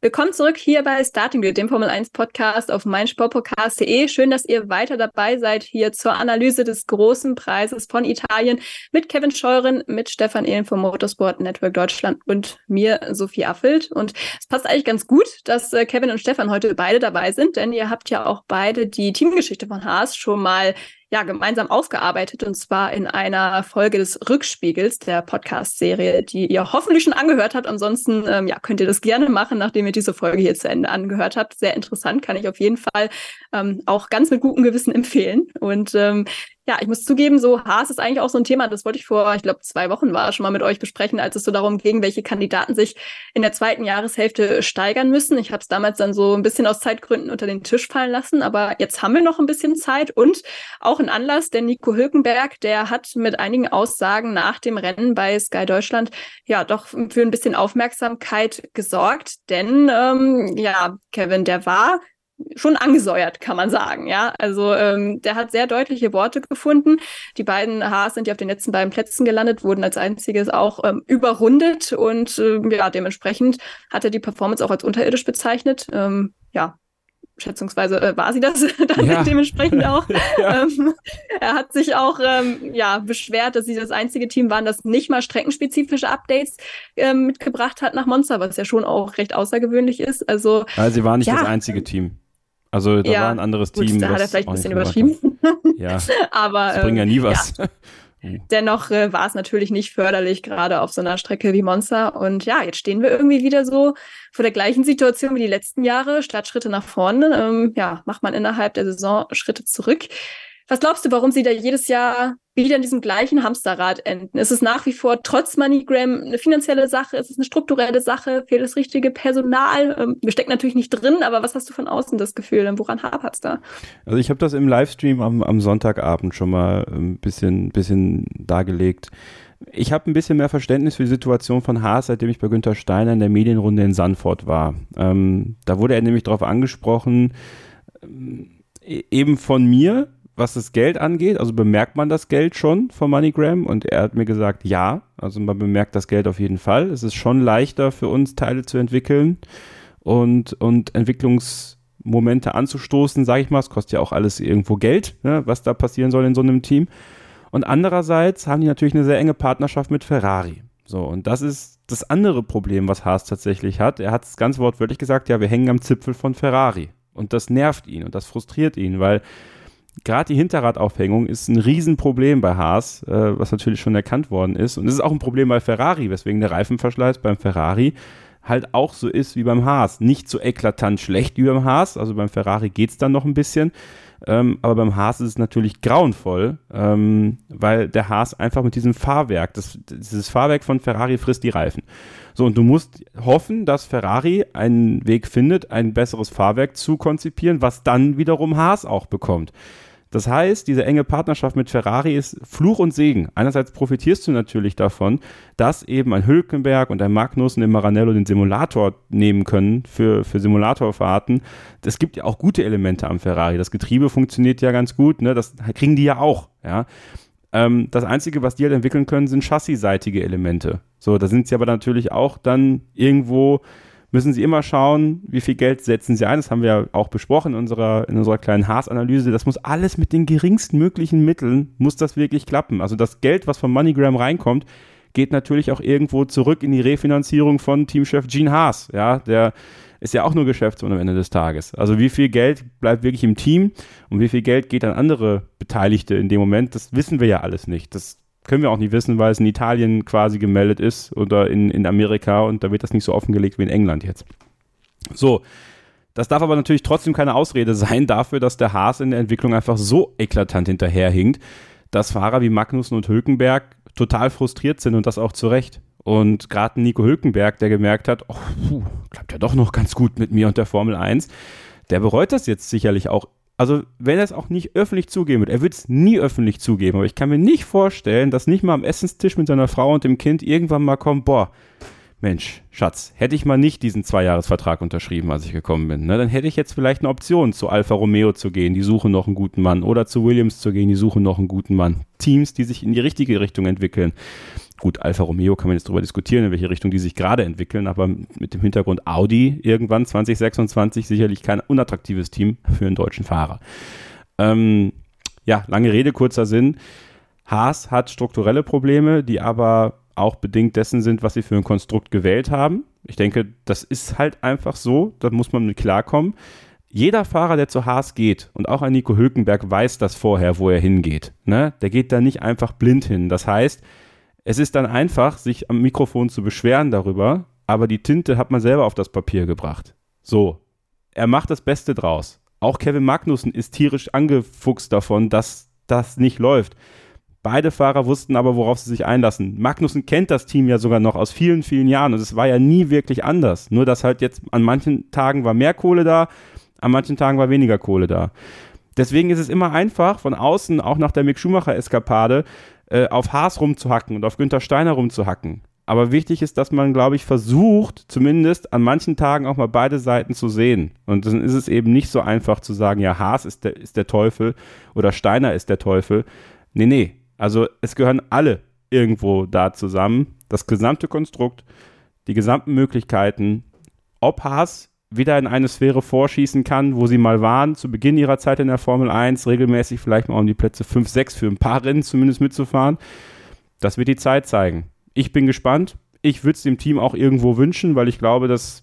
Willkommen zurück hier bei Starting Grid, dem Formel 1 Podcast auf meinsportpodcast.de. Schön, dass ihr weiter dabei seid hier zur Analyse des großen Preises von Italien mit Kevin Scheuren, mit Stefan Ehlen vom Motorsport Network Deutschland und mir, Sophie Affelt. Und es passt eigentlich ganz gut, dass äh, Kevin und Stefan heute beide dabei sind, denn ihr habt ja auch beide die Teamgeschichte von Haas schon mal ja, gemeinsam aufgearbeitet und zwar in einer Folge des Rückspiegels der Podcast-Serie, die ihr hoffentlich schon angehört habt. Ansonsten ähm, ja, könnt ihr das gerne machen, nachdem ihr diese Folge hier zu Ende angehört habt. Sehr interessant, kann ich auf jeden Fall ähm, auch ganz mit gutem Gewissen empfehlen. Und ähm, ja, ich muss zugeben, so Haas ist eigentlich auch so ein Thema, das wollte ich vor, ich glaube, zwei Wochen war schon mal mit euch besprechen, als es so darum ging, welche Kandidaten sich in der zweiten Jahreshälfte steigern müssen. Ich habe es damals dann so ein bisschen aus Zeitgründen unter den Tisch fallen lassen, aber jetzt haben wir noch ein bisschen Zeit und auch ein Anlass, denn Nico Hülkenberg, der hat mit einigen Aussagen nach dem Rennen bei Sky Deutschland ja doch für ein bisschen Aufmerksamkeit gesorgt, denn ähm, ja, Kevin, der war schon angesäuert, kann man sagen. Ja, also ähm, der hat sehr deutliche Worte gefunden. Die beiden Haas sind ja auf den letzten beiden Plätzen gelandet, wurden als einziges auch ähm, überrundet und äh, ja, dementsprechend hat er die Performance auch als unterirdisch bezeichnet. Ähm, ja, schätzungsweise äh, war sie das <laughs> dann ja. dementsprechend auch. <laughs> ja. ähm, er hat sich auch ähm, ja, beschwert, dass sie das einzige Team waren, das nicht mal streckenspezifische Updates ähm, mitgebracht hat nach Monster, was ja schon auch recht außergewöhnlich ist. Also, ja, sie waren nicht ja. das einzige Team. Also da ja, war ein anderes gut, Team. Da hat er vielleicht ein bisschen übertrieben. <laughs> ja. Aber das bringt ja nie was. Ja. <laughs> Dennoch äh, war es natürlich nicht förderlich, gerade auf so einer Strecke wie Monza. Und ja, jetzt stehen wir irgendwie wieder so vor der gleichen Situation wie die letzten Jahre. Statt Schritte nach vorne, ähm, ja, macht man innerhalb der Saison Schritte zurück. Was glaubst du, warum sie da jedes Jahr wieder in diesem gleichen Hamsterrad enden? Ist es nach wie vor trotz MoneyGram eine finanzielle Sache? Ist es eine strukturelle Sache? Fehlt das richtige Personal? Ähm, wir stecken natürlich nicht drin, aber was hast du von außen das Gefühl? Woran hapert es da? Also ich habe das im Livestream am, am Sonntagabend schon mal ein bisschen, bisschen dargelegt. Ich habe ein bisschen mehr Verständnis für die Situation von Haas, seitdem ich bei Günter Steiner in der Medienrunde in Sanford war. Ähm, da wurde er nämlich darauf angesprochen, ähm, e-, eben von mir, was das Geld angeht, also bemerkt man das Geld schon von MoneyGram und er hat mir gesagt, ja, also man bemerkt das Geld auf jeden Fall. Es ist schon leichter für uns Teile zu entwickeln und, und Entwicklungsmomente anzustoßen, sage ich mal. Es kostet ja auch alles irgendwo Geld, ne, was da passieren soll in so einem Team. Und andererseits haben die natürlich eine sehr enge Partnerschaft mit Ferrari. So, und das ist das andere Problem, was Haas tatsächlich hat. Er hat es ganz wortwörtlich gesagt, ja, wir hängen am Zipfel von Ferrari. Und das nervt ihn und das frustriert ihn, weil gerade die Hinterradaufhängung ist ein Riesenproblem bei Haas, äh, was natürlich schon erkannt worden ist. Und es ist auch ein Problem bei Ferrari, weswegen der Reifenverschleiß beim Ferrari halt auch so ist wie beim Haas. Nicht so eklatant schlecht wie beim Haas, also beim Ferrari geht es dann noch ein bisschen. Ähm, aber beim Haas ist es natürlich grauenvoll, ähm, weil der Haas einfach mit diesem Fahrwerk, das, dieses Fahrwerk von Ferrari frisst die Reifen. So, und du musst hoffen, dass Ferrari einen Weg findet, ein besseres Fahrwerk zu konzipieren, was dann wiederum Haas auch bekommt. Das heißt, diese enge Partnerschaft mit Ferrari ist Fluch und Segen. Einerseits profitierst du natürlich davon, dass eben ein Hülkenberg und ein Magnussen im Maranello den Simulator nehmen können für, für Simulatorfahrten. Es gibt ja auch gute Elemente am Ferrari. Das Getriebe funktioniert ja ganz gut, ne? das kriegen die ja auch. Ja? Ähm, das Einzige, was die halt entwickeln können, sind chassisseitige Elemente. So, da sind sie aber natürlich auch dann irgendwo müssen Sie immer schauen, wie viel Geld setzen Sie ein. Das haben wir ja auch besprochen in unserer, in unserer kleinen Haas-Analyse. Das muss alles mit den geringsten möglichen Mitteln, muss das wirklich klappen. Also das Geld, was von MoneyGram reinkommt, geht natürlich auch irgendwo zurück in die Refinanzierung von Teamchef Gene Haas. Ja, der ist ja auch nur Geschäftsmann am Ende des Tages. Also wie viel Geld bleibt wirklich im Team und wie viel Geld geht an andere Beteiligte in dem Moment, das wissen wir ja alles nicht. Das können wir auch nicht wissen, weil es in Italien quasi gemeldet ist oder in, in Amerika und da wird das nicht so offengelegt wie in England jetzt. So, das darf aber natürlich trotzdem keine Ausrede <laughs> sein dafür, dass der Haas in der Entwicklung einfach so eklatant hinterherhinkt, dass Fahrer wie Magnussen und Hülkenberg total frustriert sind und das auch zu Recht. Und gerade Nico Hülkenberg, der gemerkt hat, oh, puh, klappt ja doch noch ganz gut mit mir und der Formel 1, der bereut das jetzt sicherlich auch also wenn er es auch nicht öffentlich zugeben wird, er wird es nie öffentlich zugeben, aber ich kann mir nicht vorstellen, dass nicht mal am Essenstisch mit seiner Frau und dem Kind irgendwann mal kommt, boah, Mensch, Schatz, hätte ich mal nicht diesen Zweijahresvertrag unterschrieben, als ich gekommen bin, ne, dann hätte ich jetzt vielleicht eine Option, zu Alfa Romeo zu gehen, die suchen noch einen guten Mann, oder zu Williams zu gehen, die suchen noch einen guten Mann. Teams, die sich in die richtige Richtung entwickeln. Gut, Alfa Romeo kann man jetzt darüber diskutieren, in welche Richtung die sich gerade entwickeln, aber mit dem Hintergrund Audi irgendwann 2026 sicherlich kein unattraktives Team für einen deutschen Fahrer. Ähm, ja, lange Rede, kurzer Sinn. Haas hat strukturelle Probleme, die aber auch bedingt dessen sind, was sie für ein Konstrukt gewählt haben. Ich denke, das ist halt einfach so, da muss man mit klarkommen. Jeder Fahrer, der zu Haas geht, und auch ein Nico Hülkenberg weiß das vorher, wo er hingeht. Ne? Der geht da nicht einfach blind hin. Das heißt, es ist dann einfach, sich am Mikrofon zu beschweren darüber, aber die Tinte hat man selber auf das Papier gebracht. So, er macht das Beste draus. Auch Kevin Magnussen ist tierisch angefuchst davon, dass das nicht läuft. Beide Fahrer wussten aber, worauf sie sich einlassen. Magnussen kennt das Team ja sogar noch aus vielen, vielen Jahren und es war ja nie wirklich anders. Nur, dass halt jetzt an manchen Tagen war mehr Kohle da, an manchen Tagen war weniger Kohle da. Deswegen ist es immer einfach, von außen, auch nach der Mick Schumacher-Eskapade, äh, auf Haas rumzuhacken und auf Günther Steiner rumzuhacken. Aber wichtig ist, dass man, glaube ich, versucht, zumindest an manchen Tagen auch mal beide Seiten zu sehen. Und dann ist es eben nicht so einfach zu sagen, ja, Haas ist der, ist der Teufel oder Steiner ist der Teufel. Nee, nee, also es gehören alle irgendwo da zusammen. Das gesamte Konstrukt, die gesamten Möglichkeiten. Ob Haas wieder in eine Sphäre vorschießen kann, wo sie mal waren, zu Beginn ihrer Zeit in der Formel 1, regelmäßig vielleicht mal um die Plätze 5, 6 für ein paar Rennen zumindest mitzufahren. Das wird die Zeit zeigen. Ich bin gespannt. Ich würde es dem Team auch irgendwo wünschen, weil ich glaube, dass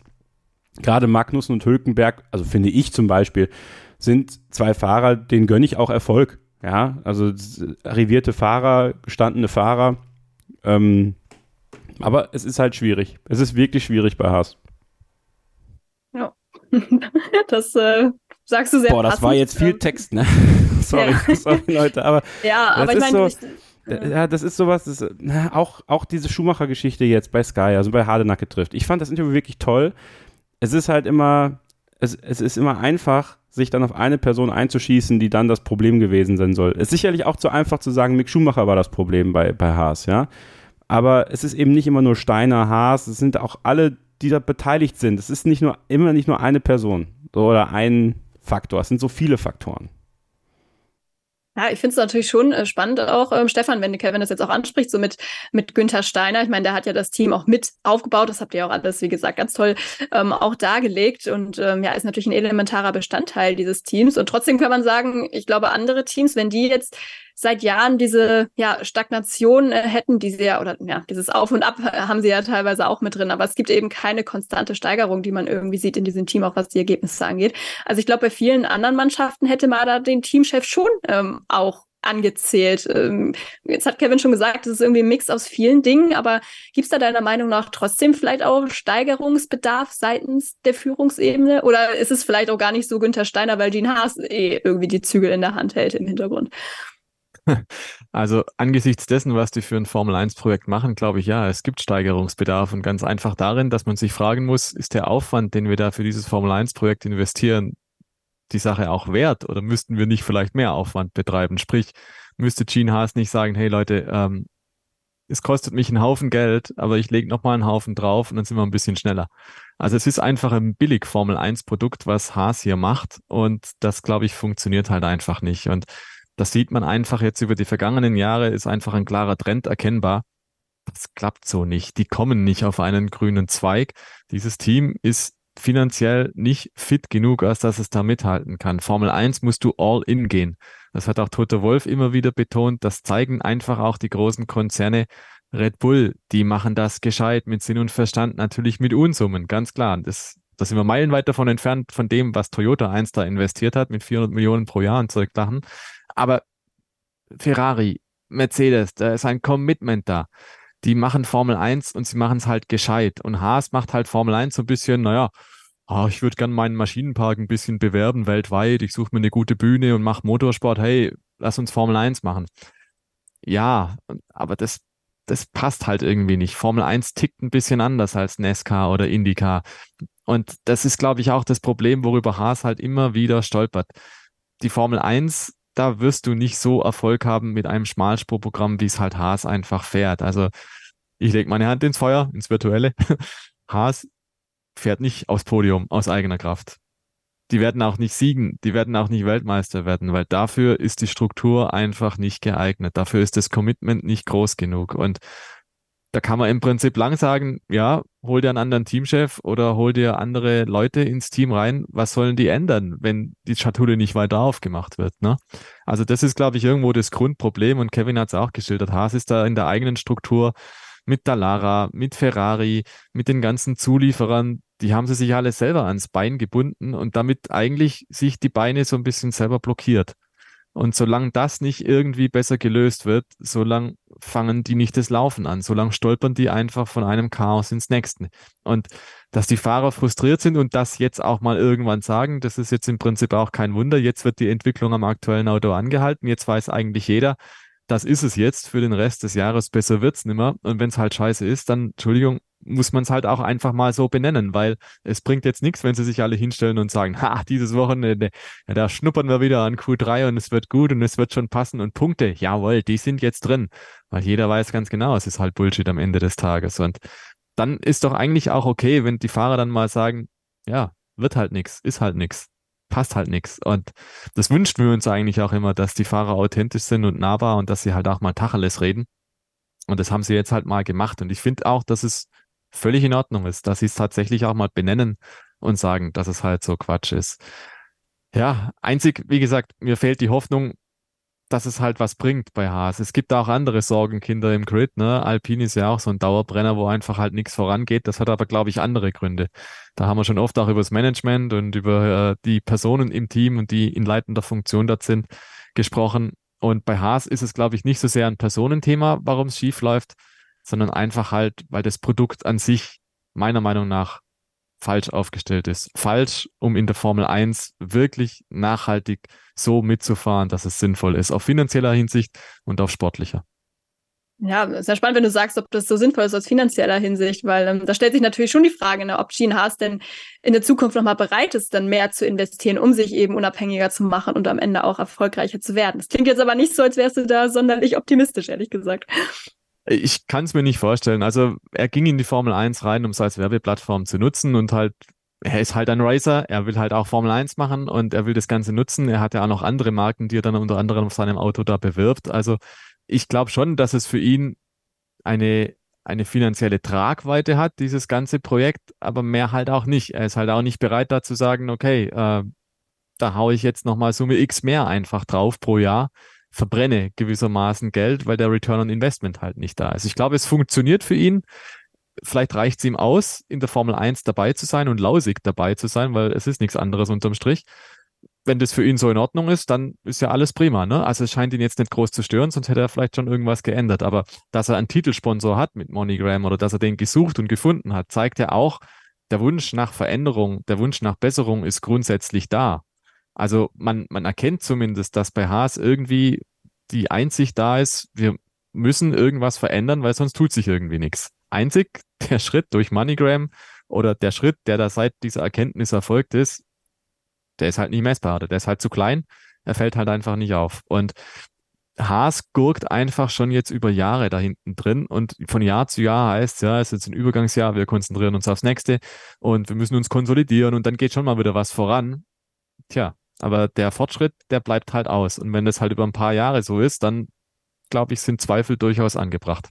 gerade Magnussen und Hülkenberg, also finde ich zum Beispiel, sind zwei Fahrer, denen gönne ich auch Erfolg. Ja, also arrivierte Fahrer, gestandene Fahrer. Ähm, aber es ist halt schwierig. Es ist wirklich schwierig bei Haas. <laughs> Das äh, sagst du sehr Boah, das passend. war jetzt viel ähm, Text, ne? <laughs> sorry, ja. <laughs> sorry, Leute, aber. Ja, aber ich meine. So, ja, das ist sowas, das, auch, auch diese Schumacher-Geschichte jetzt bei Sky, also bei Hardenacke trifft. Ich fand das Interview wirklich toll. Es ist halt immer, es, es ist immer einfach, sich dann auf eine Person einzuschießen, die dann das Problem gewesen sein soll. Es ist sicherlich auch zu einfach zu sagen, Mick Schumacher war das Problem bei, bei Haas, ja. Aber es ist eben nicht immer nur Steiner, Haas, es sind auch alle, die da beteiligt sind. Es ist nicht nur, immer nicht nur eine Person oder ein Faktor, es sind so viele Faktoren. Ja, ich finde es natürlich schon äh, spannend auch, ähm, Stefan, wenn Kevin das jetzt auch anspricht, so mit, mit Günther Steiner. Ich meine, der hat ja das Team auch mit aufgebaut. Das habt ihr auch alles, wie gesagt, ganz toll ähm, auch dargelegt und ähm, ja, ist natürlich ein elementarer Bestandteil dieses Teams. Und trotzdem kann man sagen, ich glaube, andere Teams, wenn die jetzt seit Jahren diese ja, Stagnation äh, hätten, die sie ja, oder ja, dieses Auf und Ab haben sie ja teilweise auch mit drin, aber es gibt eben keine konstante Steigerung, die man irgendwie sieht in diesem Team, auch was die Ergebnisse angeht. Also ich glaube, bei vielen anderen Mannschaften hätte man da den Teamchef schon ähm, auch angezählt. Ähm, jetzt hat Kevin schon gesagt, es ist irgendwie ein Mix aus vielen Dingen, aber gibt es da deiner Meinung nach trotzdem vielleicht auch Steigerungsbedarf seitens der Führungsebene? Oder ist es vielleicht auch gar nicht so Günther Steiner, weil Gene Haas eh irgendwie die Zügel in der Hand hält im Hintergrund? <laughs> Also angesichts dessen, was die für ein Formel-1-Projekt machen, glaube ich, ja, es gibt Steigerungsbedarf und ganz einfach darin, dass man sich fragen muss, ist der Aufwand, den wir da für dieses Formel-1-Projekt investieren, die Sache auch wert oder müssten wir nicht vielleicht mehr Aufwand betreiben? Sprich, müsste Gene Haas nicht sagen, hey Leute, ähm, es kostet mich einen Haufen Geld, aber ich lege nochmal einen Haufen drauf und dann sind wir ein bisschen schneller. Also es ist einfach ein billig Formel 1 Produkt, was Haas hier macht und das, glaube ich, funktioniert halt einfach nicht. Und das sieht man einfach jetzt über die vergangenen Jahre, ist einfach ein klarer Trend erkennbar. Das klappt so nicht. Die kommen nicht auf einen grünen Zweig. Dieses Team ist finanziell nicht fit genug, als dass es da mithalten kann. Formel 1 musst du all in gehen. Das hat auch Toto Wolf immer wieder betont. Das zeigen einfach auch die großen Konzerne. Red Bull, die machen das gescheit mit Sinn und Verstand, natürlich mit Unsummen, ganz klar. Das, da sind wir meilenweit davon entfernt von dem, was Toyota einst da investiert hat mit 400 Millionen pro Jahr und solche Sachen. Aber Ferrari, Mercedes, da ist ein Commitment da die machen Formel 1 und sie machen es halt gescheit. Und Haas macht halt Formel 1 so ein bisschen, naja, oh, ich würde gerne meinen Maschinenpark ein bisschen bewerben weltweit. Ich suche mir eine gute Bühne und mache Motorsport. Hey, lass uns Formel 1 machen. Ja, aber das, das passt halt irgendwie nicht. Formel 1 tickt ein bisschen anders als NASCAR oder IndyCar. Und das ist, glaube ich, auch das Problem, worüber Haas halt immer wieder stolpert. Die Formel 1 da wirst du nicht so Erfolg haben mit einem Schmalspurprogramm, wie es halt Haas einfach fährt. Also ich lege meine Hand ins Feuer, ins Virtuelle. <laughs> Haas fährt nicht aufs Podium aus eigener Kraft. Die werden auch nicht siegen, die werden auch nicht Weltmeister werden, weil dafür ist die Struktur einfach nicht geeignet. Dafür ist das Commitment nicht groß genug. Und da kann man im Prinzip lang sagen, ja, hol dir einen anderen Teamchef oder hol dir andere Leute ins Team rein. Was sollen die ändern, wenn die Schatulle nicht weiter aufgemacht wird? Ne? Also das ist, glaube ich, irgendwo das Grundproblem und Kevin hat es auch geschildert. Haas ist da in der eigenen Struktur mit Dallara, mit Ferrari, mit den ganzen Zulieferern, die haben sie sich alle selber ans Bein gebunden und damit eigentlich sich die Beine so ein bisschen selber blockiert. Und solange das nicht irgendwie besser gelöst wird, solange fangen die nicht das Laufen an. Solange stolpern die einfach von einem Chaos ins nächste. Und dass die Fahrer frustriert sind und das jetzt auch mal irgendwann sagen, das ist jetzt im Prinzip auch kein Wunder. Jetzt wird die Entwicklung am aktuellen Auto angehalten. Jetzt weiß eigentlich jeder, das ist es jetzt für den Rest des Jahres. Besser wird's nimmer. Und wenn es halt scheiße ist, dann, Entschuldigung, muss man es halt auch einfach mal so benennen, weil es bringt jetzt nichts, wenn sie sich alle hinstellen und sagen, ha, dieses Wochenende, da schnuppern wir wieder an Q3 und es wird gut und es wird schon passen und Punkte, jawohl, die sind jetzt drin, weil jeder weiß ganz genau, es ist halt Bullshit am Ende des Tages und dann ist doch eigentlich auch okay, wenn die Fahrer dann mal sagen, ja, wird halt nichts, ist halt nichts, passt halt nichts und das wünschen wir uns eigentlich auch immer, dass die Fahrer authentisch sind und nahbar und dass sie halt auch mal Tacheles reden. Und das haben sie jetzt halt mal gemacht. Und ich finde auch, dass es völlig in Ordnung ist, dass sie es tatsächlich auch mal benennen und sagen, dass es halt so Quatsch ist. Ja, einzig, wie gesagt, mir fehlt die Hoffnung, dass es halt was bringt bei Haas. Es gibt auch andere Sorgenkinder im Grid, ne? Alpine ist ja auch so ein Dauerbrenner, wo einfach halt nichts vorangeht. Das hat aber, glaube ich, andere Gründe. Da haben wir schon oft auch über das Management und über äh, die Personen im Team und die in leitender Funktion dort sind gesprochen. Und bei Haas ist es, glaube ich, nicht so sehr ein Personenthema, warum es schief läuft, sondern einfach halt, weil das Produkt an sich meiner Meinung nach falsch aufgestellt ist. Falsch, um in der Formel 1 wirklich nachhaltig so mitzufahren, dass es sinnvoll ist, auf finanzieller Hinsicht und auf sportlicher. Ja, ist ja spannend, wenn du sagst, ob das so sinnvoll ist aus finanzieller Hinsicht, weil ähm, da stellt sich natürlich schon die Frage, ne, ob Gene Haas denn in der Zukunft nochmal bereit ist, dann mehr zu investieren, um sich eben unabhängiger zu machen und am Ende auch erfolgreicher zu werden. Das klingt jetzt aber nicht so, als wärst du da sonderlich optimistisch, ehrlich gesagt. Ich kann es mir nicht vorstellen. Also er ging in die Formel 1 rein, um es als Werbeplattform zu nutzen und halt, er ist halt ein Racer, er will halt auch Formel 1 machen und er will das Ganze nutzen. Er hat ja auch noch andere Marken, die er dann unter anderem auf seinem Auto da bewirbt. Also ich glaube schon, dass es für ihn eine, eine finanzielle Tragweite hat, dieses ganze Projekt, aber mehr halt auch nicht. Er ist halt auch nicht bereit, da zu sagen, okay, äh, da haue ich jetzt nochmal Summe X mehr einfach drauf pro Jahr verbrenne gewissermaßen Geld, weil der Return on Investment halt nicht da ist. Ich glaube, es funktioniert für ihn. Vielleicht reicht es ihm aus, in der Formel 1 dabei zu sein und lausig dabei zu sein, weil es ist nichts anderes unterm Strich. Wenn das für ihn so in Ordnung ist, dann ist ja alles prima. Ne? Also es scheint ihn jetzt nicht groß zu stören, sonst hätte er vielleicht schon irgendwas geändert. Aber dass er einen Titelsponsor hat mit MoneyGram oder dass er den gesucht und gefunden hat, zeigt ja auch, der Wunsch nach Veränderung, der Wunsch nach Besserung ist grundsätzlich da. Also man, man erkennt zumindest, dass bei Haas irgendwie die Einsicht da ist, wir müssen irgendwas verändern, weil sonst tut sich irgendwie nichts. Einzig der Schritt durch MoneyGram oder der Schritt, der da seit dieser Erkenntnis erfolgt ist, der ist halt nicht messbar, der ist halt zu klein, er fällt halt einfach nicht auf. Und Haas gurkt einfach schon jetzt über Jahre da hinten drin und von Jahr zu Jahr heißt, ja, es ist jetzt ein Übergangsjahr, wir konzentrieren uns aufs nächste und wir müssen uns konsolidieren und dann geht schon mal wieder was voran. Tja, aber der Fortschritt, der bleibt halt aus. Und wenn das halt über ein paar Jahre so ist, dann glaube ich, sind Zweifel durchaus angebracht.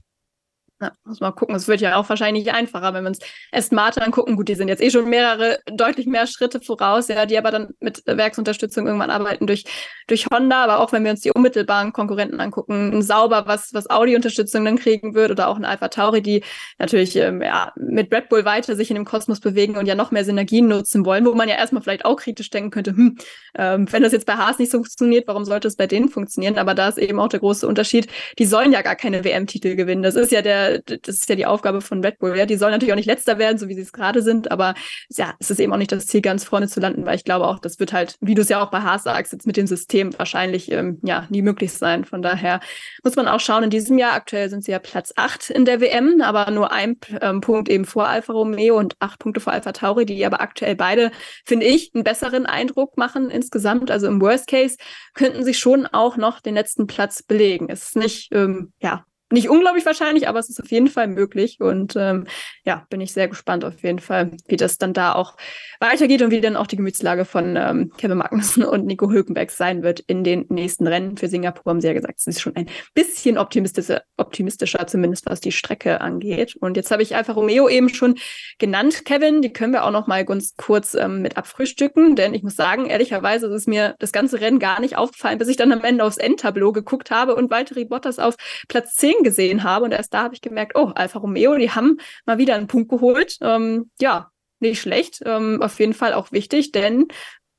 Ja, muss mal gucken. Es wird ja auch wahrscheinlich einfacher, wenn wir uns Aston Martin angucken. Gut, die sind jetzt eh schon mehrere, deutlich mehr Schritte voraus, ja, die aber dann mit Werksunterstützung irgendwann arbeiten durch, durch Honda. Aber auch wenn wir uns die unmittelbaren Konkurrenten angucken, ein Sauber, was, was Audi-Unterstützung dann kriegen wird oder auch ein Alpha Tauri, die natürlich ähm, ja, mit Red Bull weiter sich in dem Kosmos bewegen und ja noch mehr Synergien nutzen wollen, wo man ja erstmal vielleicht auch kritisch denken könnte, hm, ähm, wenn das jetzt bei Haas nicht so funktioniert, warum sollte es bei denen funktionieren? Aber da ist eben auch der große Unterschied, die sollen ja gar keine WM-Titel gewinnen. Das ist ja der das ist ja die Aufgabe von Red Bull. Ja, die sollen natürlich auch nicht letzter werden, so wie sie es gerade sind, aber ja, es ist eben auch nicht das Ziel, ganz vorne zu landen, weil ich glaube auch, das wird halt, wie du es ja auch bei Haas sagst, jetzt mit dem System wahrscheinlich ähm, ja nie möglich sein. Von daher muss man auch schauen, in diesem Jahr, aktuell sind sie ja Platz 8 in der WM, aber nur ein ähm, Punkt eben vor Alfa Romeo und acht Punkte vor Alfa Tauri, die aber aktuell beide, finde ich, einen besseren Eindruck machen insgesamt. Also im Worst Case könnten sie schon auch noch den letzten Platz belegen. Es ist nicht, ähm, ja, nicht unglaublich wahrscheinlich, aber es ist auf jeden Fall möglich. Und ähm, ja, bin ich sehr gespannt auf jeden Fall, wie das dann da auch weitergeht und wie dann auch die Gemütslage von ähm, Kevin Magnussen und Nico Hülkenberg sein wird in den nächsten Rennen. Für Singapur haben sie ja gesagt, es ist schon ein bisschen optimistischer, optimistischer, zumindest was die Strecke angeht. Und jetzt habe ich Alfa Romeo eben schon genannt, Kevin. Die können wir auch noch mal ganz kurz ähm, mit abfrühstücken, denn ich muss sagen, ehrlicherweise ist mir das ganze Rennen gar nicht aufgefallen, bis ich dann am Ende aufs Endtableau geguckt habe und Valtteri Bottas auf Platz 10 gesehen habe. Und erst da habe ich gemerkt, oh, Alfa Romeo, die haben mal wieder einen Punkt geholt. Ähm, ja, nicht schlecht. Ähm, auf jeden Fall auch wichtig, denn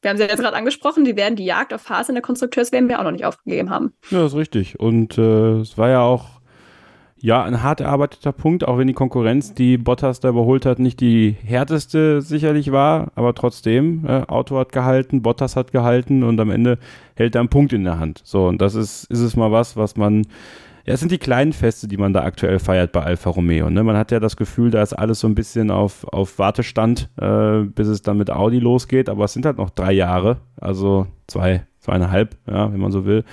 wir haben sie jetzt gerade angesprochen, die werden die Jagd auf Haas in der Konstrukteurswärme auch noch nicht aufgegeben haben. Ja, das ist richtig. Und äh, es war ja auch ja, ein hart erarbeiteter Punkt, auch wenn die Konkurrenz, die Bottas da überholt hat, nicht die härteste sicherlich war, aber trotzdem, äh, Auto hat gehalten, Bottas hat gehalten und am Ende hält er einen Punkt in der Hand. So, und das ist, ist es mal was, was man ja, es sind die kleinen Feste, die man da aktuell feiert bei Alfa Romeo. Ne? Man hat ja das Gefühl, da ist alles so ein bisschen auf, auf Wartestand, äh, bis es dann mit Audi losgeht. Aber es sind halt noch drei Jahre, also zwei, zweieinhalb, ja, wenn man so will.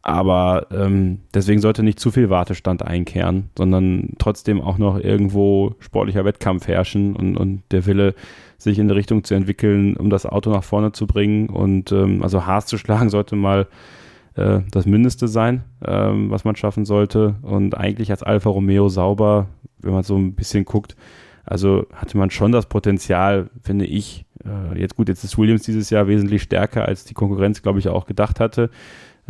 Aber ähm, deswegen sollte nicht zu viel Wartestand einkehren, sondern trotzdem auch noch irgendwo sportlicher Wettkampf herrschen und, und der Wille, sich in eine Richtung zu entwickeln, um das Auto nach vorne zu bringen. Und ähm, also Haas zu schlagen sollte mal äh, das Mindeste sein, ähm, was man schaffen sollte. Und eigentlich als Alfa Romeo sauber, wenn man so ein bisschen guckt, also hatte man schon das Potenzial, finde ich. Äh, jetzt gut, jetzt ist Williams dieses Jahr wesentlich stärker, als die Konkurrenz, glaube ich, auch gedacht hatte.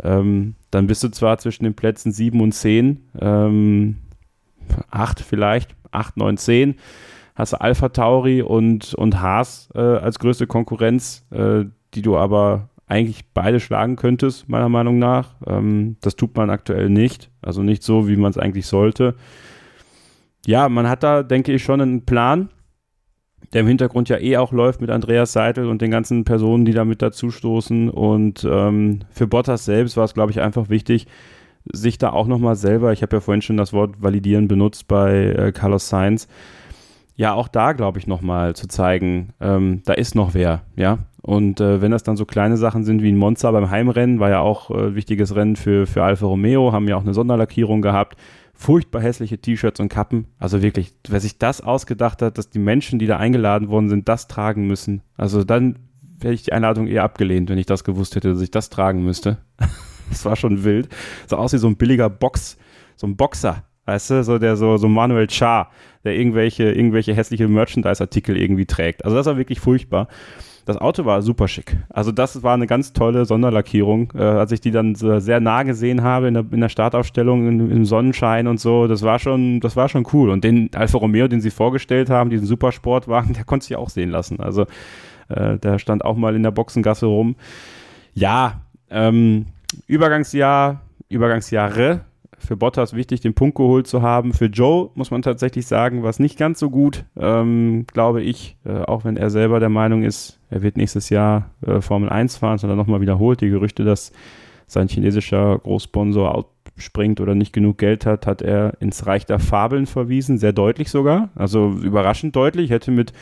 Ähm, dann bist du zwar zwischen den Plätzen 7 und 10, ähm, 8 vielleicht, 8, 9, 10 hast du Alpha Tauri und, und Haas äh, als größte Konkurrenz, äh, die du aber eigentlich beide schlagen könntest, meiner Meinung nach. Ähm, das tut man aktuell nicht. Also nicht so, wie man es eigentlich sollte. Ja, man hat da, denke ich, schon einen Plan, der im Hintergrund ja eh auch läuft mit Andreas Seitel und den ganzen Personen, die da mit dazustoßen. Und ähm, für Bottas selbst war es, glaube ich, einfach wichtig, sich da auch nochmal selber, ich habe ja vorhin schon das Wort validieren benutzt bei äh, Carlos Sainz, ja auch da, glaube ich, nochmal zu zeigen, ähm, da ist noch wer, ja. Und äh, wenn das dann so kleine Sachen sind wie ein Monster beim Heimrennen, war ja auch äh, wichtiges Rennen für, für Alfa Romeo, haben ja auch eine Sonderlackierung gehabt. Furchtbar hässliche T-Shirts und Kappen. Also wirklich, wer sich das ausgedacht hat, dass die Menschen, die da eingeladen worden sind, das tragen müssen. Also dann hätte ich die Einladung eher abgelehnt, wenn ich das gewusst hätte, dass ich das tragen müsste. <laughs> das war schon wild. So aus wie so ein billiger Box, so ein Boxer, weißt du, so der so, so Manuel Char, der irgendwelche, irgendwelche hässliche Merchandise-Artikel irgendwie trägt. Also das war wirklich furchtbar. das Auto war super schick. Also das war eine ganz tolle Sonderlackierung, äh, als ich die dann so sehr nah gesehen habe in der, in der Startaufstellung in, im Sonnenschein und so. Das war schon, das war schon cool. Und den Alfa Romeo, den sie vorgestellt haben, diesen Supersportwagen, <laughs> der konnte sich auch sehen lassen. Also äh, der stand auch mal in der Boxengasse rum. Ja, ähm, Übergangsjahr, Übergangsjahre für Bottas wichtig, den Punkt geholt zu haben. Für Joe muss man tatsächlich sagen, war es nicht ganz so gut, ähm, glaube ich, äh, auch wenn er selber der Meinung ist, er wird nächstes Jahr äh, Formel 1 fahren, sondern nochmal wiederholt. Die Gerüchte, dass sein chinesischer Großsponsor springt oder nicht genug Geld hat, hat er ins Reich der Fabeln verwiesen, sehr deutlich sogar, also überraschend deutlich, ich hätte mit,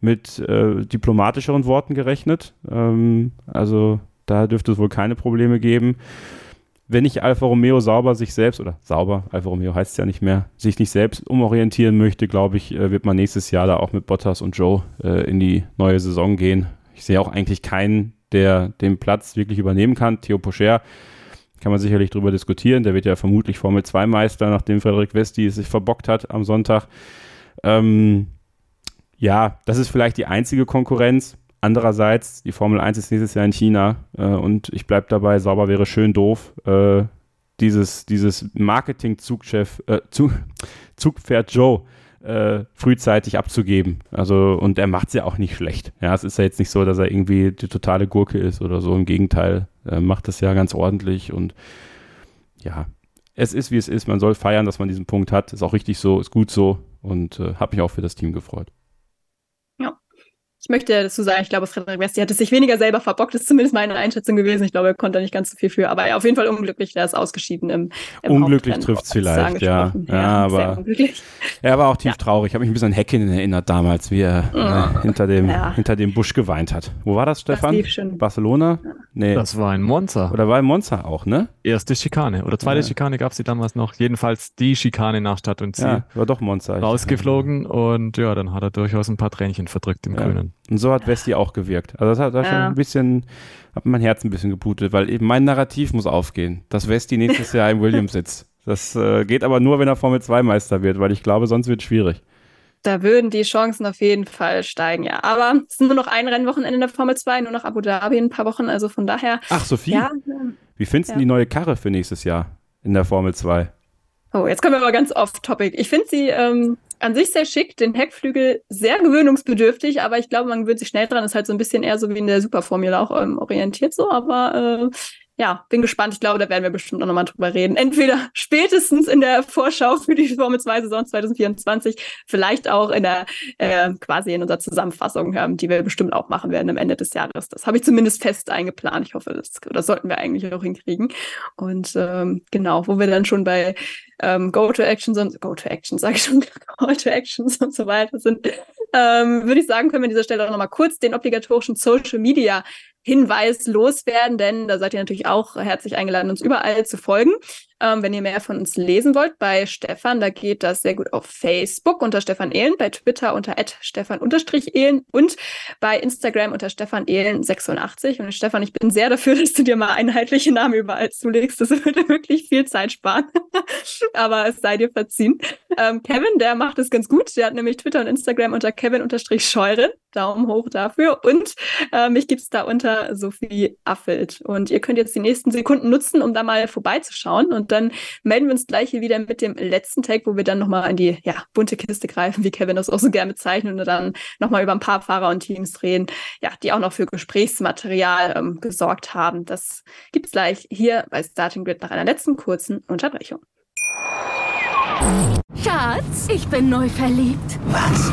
mit äh, diplomatischeren Worten gerechnet. Ähm, also da dürfte es wohl keine Probleme geben wenn nicht Alfa Romeo sauber sich selbst, oder sauber, Alfa Romeo heißt es ja nicht mehr, sich nicht selbst umorientieren möchte, glaube ich, äh, wird man nächstes Jahr da auch mit Bottas und Joe äh, in die neue Saison gehen. Ich sehe auch eigentlich keinen, der den Platz wirklich übernehmen kann. Theo Pocher kann man sicherlich darüber diskutieren. Der wird ja vermutlich Formel 2 Meister, nachdem Frederik Westi es sich verbockt hat am Sonntag. Ähm, ja, das ist vielleicht die einzige Konkurrenz. Andererseits, die Formel 1 ist nächstes Jahr in China äh, und ich bleibe dabei, sauber wäre schön doof. Äh, dieses, dieses Marketing-Zugchef, äh, Zug, <laughs> Zugpferd Joe äh, frühzeitig abzugeben. Also, und er macht es ja auch nicht schlecht. Ja, es ist ja jetzt nicht so, dass er irgendwie die totale Gurke ist oder so. Im Gegenteil, er macht das ja ganz ordentlich und ja, es ist wie es ist. Man soll feiern, dass man diesen Punkt hat. Ist auch richtig so, ist gut so und äh, habe mich auch für das Team gefreut. Ich möchte dazu sagen, ich glaube, Frederik Westi hat es sich weniger selber verbockt, das ist zumindest meine Einschätzung gewesen. Ich glaube, er konnte da nicht ganz so viel für, aber ja, auf jeden Fall unglücklich, der ist ausgeschieden im, im Unglücklich trifft es vielleicht, ja. ja. Ja, aber er war auch tief ja. traurig. Ich habe mich ein bisschen an Hacking erinnert damals, wie er äh, hinter, dem, hinter dem Busch geweint hat. Wo war das, Stefan? Das Barcelona? Nee. Das war in Monza. Oder war in Monza auch, ne? Erste Schikane oder zweite Schikane gab es sie damals noch. Jedenfalls die Schikane nach Stadt und Ziel. Ja, war doch Monza. Rausgeflogen und ja, dann hat er durchaus ein paar Tränchen verdrückt im Grünen. Und so hat Westi auch gewirkt. Also das hat da ja. schon ein bisschen, hat mein Herz ein bisschen geblutet, weil eben mein Narrativ muss aufgehen, dass Westi nächstes Jahr im Williams sitzt. Das äh, geht aber nur, wenn er Formel 2 Meister wird, weil ich glaube, sonst wird es schwierig. Da würden die Chancen auf jeden Fall steigen, ja. Aber es sind nur noch ein Rennwochenende in der Formel 2, nur noch Abu Dhabi in ein paar Wochen, also von daher. Ach, Sophie? Ja, Wie findest du ja. die neue Karre für nächstes Jahr in der Formel 2? Oh, jetzt kommen wir aber ganz off-topic. Ich finde sie ähm, an sich sehr schick, den Heckflügel sehr gewöhnungsbedürftig, aber ich glaube, man gewöhnt sich schnell dran. Ist halt so ein bisschen eher so wie in der Superformula auch ähm, orientiert so, aber äh, ja, bin gespannt. Ich glaube, da werden wir bestimmt auch nochmal drüber reden. Entweder spätestens in der Vorschau für die Formel 2 Saison 2024, vielleicht auch in der äh, quasi in unserer Zusammenfassung, ähm, die wir bestimmt auch machen werden am Ende des Jahres. Das habe ich zumindest fest eingeplant. Ich hoffe, das, das sollten wir eigentlich auch hinkriegen. Und ähm, genau, wo wir dann schon bei ähm, Go-to-Actions und Go-to-Actions, sage ich schon, <laughs> Go-to-Actions und so weiter sind, ähm, würde ich sagen, können wir an dieser Stelle auch nochmal kurz den obligatorischen Social Media Hinweis loswerden, denn da seid ihr natürlich auch herzlich eingeladen, uns überall zu folgen. Ähm, wenn ihr mehr von uns lesen wollt, bei Stefan, da geht das sehr gut auf Facebook unter Stefan Ehlen, bei Twitter unter Stefan-Ehlen und bei Instagram unter Stefan Ehlen 86. Und Stefan, ich bin sehr dafür, <laughs> dass du dir mal einheitliche Namen überall zulegst. Das würde wirklich viel Zeit sparen. <laughs> Aber es sei dir verziehen. Ähm, Kevin, der macht es ganz gut. Der hat nämlich Twitter und Instagram unter Kevin-Scheuren. Daumen hoch dafür. Und äh, mich gibt es da unter Sophie Affelt. Und ihr könnt jetzt die nächsten Sekunden nutzen, um da mal vorbeizuschauen und dann melden wir uns gleich hier wieder mit dem letzten Tag, wo wir dann nochmal in die ja, bunte Kiste greifen, wie Kevin das auch so gerne bezeichnet, und dann nochmal über ein paar Fahrer und Teams reden, ja, die auch noch für Gesprächsmaterial ähm, gesorgt haben. Das gibt es gleich hier bei Starting Grid nach einer letzten kurzen Unterbrechung. Schatz, ich bin neu verliebt. Was?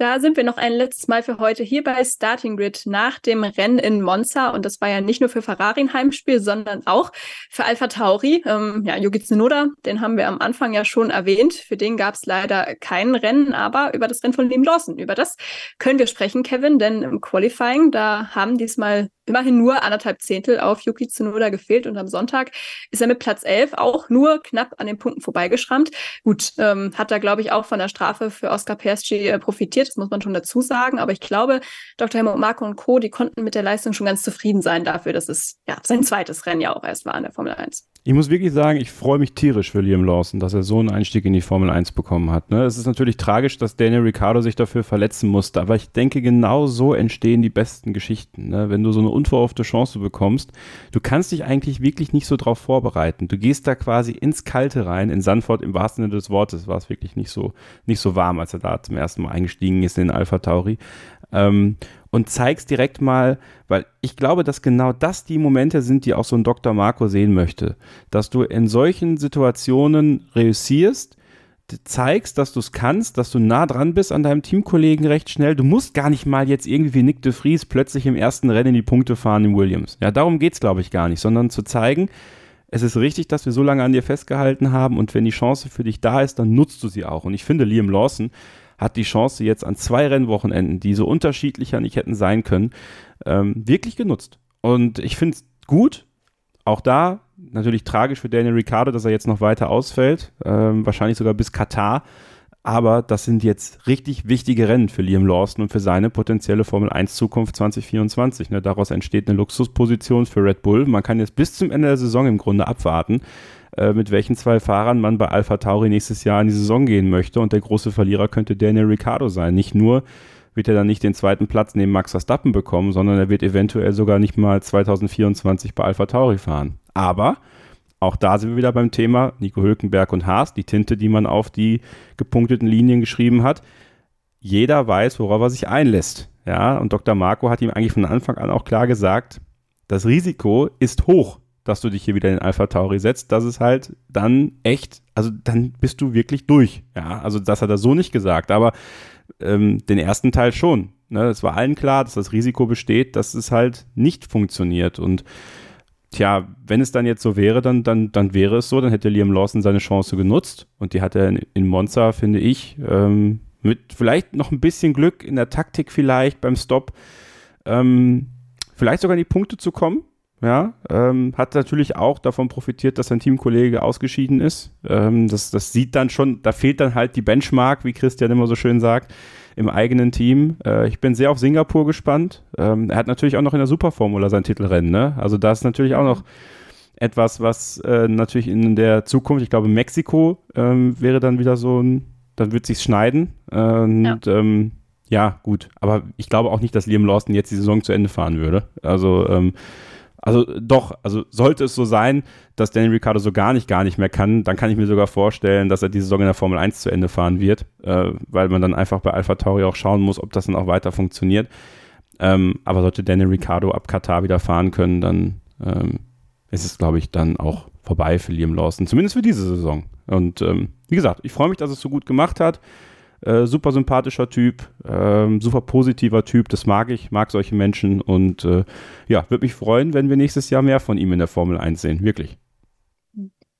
Da sind wir noch ein letztes Mal für heute hier bei Starting Grid nach dem Rennen in Monza. Und das war ja nicht nur für Ferrari ein Heimspiel, sondern auch für Alpha Tauri. Ähm, ja, Yuki Tsunoda, den haben wir am Anfang ja schon erwähnt. Für den gab es leider kein Rennen, aber über das Rennen von Liam Lawson, über das können wir sprechen, Kevin. Denn im Qualifying, da haben diesmal immerhin nur anderthalb Zehntel auf Yuki Tsunoda gefehlt. Und am Sonntag ist er mit Platz 11 auch nur knapp an den Punkten vorbeigeschrammt. Gut, ähm, hat da, glaube ich, auch von der Strafe für Oscar Piastri äh, profitiert das muss man schon dazu sagen. Aber ich glaube, Dr. Helmut Marko und Co., die konnten mit der Leistung schon ganz zufrieden sein dafür, dass es ja sein zweites Rennen ja auch erst war in der Formel 1. Ich muss wirklich sagen, ich freue mich tierisch für Liam Lawson, dass er so einen Einstieg in die Formel 1 bekommen hat. Ne? Es ist natürlich tragisch, dass Daniel Ricciardo sich dafür verletzen musste, aber ich denke, genau so entstehen die besten Geschichten. Ne? Wenn du so eine unverhoffte Chance bekommst, du kannst dich eigentlich wirklich nicht so drauf vorbereiten. Du gehst da quasi ins Kalte rein. In Sanford im wahrsten Sinne des Wortes war es wirklich nicht so, nicht so warm, als er da zum ersten Mal eingestiegen ist in Alpha Tauri. Ähm, und zeigst direkt mal, weil ich glaube, dass genau das die Momente sind, die auch so ein Dr. Marco sehen möchte. Dass du in solchen Situationen reüssierst, zeigst, dass du es kannst, dass du nah dran bist an deinem Teamkollegen recht schnell. Du musst gar nicht mal jetzt irgendwie wie Nick de Vries plötzlich im ersten Rennen die Punkte fahren in Williams. Ja, darum geht es, glaube ich, gar nicht, sondern zu zeigen, es ist richtig, dass wir so lange an dir festgehalten haben und wenn die Chance für dich da ist, dann nutzt du sie auch. Und ich finde, Liam Lawson hat die Chance jetzt an zwei Rennwochenenden, die so unterschiedlicher nicht hätten sein können, ähm, wirklich genutzt. Und ich finde es gut, auch da natürlich tragisch für Daniel Ricciardo, dass er jetzt noch weiter ausfällt, ähm, wahrscheinlich sogar bis Katar. Aber das sind jetzt richtig wichtige Rennen für Liam Lawson und für seine potenzielle Formel 1 Zukunft 2024. Ne, daraus entsteht eine Luxusposition für Red Bull. Man kann jetzt bis zum Ende der Saison im Grunde abwarten, äh, mit welchen zwei Fahrern man bei Alpha Tauri nächstes Jahr in die Saison gehen möchte. Und der große Verlierer könnte Daniel Ricciardo sein. Nicht nur wird er dann nicht den zweiten Platz neben Max Verstappen bekommen, sondern er wird eventuell sogar nicht mal 2024 bei Alpha Tauri fahren. Aber auch da sind wir wieder beim Thema Nico Hülkenberg und Haas, die Tinte, die man auf die gepunkteten Linien geschrieben hat. Jeder weiß, worauf er sich einlässt. Ja, und Dr. Marco hat ihm eigentlich von Anfang an auch klar gesagt, das Risiko ist hoch, dass du dich hier wieder in Alpha Tauri setzt. Das ist halt dann echt, also dann bist du wirklich durch. Ja, also das hat er so nicht gesagt, aber ähm, den ersten Teil schon. Ne? Es war allen klar, dass das Risiko besteht, dass es halt nicht funktioniert und Tja, wenn es dann jetzt so wäre, dann, dann, dann wäre es so, dann hätte Liam Lawson seine Chance genutzt und die hat er in, in Monza, finde ich, ähm, mit vielleicht noch ein bisschen Glück in der Taktik vielleicht beim Stop, ähm, vielleicht sogar in die Punkte zu kommen. Ja, ähm, hat natürlich auch davon profitiert, dass sein Teamkollege ausgeschieden ist. Ähm, das, das sieht dann schon, da fehlt dann halt die Benchmark, wie Christian immer so schön sagt im eigenen Team. Äh, ich bin sehr auf Singapur gespannt. Ähm, er hat natürlich auch noch in der Superformula sein Titelrennen. Ne? Also da ist natürlich auch noch etwas, was äh, natürlich in der Zukunft, ich glaube Mexiko ähm, wäre dann wieder so ein, dann wird sich schneiden. Und ja. Ähm, ja. gut. Aber ich glaube auch nicht, dass Liam Lawson jetzt die Saison zu Ende fahren würde. Also ähm, also doch, also sollte es so sein, dass Daniel Ricciardo so gar nicht, gar nicht mehr kann, dann kann ich mir sogar vorstellen, dass er die Saison in der Formel 1 zu Ende fahren wird, äh, weil man dann einfach bei Alpha Tauri auch schauen muss, ob das dann auch weiter funktioniert. Ähm, aber sollte Daniel Ricciardo ab Katar wieder fahren können, dann ähm, ist es, glaube ich, dann auch vorbei für Liam Lawson, zumindest für diese Saison. Und ähm, wie gesagt, ich freue mich, dass es so gut gemacht hat. Äh, super sympathischer Typ, äh, super positiver Typ, das mag ich, mag solche Menschen und äh, ja, würde mich freuen, wenn wir nächstes Jahr mehr von ihm in der Formel 1 sehen, wirklich.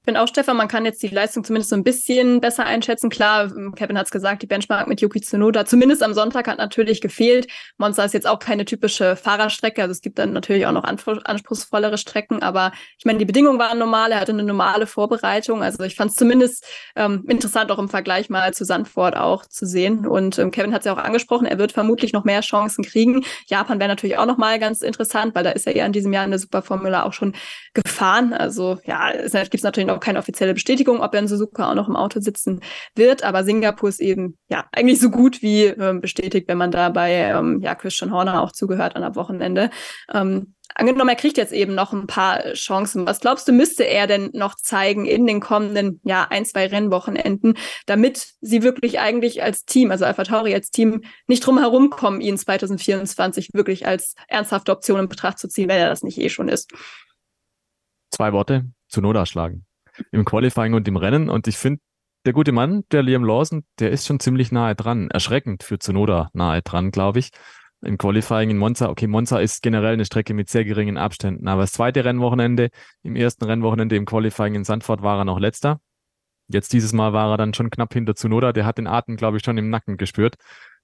Ich finde auch, Stefan, man kann jetzt die Leistung zumindest so ein bisschen besser einschätzen. Klar, ähm, Kevin hat es gesagt, die Benchmark mit Yuki Tsunoda, zumindest am Sonntag hat natürlich gefehlt. Monza ist jetzt auch keine typische Fahrerstrecke, also es gibt dann natürlich auch noch anspruchsvollere Strecken, aber ich meine, die Bedingungen waren normal, er hatte eine normale Vorbereitung. Also ich fand es zumindest ähm, interessant, auch im Vergleich mal zu Sandford auch zu sehen. Und ähm, Kevin hat es ja auch angesprochen, er wird vermutlich noch mehr Chancen kriegen. Japan wäre natürlich auch nochmal ganz interessant, weil da ist er ja in diesem Jahr in der Superformula auch schon gefahren. Also ja, es gibt natürlich noch keine offizielle Bestätigung, ob er in Suzuka auch noch im Auto sitzen wird. Aber Singapur ist eben ja eigentlich so gut wie ähm, bestätigt, wenn man da bei ähm, ja, Christian Horner auch zugehört an am Wochenende. Ähm, angenommen, er kriegt jetzt eben noch ein paar Chancen. Was glaubst du, müsste er denn noch zeigen in den kommenden, ja, ein, zwei Rennwochenenden, damit sie wirklich eigentlich als Team, also Alpha Tauri als Team, nicht drum herum kommen, ihn 2024 wirklich als ernsthafte Option in Betracht zu ziehen, wenn er das nicht eh schon ist? Zwei Worte, zu Noda schlagen im Qualifying und im Rennen. Und ich finde, der gute Mann, der Liam Lawson, der ist schon ziemlich nahe dran. Erschreckend für Zunoda nahe dran, glaube ich. Im Qualifying in Monza, okay, Monza ist generell eine Strecke mit sehr geringen Abständen, aber das zweite Rennwochenende, im ersten Rennwochenende im Qualifying in Sandford war er noch letzter. Jetzt dieses Mal war er dann schon knapp hinter Zunoda, der hat den Atem, glaube ich, schon im Nacken gespürt.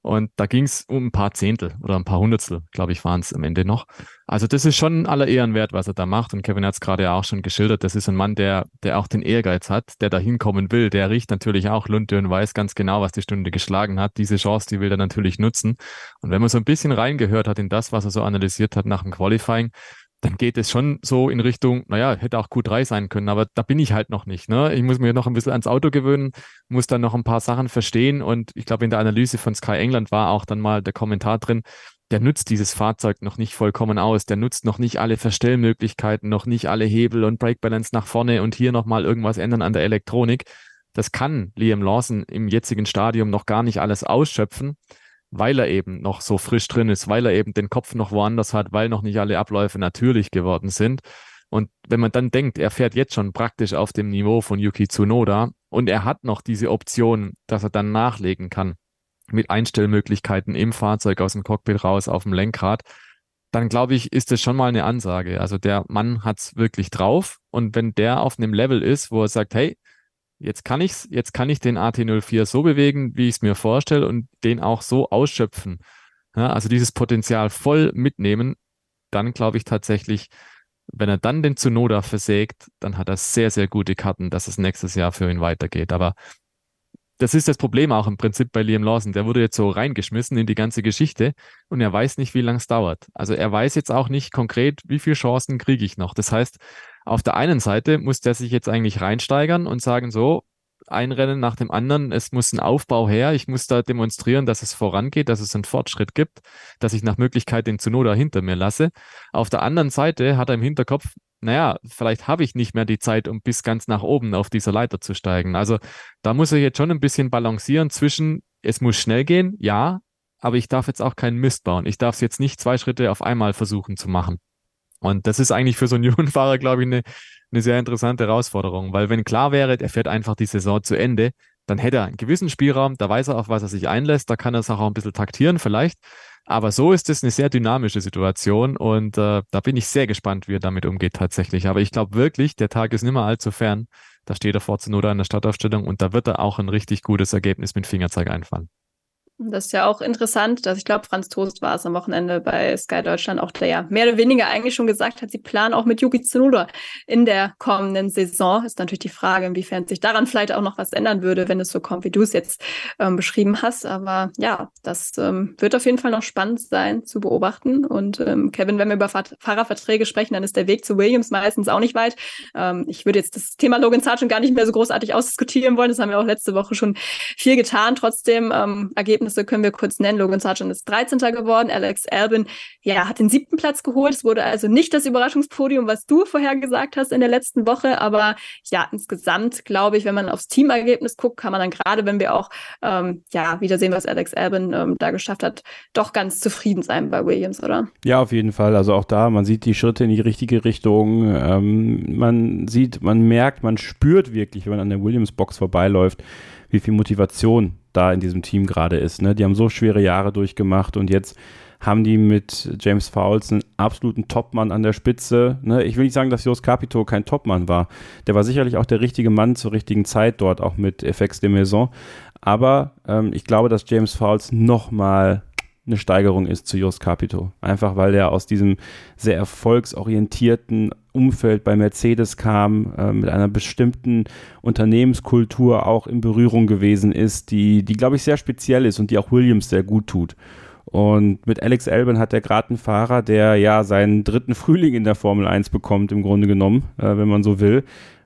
Und da ging es um ein paar Zehntel oder ein paar Hundertstel, glaube ich, waren es am Ende noch. Also das ist schon aller Ehren wert, was er da macht. Und Kevin hat es gerade ja auch schon geschildert. Das ist ein Mann, der, der auch den Ehrgeiz hat, der da hinkommen will. Der riecht natürlich auch und weiß ganz genau, was die Stunde geschlagen hat. Diese Chance, die will er natürlich nutzen. Und wenn man so ein bisschen reingehört hat in das, was er so analysiert hat nach dem Qualifying, dann geht es schon so in Richtung, naja, hätte auch Q3 sein können, aber da bin ich halt noch nicht. Ne? Ich muss mir noch ein bisschen ans Auto gewöhnen, muss dann noch ein paar Sachen verstehen und ich glaube, in der Analyse von Sky England war auch dann mal der Kommentar drin, der nutzt dieses Fahrzeug noch nicht vollkommen aus, der nutzt noch nicht alle Verstellmöglichkeiten, noch nicht alle Hebel und Brake Balance nach vorne und hier nochmal irgendwas ändern an der Elektronik. Das kann Liam Lawson im jetzigen Stadium noch gar nicht alles ausschöpfen weil er eben noch so frisch drin ist, weil er eben den Kopf noch woanders hat, weil noch nicht alle Abläufe natürlich geworden sind. Und wenn man dann denkt, er fährt jetzt schon praktisch auf dem Niveau von Yuki Tsunoda und er hat noch diese Option, dass er dann nachlegen kann mit Einstellmöglichkeiten im Fahrzeug aus dem Cockpit raus auf dem Lenkrad, dann glaube ich, ist das schon mal eine Ansage. Also der Mann hat es wirklich drauf und wenn der auf einem Level ist, wo er sagt, hey, jetzt kann ich's, jetzt kann ich den AT04 so bewegen, wie ich es mir vorstelle und den auch so ausschöpfen. Ja, also dieses Potenzial voll mitnehmen, dann glaube ich tatsächlich, wenn er dann den Zunoda versägt, dann hat er sehr, sehr gute Karten, dass es nächstes Jahr für ihn weitergeht. Aber das ist das Problem auch im Prinzip bei Liam Lawson. Der wurde jetzt so reingeschmissen in die ganze Geschichte und er weiß nicht, wie lange es dauert. Also er weiß jetzt auch nicht konkret, wie viele Chancen kriege ich noch. Das heißt, auf der einen Seite muss der sich jetzt eigentlich reinsteigern und sagen, so, ein Rennen nach dem anderen, es muss ein Aufbau her, ich muss da demonstrieren, dass es vorangeht, dass es einen Fortschritt gibt, dass ich nach Möglichkeit den Zunoda hinter mir lasse. Auf der anderen Seite hat er im Hinterkopf, naja, vielleicht habe ich nicht mehr die Zeit, um bis ganz nach oben auf dieser Leiter zu steigen. Also da muss er jetzt schon ein bisschen balancieren zwischen, es muss schnell gehen, ja, aber ich darf jetzt auch keinen Mist bauen. Ich darf es jetzt nicht zwei Schritte auf einmal versuchen zu machen. Und das ist eigentlich für so einen <laughs> jungen Fahrer, glaube ich, eine, eine sehr interessante Herausforderung, weil wenn klar wäre, er fährt einfach die Saison zu Ende, dann hätte er einen gewissen Spielraum, da weiß er, auf was er sich einlässt, da kann er es auch ein bisschen taktieren vielleicht. Aber so ist es eine sehr dynamische Situation und äh, da bin ich sehr gespannt, wie er damit umgeht tatsächlich. Aber ich glaube wirklich, der Tag ist nicht mehr allzu fern. Da steht er vor Zunoda in der Startaufstellung und da wird er auch ein richtig gutes Ergebnis mit Fingerzeig einfallen. Das ist ja auch interessant, dass ich glaube, Franz Toast war es am Wochenende bei Sky Deutschland auch, der ja mehr oder weniger eigentlich schon gesagt hat, sie planen auch mit Yuki Tsunoda in der kommenden Saison. Ist natürlich die Frage, inwiefern sich daran vielleicht auch noch was ändern würde, wenn es so kommt, wie du es jetzt ähm, beschrieben hast. Aber ja, das ähm, wird auf jeden Fall noch spannend sein zu beobachten. Und ähm, Kevin, wenn wir über Fahrerverträge sprechen, dann ist der Weg zu Williams meistens auch nicht weit. Ähm, ich würde jetzt das Thema Logan Sargent gar nicht mehr so großartig ausdiskutieren wollen. Das haben wir auch letzte Woche schon viel getan. Trotzdem ähm, Ergebnis Ergebnisse können wir kurz nennen. Logan Sargent ist 13. geworden. Alex Albin, ja, hat den siebten Platz geholt. Es wurde also nicht das Überraschungspodium, was du vorher gesagt hast in der letzten Woche. Aber ja, insgesamt glaube ich, wenn man aufs Teamergebnis guckt, kann man dann gerade, wenn wir auch ähm, ja wieder sehen, was Alex Albin ähm, da geschafft hat, doch ganz zufrieden sein bei Williams, oder? Ja, auf jeden Fall. Also auch da, man sieht die Schritte in die richtige Richtung. Ähm, man sieht, man merkt, man spürt wirklich, wenn man an der Williams-Box vorbeiläuft, wie viel Motivation da in diesem Team gerade ist. Ne? Die haben so schwere Jahre durchgemacht und jetzt haben die mit James Fowles einen absoluten Topmann an der Spitze. Ne? Ich will nicht sagen, dass Jos Capito kein Topmann war. Der war sicherlich auch der richtige Mann zur richtigen Zeit dort, auch mit FX de Maison. Aber ähm, ich glaube, dass James Fowles nochmal eine Steigerung ist zu Jos Capito. Einfach weil er aus diesem sehr erfolgsorientierten Umfeld bei Mercedes kam, äh, mit einer bestimmten Unternehmenskultur auch in Berührung gewesen ist, die, die glaube ich, sehr speziell ist und die auch Williams sehr gut tut. Und mit Alex Albon hat er gerade einen Fahrer, der ja seinen dritten Frühling in der Formel 1 bekommt, im Grunde genommen, äh, wenn man so will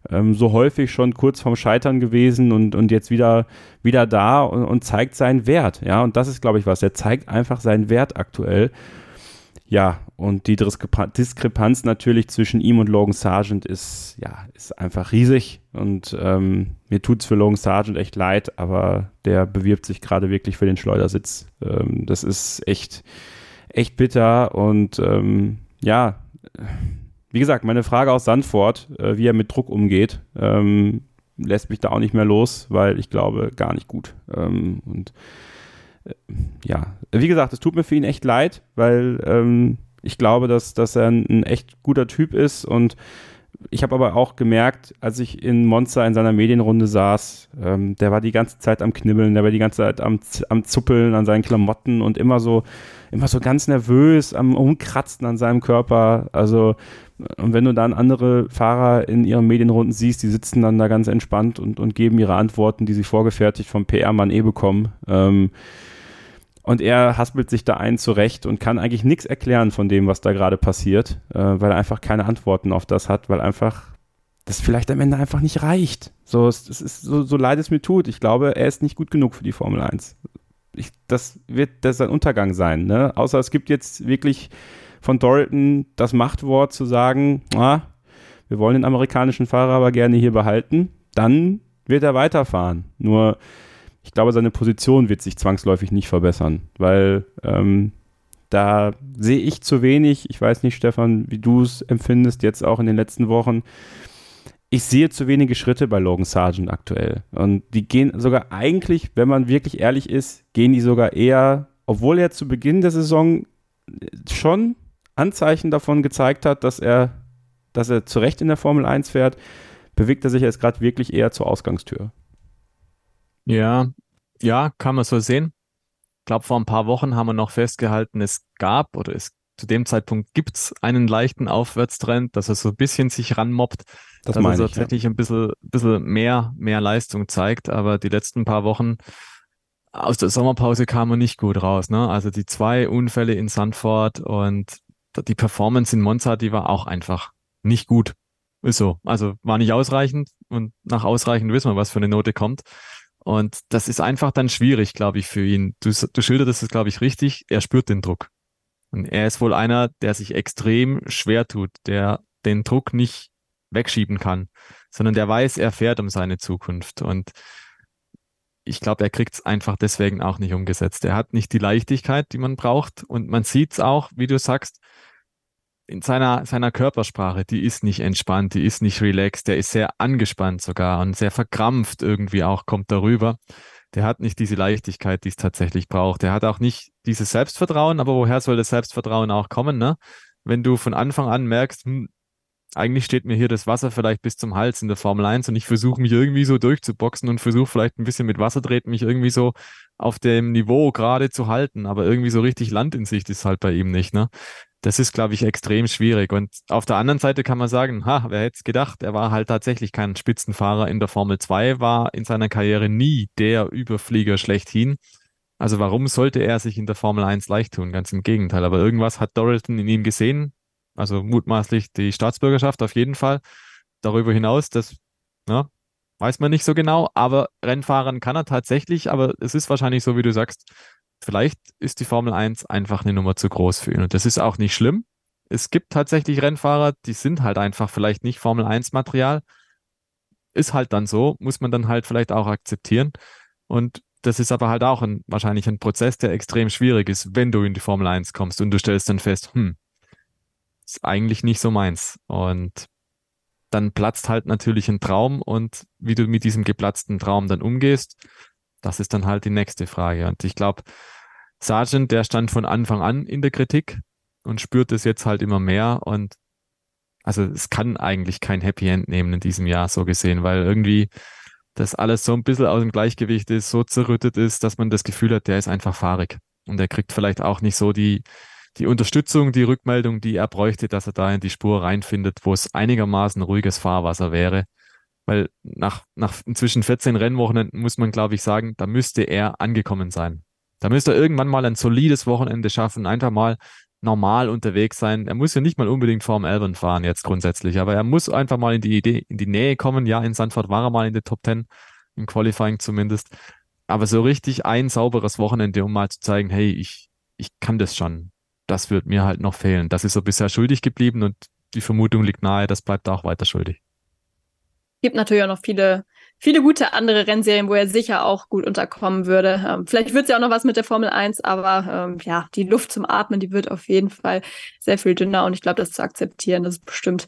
ähm, so häufig schon kurz vorm Scheitern gewesen und, und jetzt wieder, wieder da und, und zeigt seinen Wert. Ja, und das ist, glaube ich, was. Er zeigt einfach seinen Wert aktuell. Ja, und die Diskrepanz natürlich zwischen ihm und Logan Sargent ist, ja, ist einfach riesig. Und ähm, mir tut es für Logan Sargent echt leid, aber der bewirbt sich gerade wirklich für den Schleudersitz. Ähm, das ist echt, echt bitter. Und ähm, ja, wie gesagt, meine Frage aus Sandford, äh, wie er mit Druck umgeht. Ähm, lässt mich da auch nicht mehr los, weil ich glaube, gar nicht gut. Ähm, und äh, ja, wie gesagt, es tut mir für ihn echt leid, weil ähm, ich glaube, dass, dass er ein, echt guter Typ ist und ich habe aber auch gemerkt, als ich in Monster in seiner Medienrunde saß, ähm, der war die ganze Zeit am Knibbeln, der war die ganze Zeit am, am Zuppeln an seinen Klamotten und immer so, immer so ganz nervös am Umkratzen an seinem Körper. Also, und wenn du dann andere Fahrer in ihren Medienrunden siehst, die sitzen dann da ganz entspannt und, und geben ihre Antworten, die sie vorgefertigt vom PR-Mann eh bekommen. Ähm, und er haspelt sich da ein zurecht und kann eigentlich nichts erklären von dem, was da gerade passiert, äh, weil er einfach keine Antworten auf das hat, weil einfach das vielleicht am Ende einfach nicht reicht. So, es, ist so, so leid es mir tut. Ich glaube, er ist nicht gut genug für die Formel 1. Ich, das wird das sein Untergang sein. Ne? Außer es gibt jetzt wirklich von Doralton das Machtwort zu sagen, ah, wir wollen den amerikanischen Fahrer aber gerne hier behalten. Dann wird er weiterfahren. Nur ich glaube, seine Position wird sich zwangsläufig nicht verbessern, weil ähm, da sehe ich zu wenig. Ich weiß nicht, Stefan, wie du es empfindest, jetzt auch in den letzten Wochen. Ich sehe zu wenige Schritte bei Logan Sargent aktuell. Und die gehen sogar eigentlich, wenn man wirklich ehrlich ist, gehen die sogar eher, obwohl er zu Beginn der Saison schon Anzeichen davon gezeigt hat, dass er, dass er zu Recht in der Formel 1 fährt, bewegt er sich jetzt gerade wirklich eher zur Ausgangstür. Ja, ja, kann man so sehen. Ich glaube, vor ein paar Wochen haben wir noch festgehalten, es gab oder es zu dem Zeitpunkt gibt es einen leichten Aufwärtstrend, dass er so ein bisschen sich ranmobbt, das dass er tatsächlich ja. ein bisschen, bisschen mehr, mehr Leistung zeigt. Aber die letzten paar Wochen aus der Sommerpause kam er nicht gut raus. Ne? Also die zwei Unfälle in Sandford und die Performance in Monza, die war auch einfach nicht gut. Ist so. Also war nicht ausreichend und nach ausreichend wissen wir, was für eine Note kommt. Und das ist einfach dann schwierig, glaube ich, für ihn. Du, du schilderst es, glaube ich, richtig. Er spürt den Druck. Und er ist wohl einer, der sich extrem schwer tut, der den Druck nicht wegschieben kann, sondern der weiß, er fährt um seine Zukunft. Und ich glaube, er kriegt es einfach deswegen auch nicht umgesetzt. Er hat nicht die Leichtigkeit, die man braucht. Und man sieht es auch, wie du sagst, in seiner, seiner Körpersprache, die ist nicht entspannt, die ist nicht relaxed, der ist sehr angespannt sogar und sehr verkrampft irgendwie auch, kommt darüber. Der hat nicht diese Leichtigkeit, die es tatsächlich braucht. Der hat auch nicht dieses Selbstvertrauen, aber woher soll das Selbstvertrauen auch kommen, ne? Wenn du von Anfang an merkst, hm, eigentlich steht mir hier das Wasser vielleicht bis zum Hals in der Formel 1 und ich versuche mich irgendwie so durchzuboxen und versuche vielleicht ein bisschen mit Wasser treten, mich irgendwie so auf dem Niveau gerade zu halten, aber irgendwie so richtig Land in Sicht ist halt bei ihm nicht, ne? Das ist, glaube ich, extrem schwierig. Und auf der anderen Seite kann man sagen, ha, wer hätte es gedacht, er war halt tatsächlich kein Spitzenfahrer in der Formel 2, war in seiner Karriere nie der Überflieger schlechthin. Also warum sollte er sich in der Formel 1 leicht tun? Ganz im Gegenteil. Aber irgendwas hat Doralton in ihm gesehen. Also mutmaßlich die Staatsbürgerschaft auf jeden Fall. Darüber hinaus, das ja, weiß man nicht so genau. Aber Rennfahrern kann er tatsächlich. Aber es ist wahrscheinlich so, wie du sagst, vielleicht ist die Formel 1 einfach eine Nummer zu groß für ihn. Und das ist auch nicht schlimm. Es gibt tatsächlich Rennfahrer, die sind halt einfach vielleicht nicht Formel 1 Material. Ist halt dann so, muss man dann halt vielleicht auch akzeptieren. Und das ist aber halt auch ein, wahrscheinlich ein Prozess, der extrem schwierig ist, wenn du in die Formel 1 kommst und du stellst dann fest, hm, ist eigentlich nicht so meins. Und dann platzt halt natürlich ein Traum und wie du mit diesem geplatzten Traum dann umgehst, das ist dann halt die nächste Frage. Und ich glaube, Sargent, der stand von Anfang an in der Kritik und spürt es jetzt halt immer mehr. Und also es kann eigentlich kein Happy End nehmen in diesem Jahr, so gesehen, weil irgendwie das alles so ein bisschen aus dem Gleichgewicht ist, so zerrüttet ist, dass man das Gefühl hat, der ist einfach fahrig. Und er kriegt vielleicht auch nicht so die, die Unterstützung, die Rückmeldung, die er bräuchte, dass er da in die Spur reinfindet, wo es einigermaßen ruhiges Fahrwasser wäre. Weil nach, nach inzwischen 14 Rennwochenenden muss man, glaube ich, sagen, da müsste er angekommen sein. Da müsste er irgendwann mal ein solides Wochenende schaffen, einfach mal normal unterwegs sein. Er muss ja nicht mal unbedingt vorm Albon fahren jetzt grundsätzlich, aber er muss einfach mal in die Idee, in die Nähe kommen. Ja, in Sanford war er mal in der Top 10, im Qualifying zumindest. Aber so richtig ein sauberes Wochenende, um mal zu zeigen, hey, ich, ich kann das schon. Das wird mir halt noch fehlen. Das ist so bisher schuldig geblieben und die Vermutung liegt nahe, das bleibt auch weiter schuldig gibt natürlich auch noch viele, viele gute andere Rennserien, wo er sicher auch gut unterkommen würde. Ähm, vielleicht wird es ja auch noch was mit der Formel 1, aber ähm, ja, die Luft zum Atmen, die wird auf jeden Fall sehr viel dünner und ich glaube, das zu akzeptieren, das ist bestimmt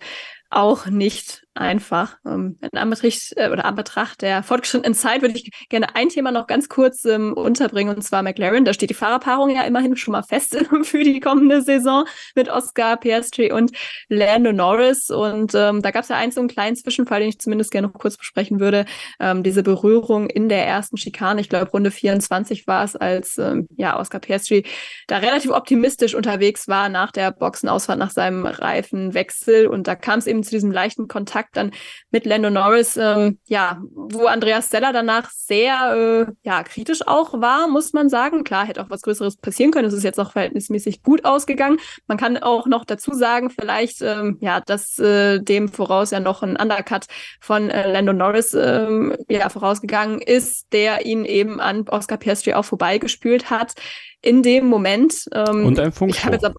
auch nicht einfach. Ähm, in Anbetracht, äh, oder Anbetracht der fortgeschrittenen Zeit würde ich gerne ein Thema noch ganz kurz ähm, unterbringen, und zwar McLaren. Da steht die Fahrerpaarung ja immerhin schon mal fest <laughs> für die kommende Saison mit Oscar Piastri und Lando Norris. Und ähm, da gab es ja einen so einen kleinen Zwischenfall, den ich zumindest gerne noch kurz besprechen würde. Ähm, diese Berührung in der ersten Schikane, ich glaube Runde 24 war es, als ähm, ja Oscar Piastri da relativ optimistisch unterwegs war nach der Boxenausfahrt, nach seinem Reifenwechsel. Und da kam es eben zu diesem leichten Kontakt Kontakt dann mit Lando Norris, ähm, ja, wo Andreas Stella danach sehr äh, ja, kritisch auch war, muss man sagen. Klar, hätte auch was Größeres passieren können. Es ist jetzt auch verhältnismäßig gut ausgegangen. Man kann auch noch dazu sagen, vielleicht, ähm, ja, dass äh, dem voraus ja noch ein Undercut von äh, Lando Norris ähm, ja, vorausgegangen ist, der ihn eben an Oscar Piastri auch vorbeigespült hat. In dem Moment. Ähm, Und ein Funkspruch.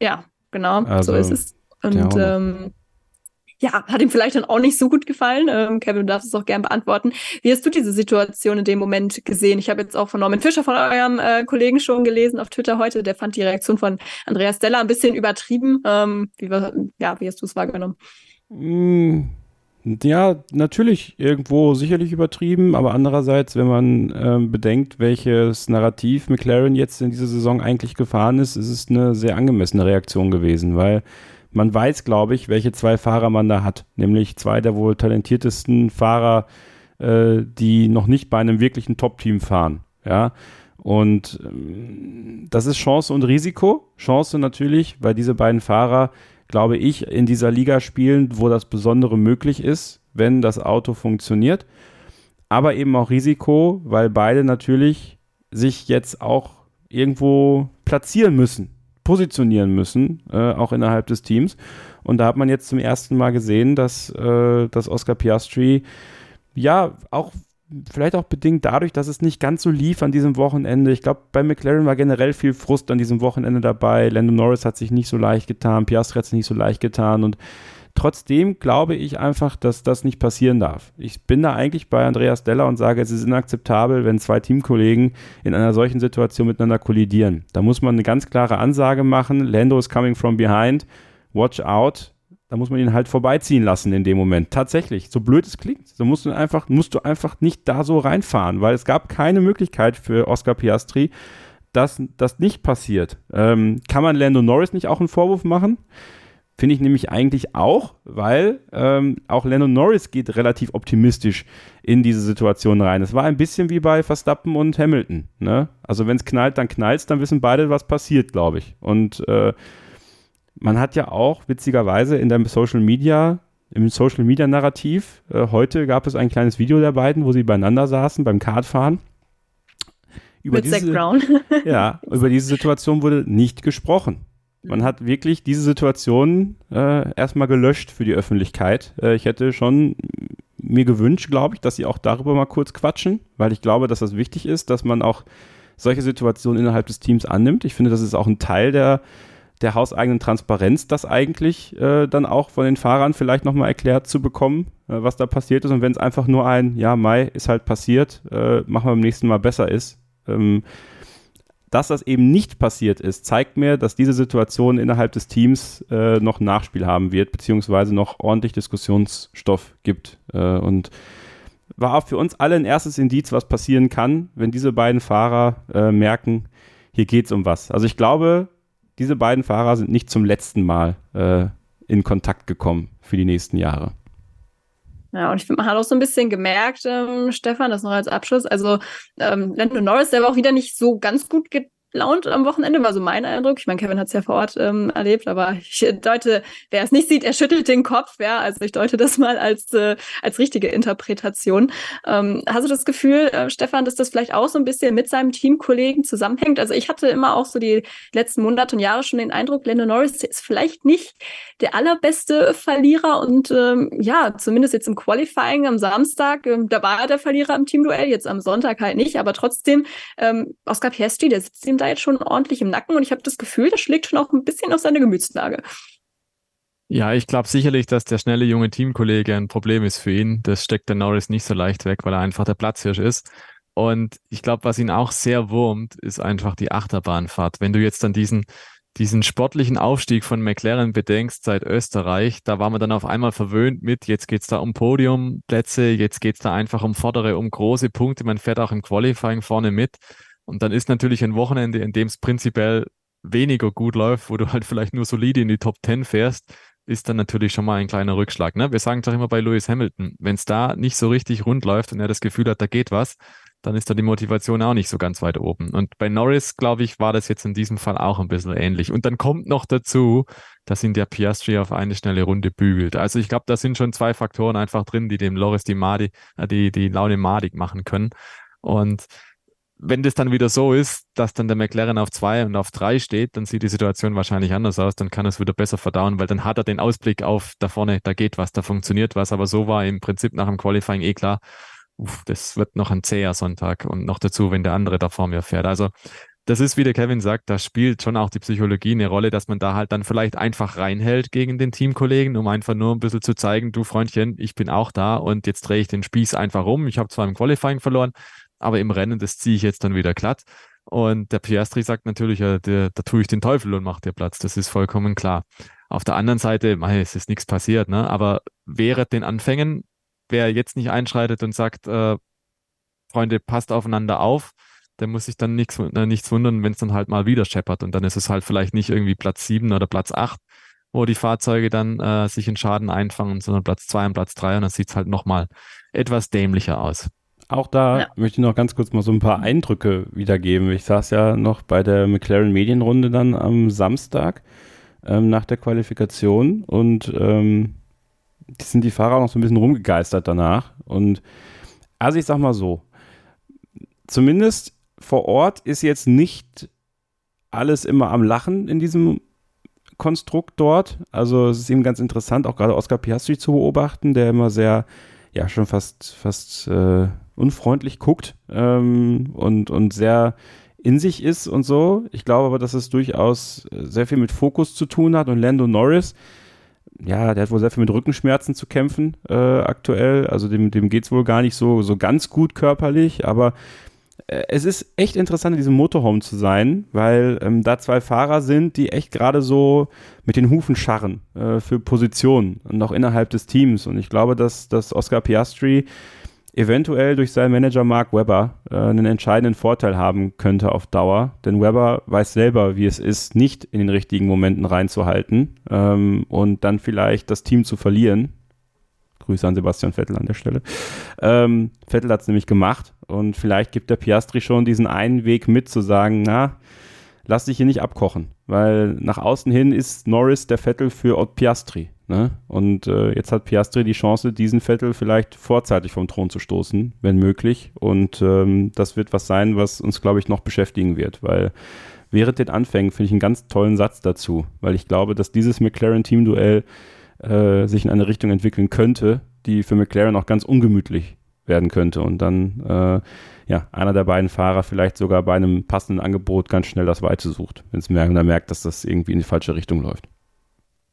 Ja, genau, also, so ist es. Und ähm, ja, hat ihm vielleicht dann auch nicht so gut gefallen. Ähm, Kevin, du darfst es auch gern beantworten. Wie hast du diese Situation in dem Moment gesehen? Ich habe jetzt auch von Norman Fischer, von eurem äh, Kollegen schon gelesen auf Twitter heute. Der fand die Reaktion von Andreas Della ein bisschen übertrieben. Ähm, wie, ja, wie hast du es wahrgenommen? Mm, ja, natürlich irgendwo sicherlich übertrieben, aber andererseits, wenn man ähm, bedenkt, welches Narrativ McLaren jetzt in dieser Saison eigentlich gefahren ist, ist es eine sehr angemessene Reaktion gewesen, weil man weiß, glaube ich, welche zwei Fahrer man da hat. Nämlich zwei der wohl talentiertesten Fahrer, äh, die noch nicht bei einem wirklichen Top-Team fahren. Ja. Und ähm, das ist Chance und Risiko. Chance natürlich, weil diese beiden Fahrer, glaube ich, in dieser Liga spielen, wo das Besondere möglich ist, wenn das Auto funktioniert. Aber eben auch Risiko, weil beide natürlich sich jetzt auch irgendwo platzieren müssen positionieren müssen, äh, auch innerhalb des Teams. Und da hat man jetzt zum ersten Mal gesehen, dass, äh, dass Oscar Piastri ja auch vielleicht auch bedingt dadurch, dass es nicht ganz so lief an diesem Wochenende. Ich glaube, bei McLaren war generell viel Frust an diesem Wochenende dabei. Lando Norris hat sich nicht so leicht getan, Piastri hat sich nicht so leicht getan und Trotzdem glaube ich einfach, dass das nicht passieren darf. Ich bin da eigentlich bei Andreas Della und sage, es ist inakzeptabel, wenn zwei Teamkollegen in einer solchen Situation miteinander kollidieren. Da muss man eine ganz klare Ansage machen. Lando is coming from behind. Watch out. Da muss man ihn halt vorbeiziehen lassen in dem Moment. Tatsächlich, so blöd es klingt, so musst du einfach, musst du einfach nicht da so reinfahren, weil es gab keine Möglichkeit für Oscar Piastri, dass das nicht passiert. Ähm, kann man Lando Norris nicht auch einen Vorwurf machen? Finde ich nämlich eigentlich auch, weil ähm, auch Lennon Norris geht relativ optimistisch in diese Situation rein. Es war ein bisschen wie bei Verstappen und Hamilton. Ne? Also wenn es knallt, dann knallt dann wissen beide, was passiert, glaube ich. Und äh, man hat ja auch witzigerweise in der Social Media, im Social Media Narrativ, äh, heute gab es ein kleines Video der beiden, wo sie beieinander saßen beim Kartfahren. Über Mit diese, Zach Brown. ja, <laughs> über diese Situation wurde nicht gesprochen. Man hat wirklich diese Situation äh, erstmal gelöscht für die Öffentlichkeit. Äh, ich hätte schon mir gewünscht, glaube ich, dass sie auch darüber mal kurz quatschen, weil ich glaube, dass das wichtig ist, dass man auch solche Situationen innerhalb des Teams annimmt. Ich finde, das ist auch ein Teil der, der hauseigenen Transparenz, das eigentlich äh, dann auch von den Fahrern vielleicht nochmal erklärt zu bekommen, äh, was da passiert ist. Und wenn es einfach nur ein, ja, Mai ist halt passiert, äh, machen wir beim nächsten Mal besser ist, ähm, dass das eben nicht passiert ist, zeigt mir, dass diese Situation innerhalb des Teams äh, noch Nachspiel haben wird, beziehungsweise noch ordentlich Diskussionsstoff gibt. Äh, und war auch für uns alle ein erstes Indiz, was passieren kann, wenn diese beiden Fahrer äh, merken, hier geht es um was. Also ich glaube, diese beiden Fahrer sind nicht zum letzten Mal äh, in Kontakt gekommen für die nächsten Jahre. Ja, und ich finde, man hat auch so ein bisschen gemerkt, ähm, Stefan, das noch als Abschluss. Also, ähm, Lando Norris, der war auch wieder nicht so ganz gut gelaunt am Wochenende, war so mein Eindruck. Ich meine, Kevin hat es ja vor Ort ähm, erlebt, aber ich deute, wer es nicht sieht, er schüttelt den Kopf, ja. Also ich deute das mal als, äh, als richtige Interpretation. Ähm, hast du das Gefühl, äh, Stefan, dass das vielleicht auch so ein bisschen mit seinem Teamkollegen zusammenhängt? Also ich hatte immer auch so die letzten Monate und Jahre schon den Eindruck, Lando Norris ist vielleicht nicht der allerbeste Verlierer und ähm, ja, zumindest jetzt im Qualifying am Samstag, ähm, da war er der Verlierer im Teamduell, jetzt am Sonntag halt nicht, aber trotzdem, ähm, Oscar Piastri, der sitzt ihm da jetzt schon ordentlich im Nacken und ich habe das Gefühl, das schlägt schon auch ein bisschen auf seine Gemütslage. Ja, ich glaube sicherlich, dass der schnelle junge Teamkollege ein Problem ist für ihn. Das steckt der Norris nicht so leicht weg, weil er einfach der Platzhirsch ist. Und ich glaube, was ihn auch sehr wurmt, ist einfach die Achterbahnfahrt. Wenn du jetzt dann diesen diesen sportlichen Aufstieg von McLaren bedenkst seit Österreich, da war man dann auf einmal verwöhnt mit, jetzt geht's da um Podiumplätze, jetzt geht's da einfach um vordere, um große Punkte, man fährt auch im Qualifying vorne mit. Und dann ist natürlich ein Wochenende, in dem es prinzipiell weniger gut läuft, wo du halt vielleicht nur solide in die Top 10 fährst, ist dann natürlich schon mal ein kleiner Rückschlag. Ne? Wir sagen es auch immer bei Lewis Hamilton, wenn es da nicht so richtig rund läuft und er das Gefühl hat, da geht was, dann ist da die Motivation auch nicht so ganz weit oben. Und bei Norris, glaube ich, war das jetzt in diesem Fall auch ein bisschen ähnlich. Und dann kommt noch dazu, dass ihn der Piastri auf eine schnelle Runde bügelt. Also ich glaube, da sind schon zwei Faktoren einfach drin, die dem Loris die, Madi, äh, die, die Laune madig machen können. Und wenn das dann wieder so ist, dass dann der McLaren auf zwei und auf drei steht, dann sieht die Situation wahrscheinlich anders aus. Dann kann es wieder besser verdauen, weil dann hat er den Ausblick auf da vorne, da geht was, da funktioniert was. Aber so war im Prinzip nach dem Qualifying eh klar, uff, das wird noch ein zäher Sonntag und noch dazu, wenn der andere da vor mir fährt. Also das ist, wie der Kevin sagt, da spielt schon auch die Psychologie eine Rolle, dass man da halt dann vielleicht einfach reinhält gegen den Teamkollegen, um einfach nur ein bisschen zu zeigen, du Freundchen, ich bin auch da und jetzt drehe ich den Spieß einfach um. Ich habe zwar im Qualifying verloren, aber im Rennen, das ziehe ich jetzt dann wieder glatt. Und der Piastri sagt natürlich, ja, der, da tue ich den Teufel und mache dir Platz. Das ist vollkommen klar. Auf der anderen Seite, mei, es ist nichts passiert, ne? aber während den Anfängen, wer jetzt nicht einschreitet und sagt, äh, Freunde, passt aufeinander auf, der muss sich dann nichts, äh, nichts wundern, wenn es dann halt mal wieder scheppert. Und dann ist es halt vielleicht nicht irgendwie Platz sieben oder Platz acht, wo die Fahrzeuge dann äh, sich in Schaden einfangen, sondern Platz zwei und Platz drei und dann sieht es halt nochmal etwas dämlicher aus. Auch da ja. möchte ich noch ganz kurz mal so ein paar Eindrücke wiedergeben. Ich saß ja noch bei der McLaren Medienrunde dann am Samstag ähm, nach der Qualifikation und ähm, sind die Fahrer noch so ein bisschen rumgegeistert danach. Und also ich sag mal so, zumindest vor Ort ist jetzt nicht alles immer am Lachen in diesem Konstrukt dort. Also es ist eben ganz interessant, auch gerade Oscar Piastri zu beobachten, der immer sehr, ja, schon fast, fast äh, unfreundlich guckt ähm, und, und sehr in sich ist und so. Ich glaube aber, dass es durchaus sehr viel mit Fokus zu tun hat und Lando Norris, ja, der hat wohl sehr viel mit Rückenschmerzen zu kämpfen äh, aktuell. Also dem, dem geht es wohl gar nicht so, so ganz gut körperlich, aber äh, es ist echt interessant, in diesem Motorhome zu sein, weil ähm, da zwei Fahrer sind, die echt gerade so mit den Hufen scharren äh, für Positionen und auch innerhalb des Teams. Und ich glaube, dass, dass Oscar Piastri eventuell durch seinen Manager Mark Webber äh, einen entscheidenden Vorteil haben könnte auf Dauer. Denn Webber weiß selber, wie es ist, nicht in den richtigen Momenten reinzuhalten ähm, und dann vielleicht das Team zu verlieren. Grüße an Sebastian Vettel an der Stelle. Ähm, Vettel hat es nämlich gemacht und vielleicht gibt der Piastri schon diesen einen Weg mit zu sagen, na, lass dich hier nicht abkochen, weil nach außen hin ist Norris der Vettel für Piastri. Ne? Und äh, jetzt hat Piastri die Chance, diesen Vettel vielleicht vorzeitig vom Thron zu stoßen, wenn möglich. Und ähm, das wird was sein, was uns, glaube ich, noch beschäftigen wird, weil während den Anfängen finde ich einen ganz tollen Satz dazu, weil ich glaube, dass dieses McLaren-Team-Duell äh, sich in eine Richtung entwickeln könnte, die für McLaren auch ganz ungemütlich werden könnte und dann äh, ja, einer der beiden Fahrer vielleicht sogar bei einem passenden Angebot ganz schnell das Weite sucht, wenn es merkt, merkt, dass das irgendwie in die falsche Richtung läuft.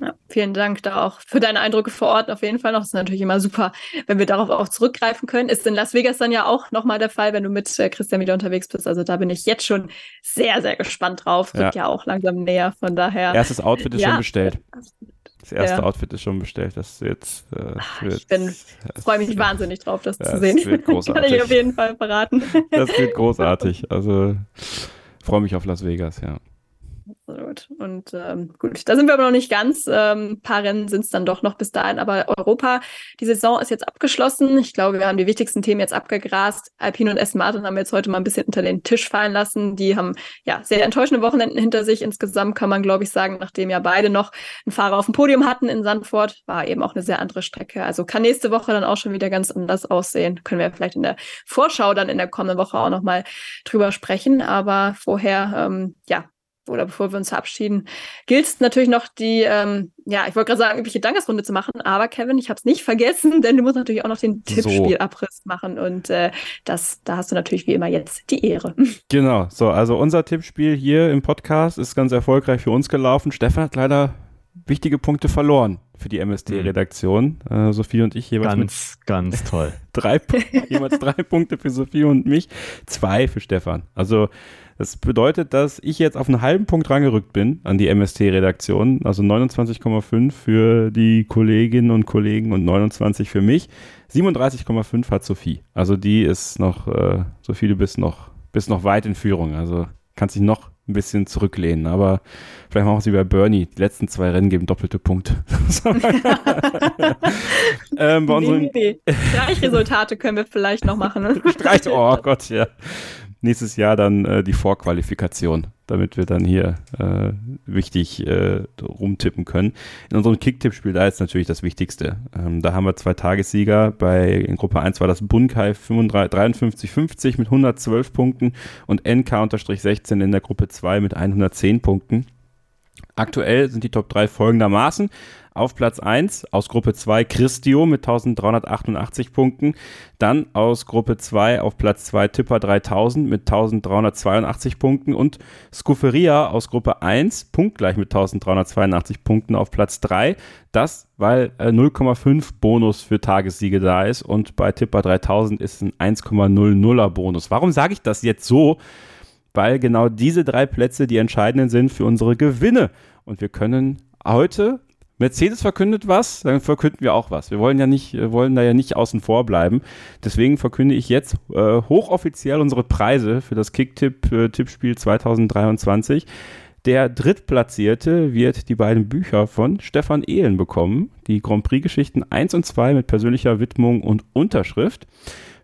Ja, vielen Dank da auch für deine Eindrücke vor Ort auf jeden Fall noch. Das ist natürlich immer super, wenn wir darauf auch zurückgreifen können. Ist in Las Vegas dann ja auch nochmal der Fall, wenn du mit äh, Christian wieder unterwegs bist. Also da bin ich jetzt schon sehr, sehr gespannt drauf. Rückt ja, ja auch langsam näher. Von daher. Erstes Outfit ist ja. schon bestellt. Das erste ja. Outfit ist schon bestellt. Das jetzt. Äh, wird, ich freue mich <laughs> wahnsinnig drauf, das zu sehen. Das wird großartig. <laughs> Kann ich auf jeden Fall verraten. Das wird großartig. Also freue mich auf Las Vegas, ja. Absolut. Und ähm, gut, da sind wir aber noch nicht ganz. Ähm, ein paar Rennen sind es dann doch noch bis dahin. Aber Europa, die Saison ist jetzt abgeschlossen. Ich glaube, wir haben die wichtigsten Themen jetzt abgegrast. Alpine und S. Martin haben wir jetzt heute mal ein bisschen unter den Tisch fallen lassen. Die haben ja sehr enttäuschende Wochenenden hinter sich. Insgesamt kann man, glaube ich, sagen, nachdem ja beide noch einen Fahrer auf dem Podium hatten in Sandford, war eben auch eine sehr andere Strecke. Also kann nächste Woche dann auch schon wieder ganz anders aussehen. Können wir vielleicht in der Vorschau dann in der kommenden Woche auch nochmal drüber sprechen. Aber vorher, ähm, ja, oder bevor wir uns verabschieden, gilt es natürlich noch die, ähm, ja, ich wollte gerade sagen, übliche Dankesrunde zu machen, aber Kevin, ich habe es nicht <laughs> vergessen, denn du musst natürlich auch noch den Tippspielabriss so. machen und äh, das, da hast du natürlich wie immer jetzt die Ehre. <laughs> Genau, so, also unser Tippspiel hier im Podcast ist ganz erfolgreich für uns gelaufen. Stefan hat leider wichtige Punkte verloren für die MST-Redaktion. Äh, Sophie und ich jeweils. Ganz, ganz toll. <laughs> drei, <laughs> jeweils drei Punkte für Sophie und mich, zwei für Stefan. Also das bedeutet, dass ich jetzt auf einen halben Punkt rangerückt bin an die MST-Redaktion. Also 29,5 für die Kolleginnen und Kollegen und 29 für mich. 37,5 hat Sophie. Also die ist noch, äh, Sophie, du bist noch, bist noch weit in Führung. Also kannst dich noch ein bisschen zurücklehnen. Aber vielleicht machen wie bei Bernie. Die letzten zwei Rennen geben doppelte Punkte. <laughs> ähm, bei unseren nee, nee. Streichresultate können wir vielleicht noch machen. <laughs> Streich, oh Gott, ja nächstes Jahr dann äh, die Vorqualifikation, damit wir dann hier äh, wichtig äh, rumtippen können. In unserem Kicktipp-Spiel, da ist natürlich das Wichtigste. Ähm, da haben wir zwei Tagessieger. Bei in Gruppe 1 war das Bunkai 53-50 mit 112 Punkten und NK-16 in der Gruppe 2 mit 110 Punkten. Aktuell sind die Top 3 folgendermaßen. Auf Platz 1 aus Gruppe 2 Christio mit 1388 Punkten. Dann aus Gruppe 2 auf Platz 2 Tipper 3000 mit 1382 Punkten. Und Scuferia aus Gruppe 1 punktgleich mit 1382 Punkten auf Platz 3. Das, weil äh, 0,5 Bonus für Tagessiege da ist. Und bei Tipper 3000 ist ein 1,00er Bonus. Warum sage ich das jetzt so? Weil genau diese drei Plätze die entscheidenden sind für unsere Gewinne. Und wir können heute Mercedes verkündet was, dann verkünden wir auch was. Wir wollen ja nicht, wollen da ja nicht außen vor bleiben. Deswegen verkünde ich jetzt äh, hochoffiziell unsere Preise für das Kicktipp-Tippspiel äh, 2023. Der Drittplatzierte wird die beiden Bücher von Stefan Ehlen bekommen. Die Grand Prix-Geschichten 1 und 2 mit persönlicher Widmung und Unterschrift.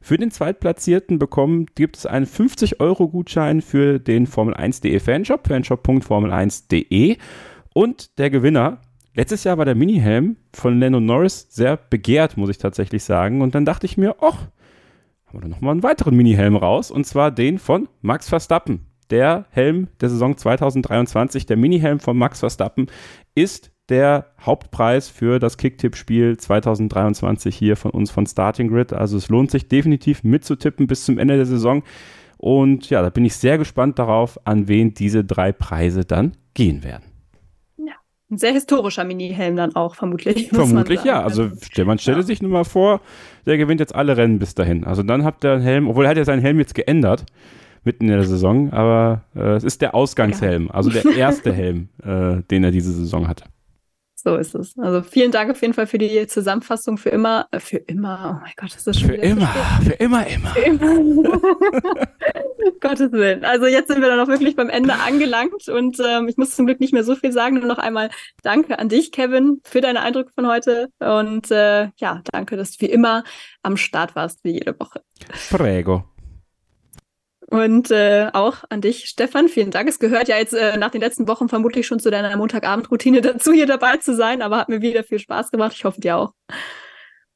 Für den Zweitplatzierten bekommen gibt es einen 50-Euro-Gutschein für den Formel1.de Fanshop, fanshop.formel1.de. Und der Gewinner Letztes Jahr war der Mini-Helm von Lando Norris sehr begehrt, muss ich tatsächlich sagen. Und dann dachte ich mir, ach, haben wir doch nochmal einen weiteren Mini-Helm raus. Und zwar den von Max Verstappen. Der Helm der Saison 2023, der Mini-Helm von Max Verstappen, ist der Hauptpreis für das Kicktipp-Spiel 2023 hier von uns von Starting Grid. Also es lohnt sich definitiv mitzutippen bis zum Ende der Saison. Und ja, da bin ich sehr gespannt darauf, an wen diese drei Preise dann gehen werden. Ein sehr historischer Mini-Helm dann auch, vermutlich. Vermutlich, ja. Also man stelle ja. sich nur mal vor, der gewinnt jetzt alle Rennen bis dahin. Also dann hat der Helm, obwohl er hat ja seinen Helm jetzt geändert, mitten in der Saison, aber äh, es ist der Ausgangshelm, also der erste Helm, äh, den er diese Saison hatte. So ist es. Also vielen Dank auf jeden Fall für die Zusammenfassung für immer. Äh, für immer. Oh mein Gott, das ist schon. Für immer. Für immer, immer. Für immer. <laughs> Gottes Willen. Also jetzt sind wir dann auch wirklich beim Ende angelangt und ähm, ich muss zum Glück nicht mehr so viel sagen. Nur noch einmal Danke an dich, Kevin, für deine Eindrücke von heute. Und äh, ja, danke, dass du wie immer am Start warst, wie jede Woche. Prego. Und äh, auch an dich, Stefan. Vielen Dank. Es gehört ja jetzt äh, nach den letzten Wochen vermutlich schon zu deiner Montagabendroutine <laughs> dazu, hier dabei zu sein, aber hat mir wieder viel Spaß gemacht. Ich hoffe, dir auch.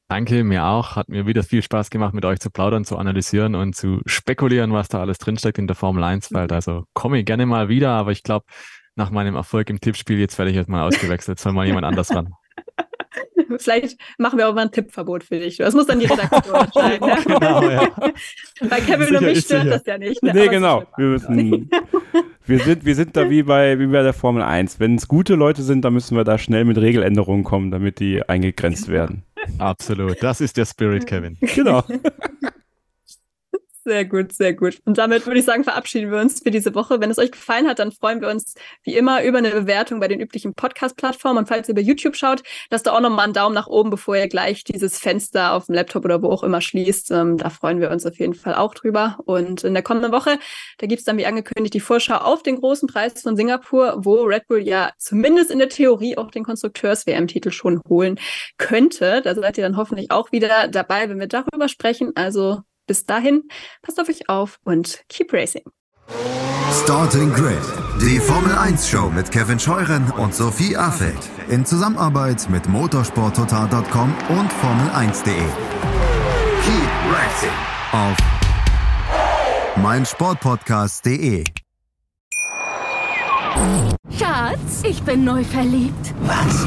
Danke, mir auch. Hat mir wieder viel Spaß gemacht, mit euch zu plaudern, zu analysieren und zu spekulieren, was da alles drinsteckt in der Formel 1-Welt. Also komme ich gerne mal wieder, aber ich glaube, nach meinem Erfolg im Tippspiel, jetzt werde ich jetzt mal ausgewechselt. Soll mal jemand anders ran. <laughs> <laughs> Vielleicht machen wir auch mal ein Tippverbot für dich. Das muss dann die Redaktion entscheiden. Ne? <laughs> genau, ja. <laughs> Bei Kevin sicher, und mich stört das ja nicht. Ne? Nee, genau. Wir, müssen, wir, sind, wir sind da wie bei, wie bei der Formel 1. Wenn es gute Leute sind, dann müssen wir da schnell mit Regeländerungen kommen, damit die eingegrenzt werden. Absolut. Das ist der Spirit, Kevin. Genau. Sehr gut, sehr gut. Und damit würde ich sagen, verabschieden wir uns für diese Woche. Wenn es euch gefallen hat, dann freuen wir uns wie immer über eine Bewertung bei den üblichen Podcast-Plattformen. Und falls ihr über YouTube schaut, lasst da auch nochmal einen Daumen nach oben, bevor ihr gleich dieses Fenster auf dem Laptop oder wo auch immer schließt. Ähm, da freuen wir uns auf jeden Fall auch drüber. Und in der kommenden Woche, da gibt's dann wie angekündigt die Vorschau auf den großen Preis von Singapur, wo Red Bull ja zumindest in der Theorie auch den Konstrukteurs-WM-Titel schon holen könnte. Da seid ihr dann hoffentlich auch wieder dabei, wenn wir darüber sprechen. Also bis dahin, passt auf euch auf und keep racing. Starting Grid, die Formel 1 Show mit Kevin Scheuren und Sophie Affeld in Zusammenarbeit mit motorsporttotal.com und Formel1.de. Keep racing auf meinsportpodcast.de. Schatz, ich bin neu verliebt. Was?